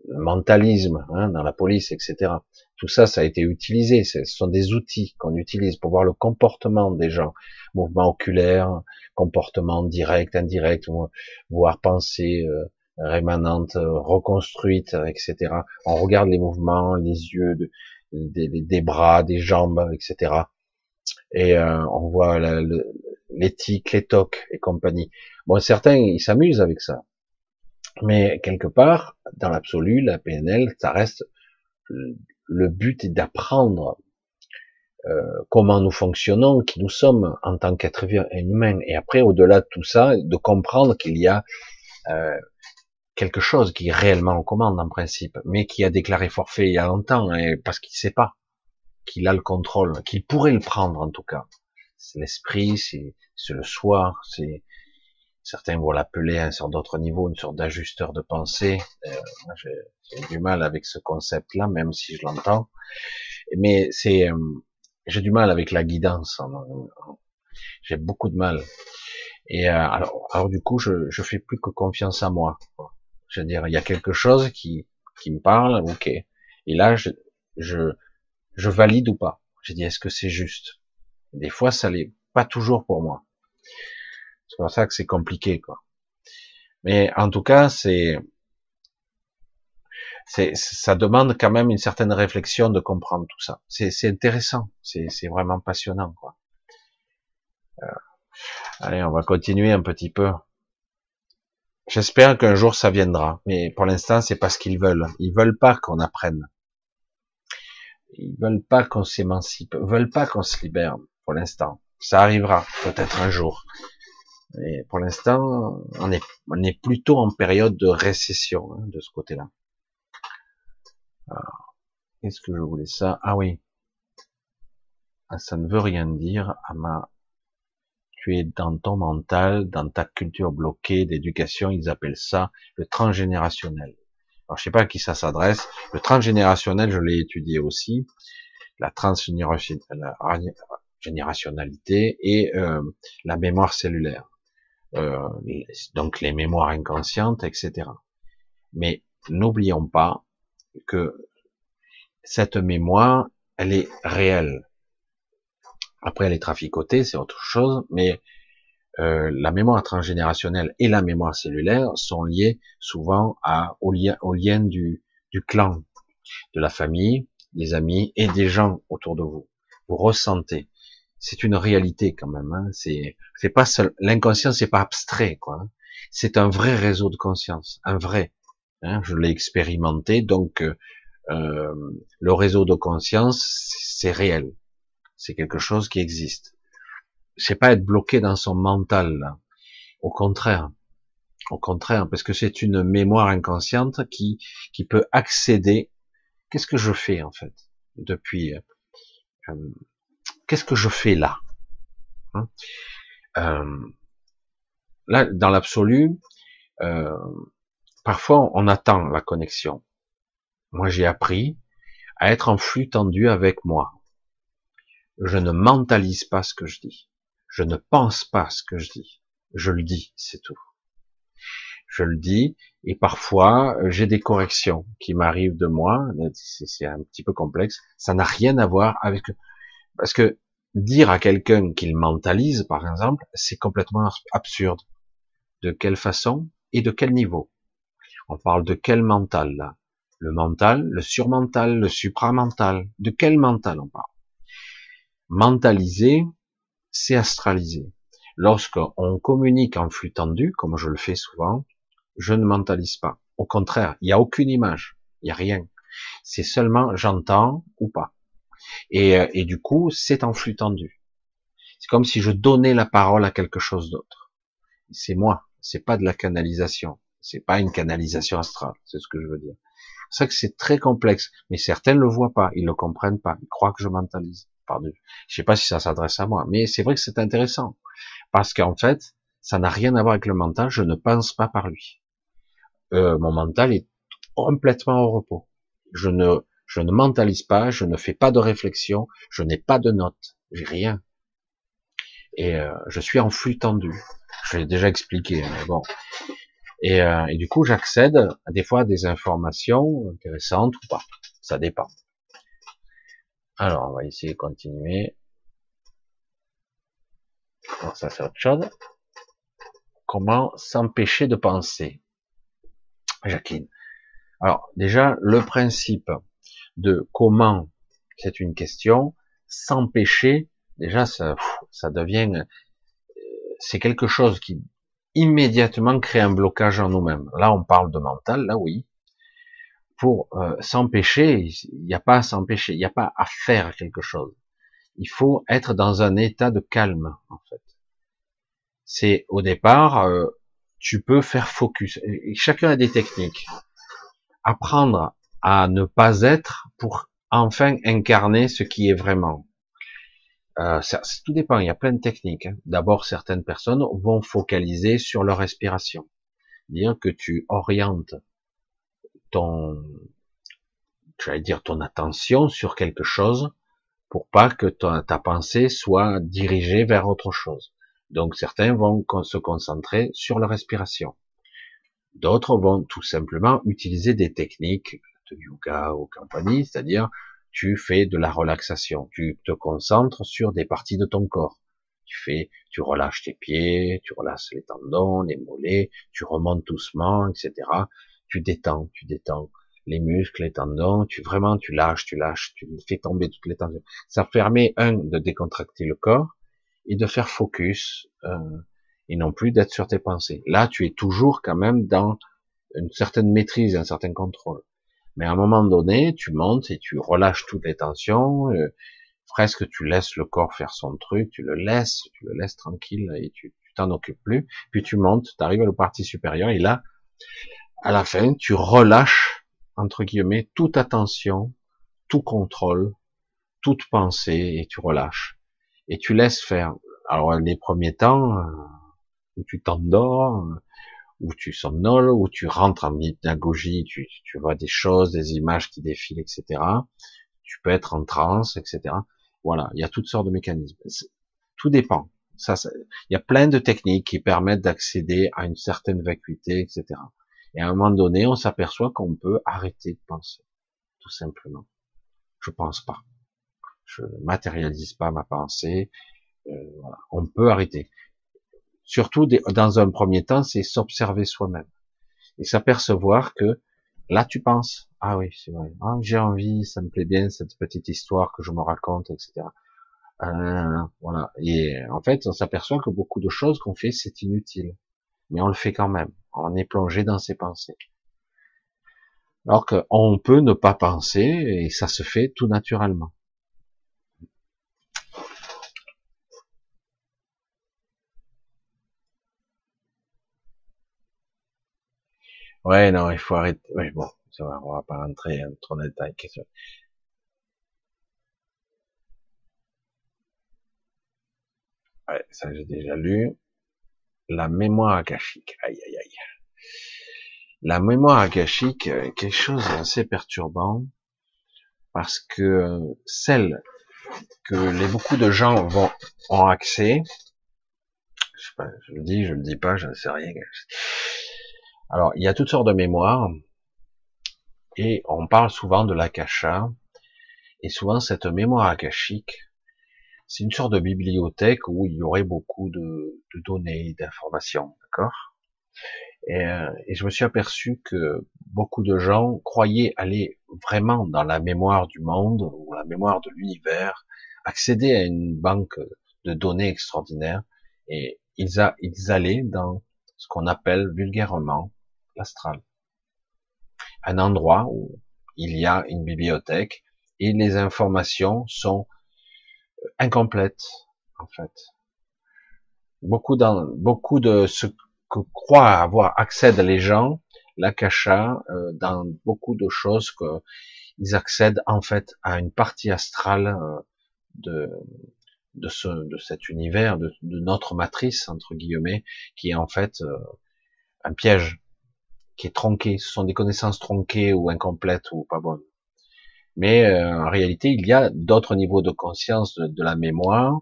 mentalisme, hein, dans la police, etc. Tout ça, ça a été utilisé. Ce sont des outils qu'on utilise pour voir le comportement des gens, mouvement oculaire, comportement direct, indirect, voire pensée euh, rémanente, reconstruite, etc. On regarde les mouvements, les yeux, des, bras, des jambes, etc. Et euh, on voit l'éthique, les tocs et compagnie. Bon, certains, ils s'amusent avec ça. Mais quelque part, dans l'absolu, la PNL, ça reste le but est d'apprendre euh, comment nous fonctionnons, qui nous sommes en tant qu'être humain. Et après, au-delà de tout ça, de comprendre qu'il y a euh, quelque chose qui est réellement aux commandes en principe, mais qui a déclaré forfait il y a longtemps, parce qu'il sait pas qu'il a le contrôle, qu'il pourrait le prendre en tout cas. C'est l'esprit, c'est le soir, c'est certains vont l'appeler à un sort d'autre niveau, une sorte d'ajusteur de pensée. Euh, j'ai du mal avec ce concept-là, même si je l'entends. Mais c'est, euh, j'ai du mal avec la guidance. J'ai beaucoup de mal. Et euh, alors, alors du coup, je, je fais plus que confiance à moi. Je veux dire, il y a quelque chose qui, qui me parle, ok. Et là, je, je, je valide ou pas. J'ai dit, est-ce que c'est juste? Des fois, ça l'est pas toujours pour moi. C'est pour ça que c'est compliqué, quoi. Mais en tout cas, c'est, c'est, ça demande quand même une certaine réflexion de comprendre tout ça. C'est, c'est intéressant, c'est, c'est vraiment passionnant, quoi. Euh, allez, on va continuer un petit peu. J'espère qu'un jour ça viendra, mais pour l'instant c'est pas ce qu'ils veulent. Ils veulent pas qu'on apprenne. Ils veulent pas qu'on s'émancipe, veulent pas qu'on se libère pour l'instant. Ça arrivera peut-être un jour. Mais pour l'instant, on est, on est plutôt en période de récession hein, de ce côté-là. Qu'est-ce que je voulais ça? Ah oui. Ah, ça ne veut rien dire. à ma tu es dans ton mental, dans ta culture bloquée d'éducation, ils appellent ça le transgénérationnel. Alors je sais pas à qui ça s'adresse. Le transgénérationnel, je l'ai étudié aussi. La transgénérationnalité et euh, la mémoire cellulaire. Euh, donc les mémoires inconscientes, etc. Mais n'oublions pas que cette mémoire, elle est réelle. Après, elle est traficotée, c'est autre chose, mais euh, la mémoire transgénérationnelle et la mémoire cellulaire sont liées souvent à, au, lien, au lien du, du clan, de la famille, des amis et des gens autour de vous. Vous ressentez. C'est une réalité quand même. Hein. C'est, c'est pas seul. L'inconscient, c'est pas abstrait, quoi. Hein. C'est un vrai réseau de conscience, un vrai. Hein. Je l'ai expérimenté, donc euh, euh le réseau de conscience, c'est réel c'est quelque chose qui existe. C'est pas être bloqué dans son mental. Au contraire. Au contraire, parce que c'est une mémoire inconsciente qui, qui peut accéder. Qu'est-ce que je fais, en fait, depuis, euh, qu'est-ce que je fais là? Hein? Euh, là, dans l'absolu, parfois on attend la connexion. Moi, j'ai appris à être en flux tendu avec moi je ne mentalise pas ce que je dis. Je ne pense pas ce que je dis. Je le dis, c'est tout. Je le dis, et parfois j'ai des corrections qui m'arrivent de moi. C'est un petit peu complexe. Ça n'a rien à voir avec parce que dire à quelqu'un qu'il mentalise, par exemple, c'est complètement absurde. De quelle façon et de quel niveau? On parle de quel mental là? Le mental, le surmental, le supramental? De quel mental on parle? Mentaliser, c'est astraliser. Lorsqu'on communique en flux tendu, comme je le fais souvent, je ne mentalise pas. Au contraire, il n'y a aucune image, il n'y a rien. C'est seulement j'entends ou pas. Et, euh, et du coup, c'est en flux tendu. C'est comme si je donnais la parole à quelque chose d'autre. C'est moi, c'est pas de la canalisation. C'est pas une canalisation astrale, c'est ce que je veux dire. C'est ça que c'est très complexe, mais certains le voient pas, ils le comprennent pas, ils croient que je mentalise. Pardon. Je sais pas si ça s'adresse à moi, mais c'est vrai que c'est intéressant parce qu'en fait, ça n'a rien à voir avec le mental. Je ne pense pas par lui. Euh, mon mental est complètement au repos. Je ne, je ne mentalise pas, je ne fais pas de réflexion, je n'ai pas de notes, j'ai rien. Et euh, je suis en flux tendu. Je l'ai déjà expliqué, mais bon. Et, euh, et du coup, j'accède à des fois à des informations intéressantes ou pas. Ça dépend. Alors, on va essayer de continuer. ça, c'est autre chose. Comment s'empêcher de penser? Jacqueline. Alors, déjà, le principe de comment, c'est une question, s'empêcher, déjà, ça, ça devient, euh, c'est quelque chose qui immédiatement crée un blocage en nous-mêmes. Là, on parle de mental, là oui, pour euh, s'empêcher, il n'y a pas à s'empêcher, il n'y a pas à faire quelque chose. Il faut être dans un état de calme, en fait. C'est au départ, euh, tu peux faire focus. Chacun a des techniques. Apprendre à ne pas être pour enfin incarner ce qui est vraiment. Euh, ça, tout dépend, il y a plein de techniques. Hein. D'abord, certaines personnes vont focaliser sur leur respiration. Dire que tu orientes ton, tu dire ton attention sur quelque chose pour pas que ta pensée soit dirigée vers autre chose. Donc certains vont se concentrer sur leur respiration. D'autres vont tout simplement utiliser des techniques de yoga ou compagnie, c'est-à-dire tu fais de la relaxation, tu te concentres sur des parties de ton corps. Tu fais, tu relâches tes pieds, tu relâches les tendons, les mollets, tu remontes doucement, etc. Tu détends, tu détends les muscles, les tendons, tu vraiment, tu lâches, tu lâches, tu fais tomber toutes les tensions. Ça permet, un, de décontracter le corps et de faire focus, euh, et non plus d'être sur tes pensées. Là, tu es toujours quand même dans une certaine maîtrise, un certain contrôle. Mais à un moment donné, tu montes et tu relâches toutes les tensions, euh, presque tu laisses le corps faire son truc, tu le laisses, tu le laisses tranquille et tu t'en occupes plus. Puis tu montes, tu arrives à la partie supérieure et là, à la fin, tu relâches entre guillemets toute attention, tout contrôle, toute pensée et tu relâches et tu laisses faire. Alors les premiers temps euh, où tu t'endors, où tu somnoles, où tu rentres en hypnagogie, tu, tu vois des choses, des images qui défilent, etc. Tu peux être en transe, etc. Voilà, il y a toutes sortes de mécanismes. Tout dépend. Ça, il y a plein de techniques qui permettent d'accéder à une certaine vacuité, etc. Et à un moment donné, on s'aperçoit qu'on peut arrêter de penser, tout simplement. Je pense pas. Je matérialise pas ma pensée. Euh, voilà. On peut arrêter surtout dans un premier temps, c'est s'observer soi-même et s'apercevoir que là tu penses, ah oui, c'est vrai, ah, j'ai envie, ça me plaît bien cette petite histoire que je me raconte, etc. Euh, voilà. Et en fait, on s'aperçoit que beaucoup de choses qu'on fait, c'est inutile, mais on le fait quand même. On est plongé dans ses pensées. Alors qu'on peut ne pas penser et ça se fait tout naturellement. Ouais, non, il faut arrêter. Oui, bon, ça va, on va pas rentrer trop dans le détail. Ouais, ça j'ai déjà lu. La mémoire akashique. Aïe, aïe, aïe. La mémoire akashique est quelque chose d'assez perturbant parce que celle que les beaucoup de gens vont ont accès, je, sais pas, je le dis, je le dis pas, je ne sais rien. Alors, il y a toutes sortes de mémoires, et on parle souvent de l'akasha, et souvent cette mémoire akashique, c'est une sorte de bibliothèque où il y aurait beaucoup de, données, d'informations, d'accord? Euh, et, je me suis aperçu que beaucoup de gens croyaient aller vraiment dans la mémoire du monde ou la mémoire de l'univers, accéder à une banque de données extraordinaires, et ils, allaient dans ce qu'on appelle vulgairement l'astral. Un endroit où il y a une bibliothèque et les informations sont incomplètes, en fait. Beaucoup dans, beaucoup de ce que croient avoir accèdent les gens, l'akasha, euh, dans beaucoup de choses que ils accèdent en fait à une partie astrale euh, de de ce de cet univers, de, notre matrice entre guillemets, qui est en fait euh, un piège qui est tronqué. Ce sont des connaissances tronquées ou incomplètes ou pas bonnes. Mais euh, en réalité, il y a d'autres niveaux de conscience de, la mémoire.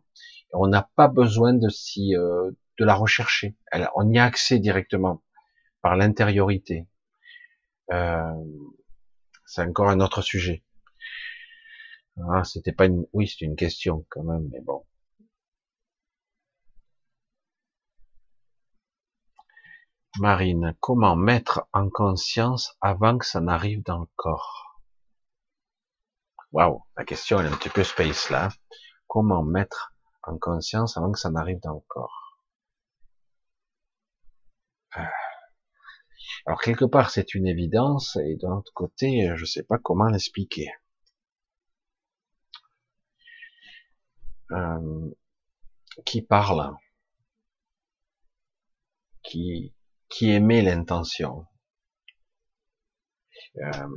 on n'a pas besoin de si euh, de la rechercher. On y a accès directement par l'intériorité. Euh, c'est encore un autre sujet. Ah, c'était pas une, oui, c'est une question quand même, mais bon. Marine, comment mettre en conscience avant que ça n'arrive dans le corps? Waouh, la question est un petit peu space là. Comment mettre en conscience avant que ça n'arrive dans le corps? Euh. Alors quelque part c'est une évidence et d'un autre côté je sais pas comment l'expliquer. Euh, qui parle? Qui qui émet l'intention. Euh,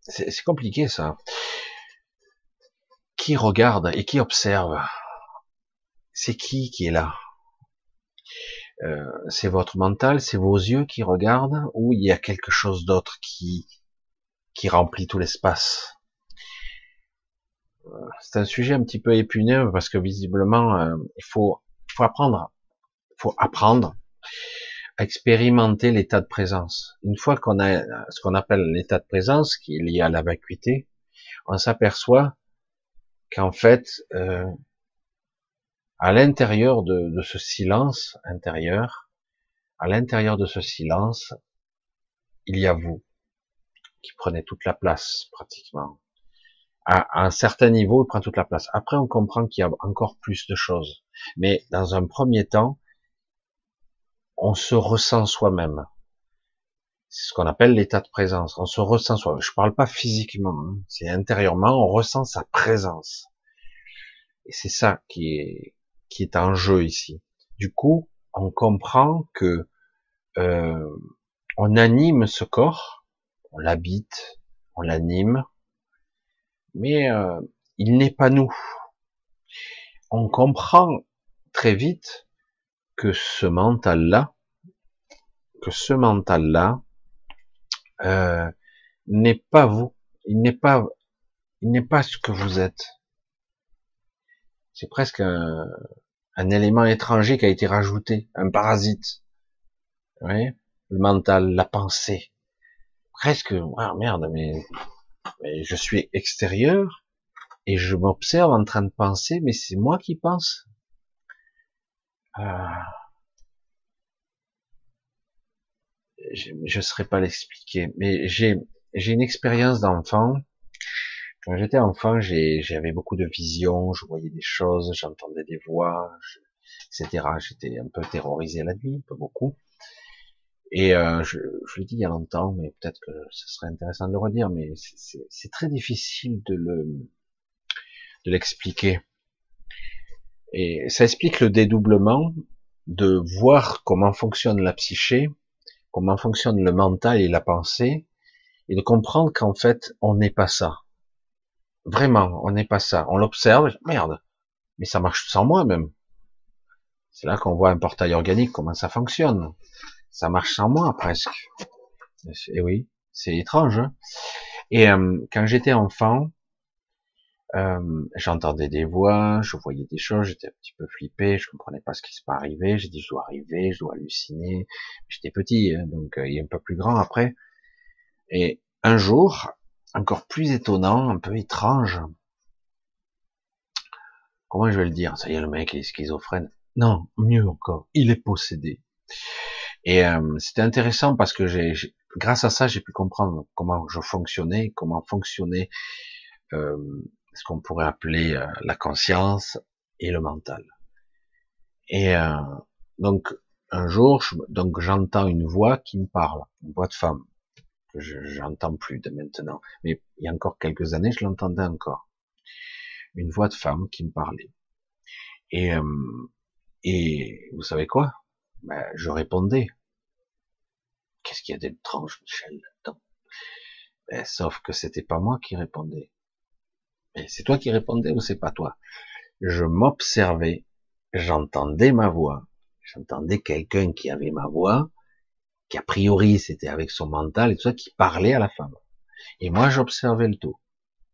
c'est compliqué ça. Qui regarde et qui observe C'est qui qui est là? Euh, C'est votre mental, c'est vos yeux qui regardent ou il y a quelque chose d'autre qui qui remplit tout l'espace? Euh, C'est un sujet un petit peu épineux parce que visiblement euh, il faut faut apprendre, faut apprendre à expérimenter l'état de présence. Une fois qu'on a ce qu'on appelle l'état de présence, qui est lié à la vacuité, on s'aperçoit qu'en fait, euh, à l'intérieur de, de, ce silence intérieur, à l'intérieur de ce silence, il y a vous qui prenez toute la place pratiquement. À, à un certain niveau, il prend toute la place. Après, on comprend qu'il y a encore plus de choses. Mais dans un premier temps, on se ressent soi-même. C'est ce qu'on appelle l'état de présence. On se ressent soi-même. Je parle pas physiquement, hein. c'est intérieurement, on ressent sa présence. Et c'est ça qui est, qui est en jeu ici. Du coup, on comprend que euh, on anime ce corps, on l'habite, on l'anime, mais euh, il n'est pas nous. On comprend très vite que ce mental-là, que ce mental-là euh, n'est pas vous, il n'est pas, il n'est pas ce que vous êtes. C'est presque un, élément étranger qui a été rajouté, un parasite. Voyez? Le mental, la pensée. Presque, ah merde, mais je suis extérieur et je m'observe en train de penser, mais c'est moi qui pense. Ah. je ne saurais pas l'expliquer, mais j'ai une expérience d'enfant. Quand j'étais enfant, j'avais beaucoup de visions, je voyais des choses, j'entendais des voix, etc. J'étais un peu terrorisé la nuit, pas beaucoup. Et euh, je, l'ai dit il y a longtemps, mais peut-être que ce serait intéressant de le redire, mais c'est très difficile de le de l'expliquer. Et ça explique le dédoublement de voir comment fonctionne la psyché, comment fonctionne le mental et la pensée, et de comprendre qu'en fait, on n'est pas ça. Vraiment, on n'est pas ça. On l'observe, merde, mais ça marche sans moi même. C'est là qu'on voit un portail organique, comment ça fonctionne. Ça marche sans moi presque. Et oui, c'est étrange. Hein. et euh, quand j'étais enfant, euh, j'entendais des voix, je voyais des choses, j'étais un petit peu flippé, je comprenais pas ce qui se arriver, j'ai dit je dois arriver, je dois halluciner. J'étais petit, hein, donc euh, il est un peu plus grand après. Et un jour, encore plus étonnant, un peu étrange. Comment je vais le dire? Ça y est, le mec est schizophrène. Non, mieux encore, il est possédé. Et euh, c'était intéressant parce que j'ai, grâce à ça, j'ai pu comprendre comment je fonctionnais, comment fonctionnait euh, ce qu'on pourrait appeler euh, la conscience et le mental. Et euh, donc un jour, donc j'entends une voix qui me parle, une voix de femme que j'entends plus de maintenant, mais il y a encore quelques années, je l'entendais encore, une voix de femme qui me parlait. Et euh, et vous savez quoi? Ben, Je répondais. Qu'est-ce qu'il y a d'étrange, Michel, là-dedans ben, Sauf que c'était pas moi qui répondais c'est toi qui répondais ou c'est pas toi? Je m'observais, j'entendais ma voix, j'entendais quelqu'un qui avait ma voix, qui a priori c'était avec son mental et tout ça, qui parlait à la femme. Et moi j'observais le tout.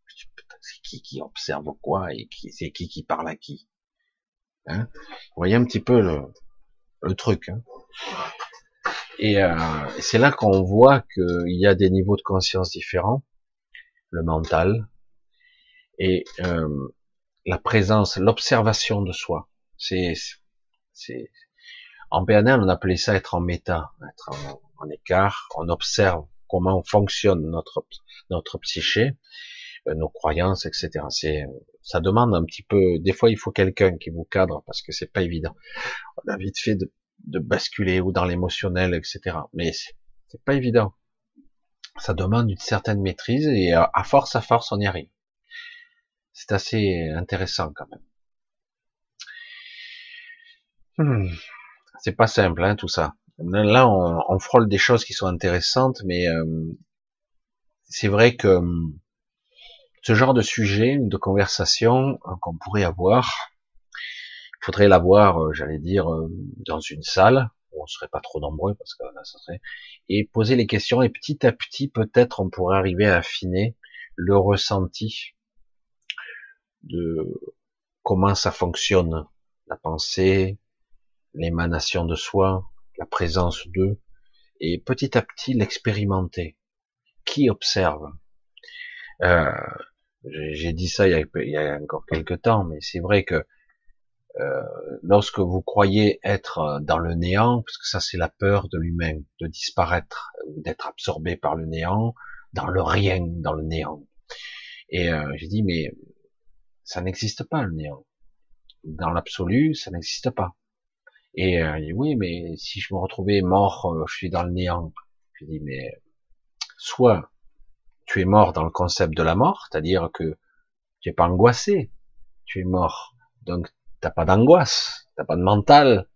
Je c'est qui qui observe quoi et qui c'est qui qui parle à qui? Hein? Vous voyez un petit peu le, le truc. Hein? Et euh, c'est là qu'on voit qu'il y a des niveaux de conscience différents. Le mental, et euh, la présence, l'observation de soi. C'est, c'est, en PNL, on appelait ça être en méta, être en, écart. On observe comment fonctionne notre notre psyché, euh, nos croyances, etc. C'est, ça demande un petit peu. Des fois, il faut quelqu'un qui vous cadre parce que c'est pas évident. On a vite fait de, de basculer ou dans l'émotionnel, etc. Mais c'est pas évident. Ça demande une certaine maîtrise et à force, à force, on y arrive. C'est assez intéressant quand même. Hmm. c'est pas simple, hein, tout ça. Là, on, frôle des choses qui sont intéressantes, mais euh, c'est vrai que hum, ce genre de sujet, de conversation euh, qu'on pourrait avoir, il faudrait l'avoir, euh, j'allais dire, dans une salle où on serait pas trop nombreux parce que là, ça serait, et poser les questions et petit à petit, peut-être, on pourrait arriver à affiner le ressenti de comment ça fonctionne, la pensée, l'émanation de soi, la présence d'eux, et petit à petit l'expérimenter. Qui observe? Euh, J'ai dit ça il y, a, encore quelques temps, mais c'est vrai que euh, lorsque vous croyez être dans le néant, parce que ça c'est la peur de l'humain, de disparaître, d'être absorbé par le néant, dans le rien, dans le néant. Et euh, j'ai dit mais ça n'existe pas le néant. Dans l'absolu, ça n'existe pas. Et euh, oui, mais si je me retrouvais mort, euh, je suis dans le néant. Je dis, mais soit tu es mort dans le concept de la mort, c'est-à-dire que tu es pas angoissé, tu es mort, donc t'as pas d'angoisse, t'as pas de mental,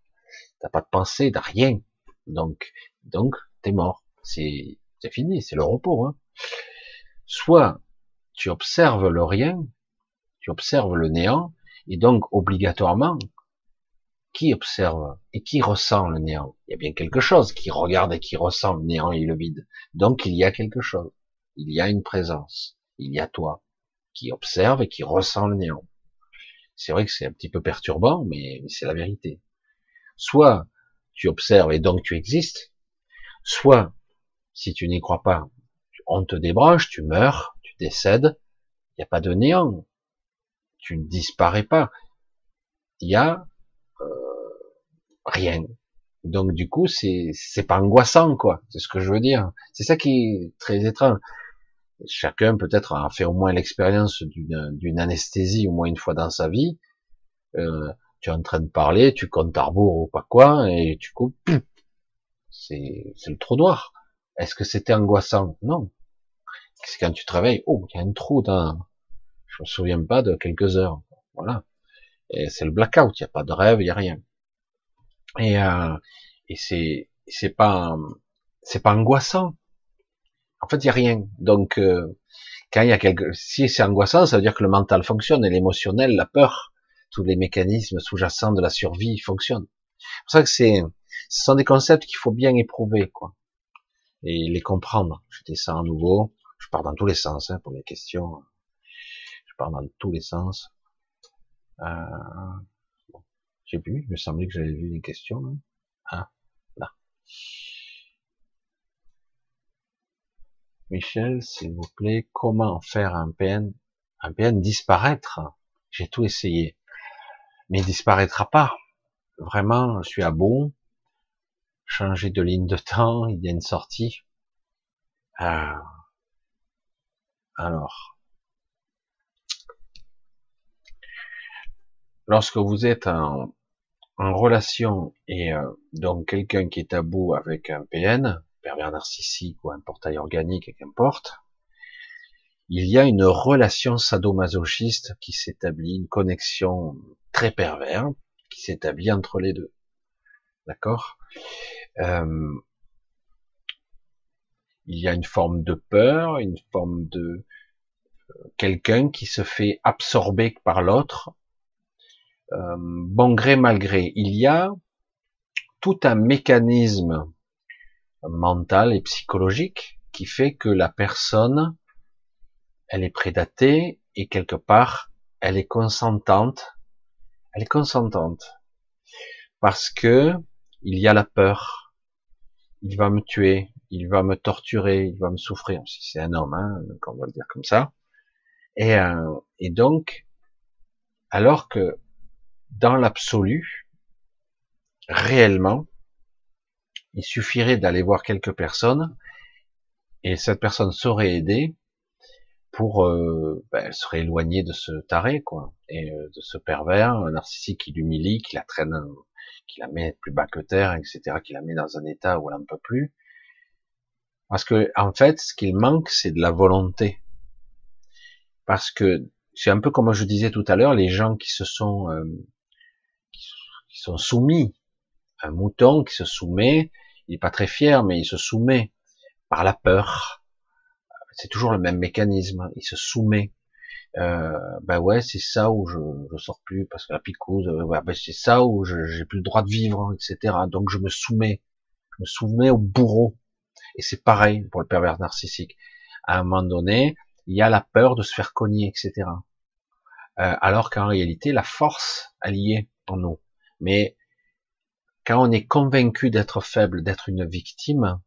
t'as pas de pensée, t'as rien, donc donc t'es mort, c'est c'est fini, c'est le repos. Hein. Soit tu observes le rien, tu observes le néant, et donc obligatoirement qui observe et qui ressent le néant? Il y a bien quelque chose qui regarde et qui ressent le néant et le vide. Donc il y a quelque chose. Il y a une présence. Il y a toi qui observe et qui ressent le néant. C'est vrai que c'est un petit peu perturbant, mais, c'est la vérité. Soit tu observes et donc tu existes, soit si tu n'y crois pas, on te débranche, tu meurs, tu décèdes, il n'y a pas de néant, tu ne disparais pas. Il y a rien. Donc du coup, c'est c'est pas angoissant quoi. C'est ce que je veux dire. C'est ça qui est très étrange. Chacun peut-être a fait au moins l'expérience d'une anesthésie au moins une fois dans sa vie. Euh, tu es en train de parler, tu comptes à ou pas quoi, et tu coupes. C'est c'est le trou noir. Est-ce que c'était angoissant? Non. C'est quand tu travailles. Oh, il y a un trou dans. Je me souviens pas de quelques heures. Voilà. Et c'est le blackout. Il n'y a pas de rêve, il n'y a rien. Et, euh, et c'est pas angoissant. En fait, il y a rien. Donc euh, quand y a quelque si c'est angoissant, ça veut dire que le mental fonctionne et l'émotionnel, la peur, tous les mécanismes sous-jacents de la survie fonctionnent. C'est pour ça que c'est ce sont des concepts qu'il faut bien éprouver quoi et les comprendre. Je descends à nouveau, je pars dans tous les sens hein, pour les questions. Pars dans tous les sens. Euh, j'ai vu, il me semblait que j'avais vu des questions. Hein. Ah, là. Michel, s'il vous plaît, comment faire un PN, un PN disparaître? J'ai tout essayé, mais il disparaîtra pas. Vraiment, je suis à bout. Changer de ligne de temps, il y a une sortie. Ah. Alors, lorsque vous êtes en, relation et euh, donc quelqu'un qui est à bout avec un PN, pervers narcissique ou un portail organique, qu'importe, il y a une relation sadomasochiste qui s'établit, une connexion très pervers qui s'établit entre les deux. D'accord? Euh, Il y a une forme de peur, une forme de euh, quelqu'un qui se fait absorber par l'autre euh, bon gré mal gré, il y a tout un mécanisme mental et psychologique qui fait que la personne, elle est prédatée et quelque part, elle est consentante. Elle est consentante parce que il y a la peur. Il va me tuer, il va me torturer, il va me souffrir. Si c'est un homme, hein, on va le dire comme ça. Et, euh, et donc, alors que dans l'absolu, réellement, il suffirait d'aller voir quelques personnes et cette personne saurait aider pour, euh, ben, serait éloignée de ce taré, quoi, et euh, de ce pervers, un narcissique qui l'humilie, qui la traîne, qui la met plus bas que terre, etc., qui la met dans un état où elle n'en peut plus. Parce que, en fait, ce qu'il manque, c'est de la volonté. Parce que, c'est un peu comme je disais tout à l'heure, les gens qui se sont euh, qui sont soumis un mouton qui se soumet, il est pas très fier, mais il se soumet par la peur. C'est toujours le même mécanisme. Il se soumet. Euh, ben ouais, c'est ça où je, je sors plus parce que la picouse, euh, ben c'est ça où j'ai plus le droit de vivre, etc. Donc je me soumets, je me soumets au bourreau. Et c'est pareil pour le pervers narcissique. À un moment donné, il y a la peur de se faire cogner, etc. Euh, alors qu'en réalité, la force, elle y est en nous. Mais quand on est convaincu d'être faible, d'être une victime,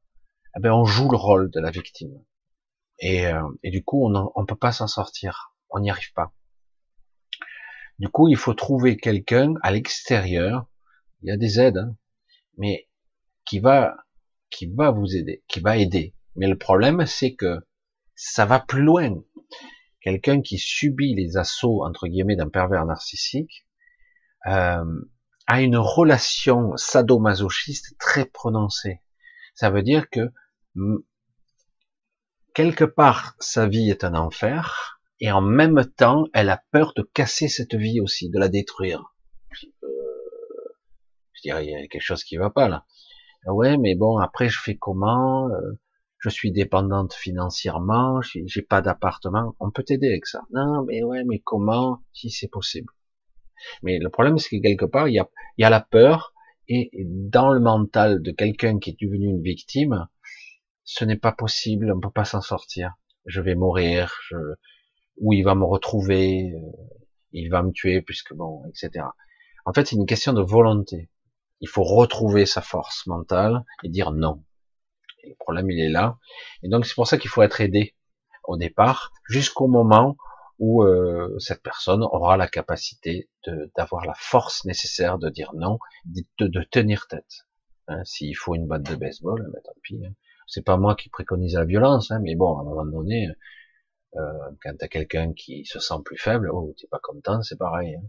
eh ben on joue le rôle de la victime. Et, euh, et du coup, on ne peut pas s'en sortir. On n'y arrive pas. Du coup, il faut trouver quelqu'un à l'extérieur. Il y a des aides, hein, mais qui va, qui va vous aider, qui va aider. Mais le problème, c'est que ça va plus loin. Quelqu'un qui subit les assauts entre guillemets d'un pervers narcissique euh, a une relation sadomasochiste très prononcée. Ça veut dire que quelque part sa vie est un enfer et en même temps elle a peur de casser cette vie aussi, de la détruire. Euh, je dirais il y a quelque chose qui va pas là. Ouais, mais bon après je fais comment? Euh, je suis dépendante financièrement, j'ai pas d'appartement, on peut t'aider avec ça. Non, mais ouais, mais comment? Si c'est possible Mais le problème, c'est que quelque part, il y a, y a la peur, et dans le mental de quelqu'un qui est devenu une victime, ce n'est pas possible, on peut pas s'en sortir. Je vais mourir, je, ou il va me retrouver, euh, il va me tuer, puisque bon, etc. En fait, c'est une question de volonté. Il faut retrouver sa force mentale et dire non le problème, il est là. Et donc, c'est pour ça qu'il faut être aidé au départ, jusqu'au moment où euh, cette personne aura la capacité d'avoir la force nécessaire de dire non, de, de tenir tête. Hein, S'il faut une batte de baseball, ben, tant pis. Hein. C'est pas moi qui préconise la violence, hein, mais bon, à un moment donné, euh, quand t'as quelqu'un qui se sent plus faible, oh, t'es pas content, c'est pareil. Hein.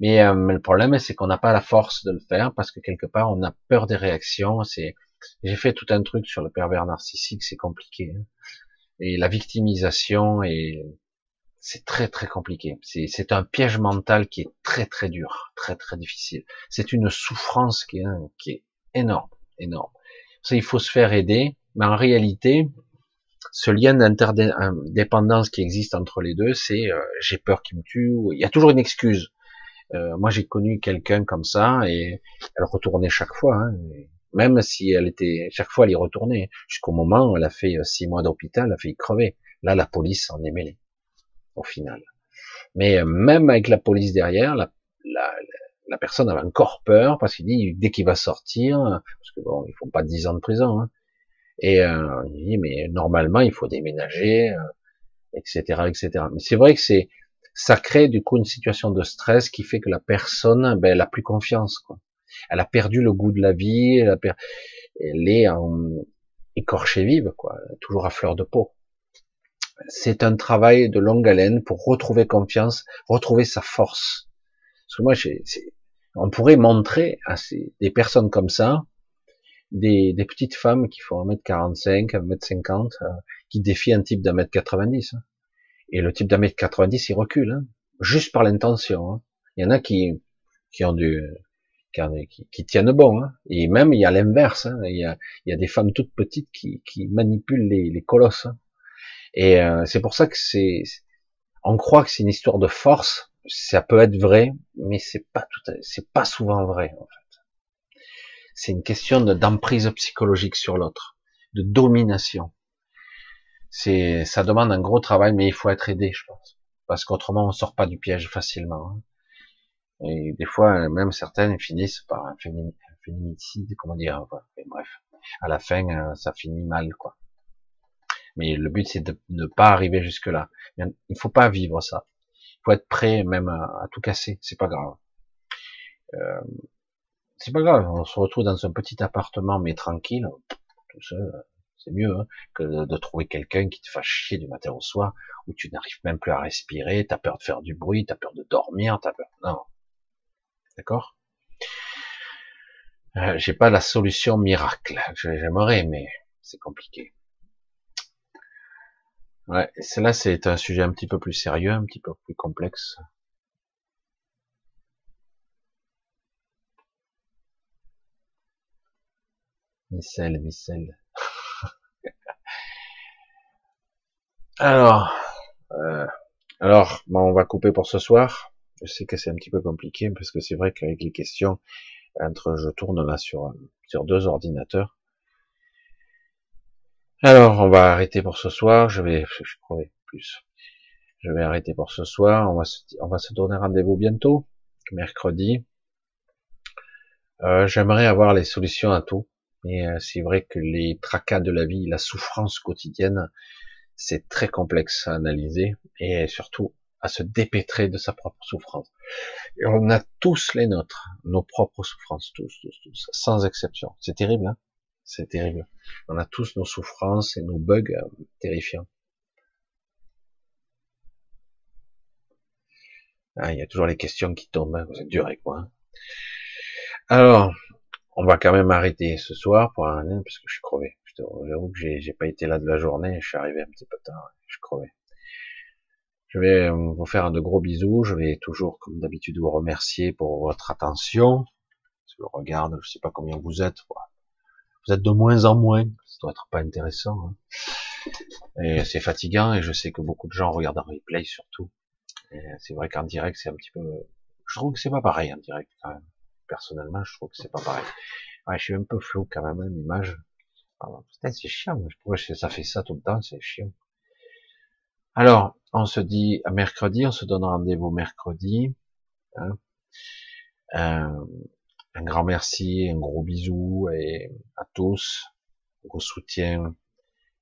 Mais, euh, mais, le problème, c'est qu'on n'a pas la force de le faire parce que quelque part, on a peur des réactions. C'est j'ai fait tout un truc sur le pervers narcissique, c'est compliqué. Hein. Et la victimisation, et c'est très très compliqué. C'est un piège mental qui est très très dur, très très difficile. C'est une souffrance qui est, est énorme, énorme. Ça, il faut se faire aider, mais en réalité, ce lien d'interdépendance qui existe entre les deux, c'est euh, j'ai peur qu'il me tue. Il y a toujours une excuse. Euh, moi, j'ai connu quelqu'un comme ça et elle retournait chaque fois. Hein, même si elle était, chaque fois elle y retournait, jusqu'au moment où elle a fait euh, six mois d'hôpital, elle a fait crever. Là, la police en est mêlée, au final. Mais euh, même avec la police derrière, la, la, la personne avait encore peur parce qu'il dit dès qu'il va sortir, parce que bon, ils font pas dix ans de prison, hein, et euh, il dit mais normalement il faut déménager, etc., euh, etc. Mais c'est vrai que c'est ça crée du coup une situation de stress qui fait que la personne, ben, elle a plus confiance. Quoi. Elle a perdu le goût de la vie, elle, a elle est en... écorchée vive, quoi, toujours à fleur de peau. C'est un travail de longue haleine pour retrouver confiance, retrouver sa force. Parce que moi, on pourrait montrer à ces, des personnes comme ça, des, des, petites femmes qui font 1m45, 1m50, euh, qui défient un type d'un mètre 90. Hein. Et le type d'un mètre 90, il recule, hein, juste par l'intention. Hein. Il y en a qui, qui ont du, qui, tiennent bon. Hein. Et même, il y a l'inverse. Hein. Il, y a, il, y a, des femmes toutes petites qui, manipulent les, les colosses. Et euh, c'est pour ça que c'est, on croit que c'est une histoire de force. Ça peut être vrai, mais c'est pas tout, c'est pas souvent vrai en fait. C'est une question d'emprise psychologique sur l'autre, de domination. C'est, ça demande un gros travail, mais il faut être aidé, je pense, parce qu'autrement on sort pas du piège facilement. Hein. Et des fois, même certaines finissent par un féminicide, comment dire, bref. À la fin, euh, ça finit mal, quoi. Mais le but, c'est de ne pas arriver jusque là. Il faut pas vivre ça. Il faut être prêt même à, tout casser. C'est pas grave. Euh, c'est pas grave. On se retrouve dans un petit appartement, mais tranquille, tout seul. C'est mieux hein, que de, trouver quelqu'un qui te fasse chier du matin au soir, où tu n'arrives même plus à respirer, t'as peur de faire du bruit, t'as peur de dormir, t'as peur. Non, D'accord? Euh, J'ai pas la solution miracle. J'aimerais, mais c'est compliqué. Ouais, cela c'est un sujet un petit peu plus sérieux, un petit peu plus complexe. Micelle, Micelle. alors, euh, alors, bon, on va couper pour ce soir. Je sais que c'est un petit peu compliqué parce que c'est vrai qu'avec les questions, entre je tourne là sur sur deux ordinateurs. Alors, on va arrêter pour ce soir. Je vais, je plus. Je vais arrêter pour ce soir. On va se, on va se donner rendez-vous bientôt, mercredi. Euh, J'aimerais avoir les solutions à tout, mais euh, c'est vrai que les tracas de la vie, la souffrance quotidienne, c'est très complexe à analyser et surtout à se dépêtrer de sa propre souffrance. Et on a tous les nôtres, nos propres souffrances, tous, tous, tous, sans exception. C'est terrible, hein? C'est terrible. On a tous nos souffrances et nos bugs euh, terrifiants. Ah, il y a toujours les questions qui tombent, hein. vous êtes dur avec moi. Hein. Alors, on va quand même arrêter ce soir pour un parce que je suis crevé. J'avoue que j'ai pas été là de la journée, je suis arrivé un petit peu tard, je suis crevé. Je vais euh, vous faire de gros bisous. Je vais toujours, comme d'habitude, vous remercier pour votre attention. Je regarde, je sais pas combien vous êtes. Vous êtes de moins en moins. Ça doit être pas intéressant. Hein. Et c'est fatigant. Et je sais que beaucoup de gens regardent en replay surtout. C'est vrai qu'en direct, c'est un petit peu. Je trouve que c'est pas pareil en direct quand même. Personnellement, je trouve que c'est pas pareil. Ouais, je suis un peu flou quand même, hein, l'image. Peut-être c'est chiant. Que ça fait ça tout le temps, c'est chiant. Alors, on se dit à mercredi, on se donne rendez-vous mercredi. Hein. Euh, un grand merci, un gros bisou et à tous, vos soutiens,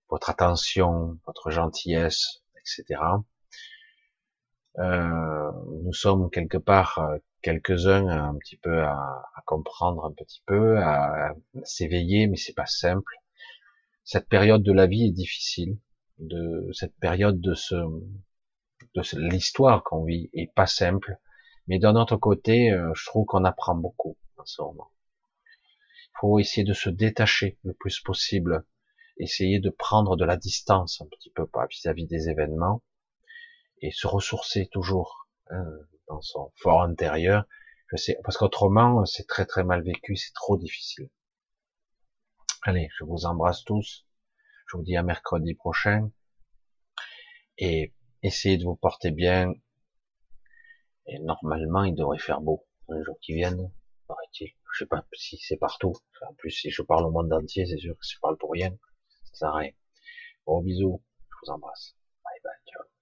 votre attention, votre gentillesse, etc. Euh, nous sommes quelque part euh, quelques-uns un petit peu à, à, comprendre un petit peu, à, s'éveiller, mais c'est pas simple. Cette période de la vie est difficile de cette période de ce de l'histoire qu'on vit est pas simple, mais d'un autre côté, euh, je trouve qu'on apprend beaucoup Il faut essayer de se détacher le plus possible, essayer de prendre de la distance un petit peu vis-à-vis des événements et se ressourcer toujours hein, dans son fort intérieur. Parce qu'autrement, c'est très très mal vécu, c'est trop difficile. Allez, je vous embrasse tous. Je vous dis à mercredi prochain. Et essayez de vous porter bien. Et normalement, il devrait faire beau dans les jours qui viennent, paraît-il. Je sais pas si c'est partout. en plus, si je parle au monde entier, c'est sûr que si je parle pour rien, ça sert à rien. Bon, bisous. Je vous embrasse. Bye bye. Ciao.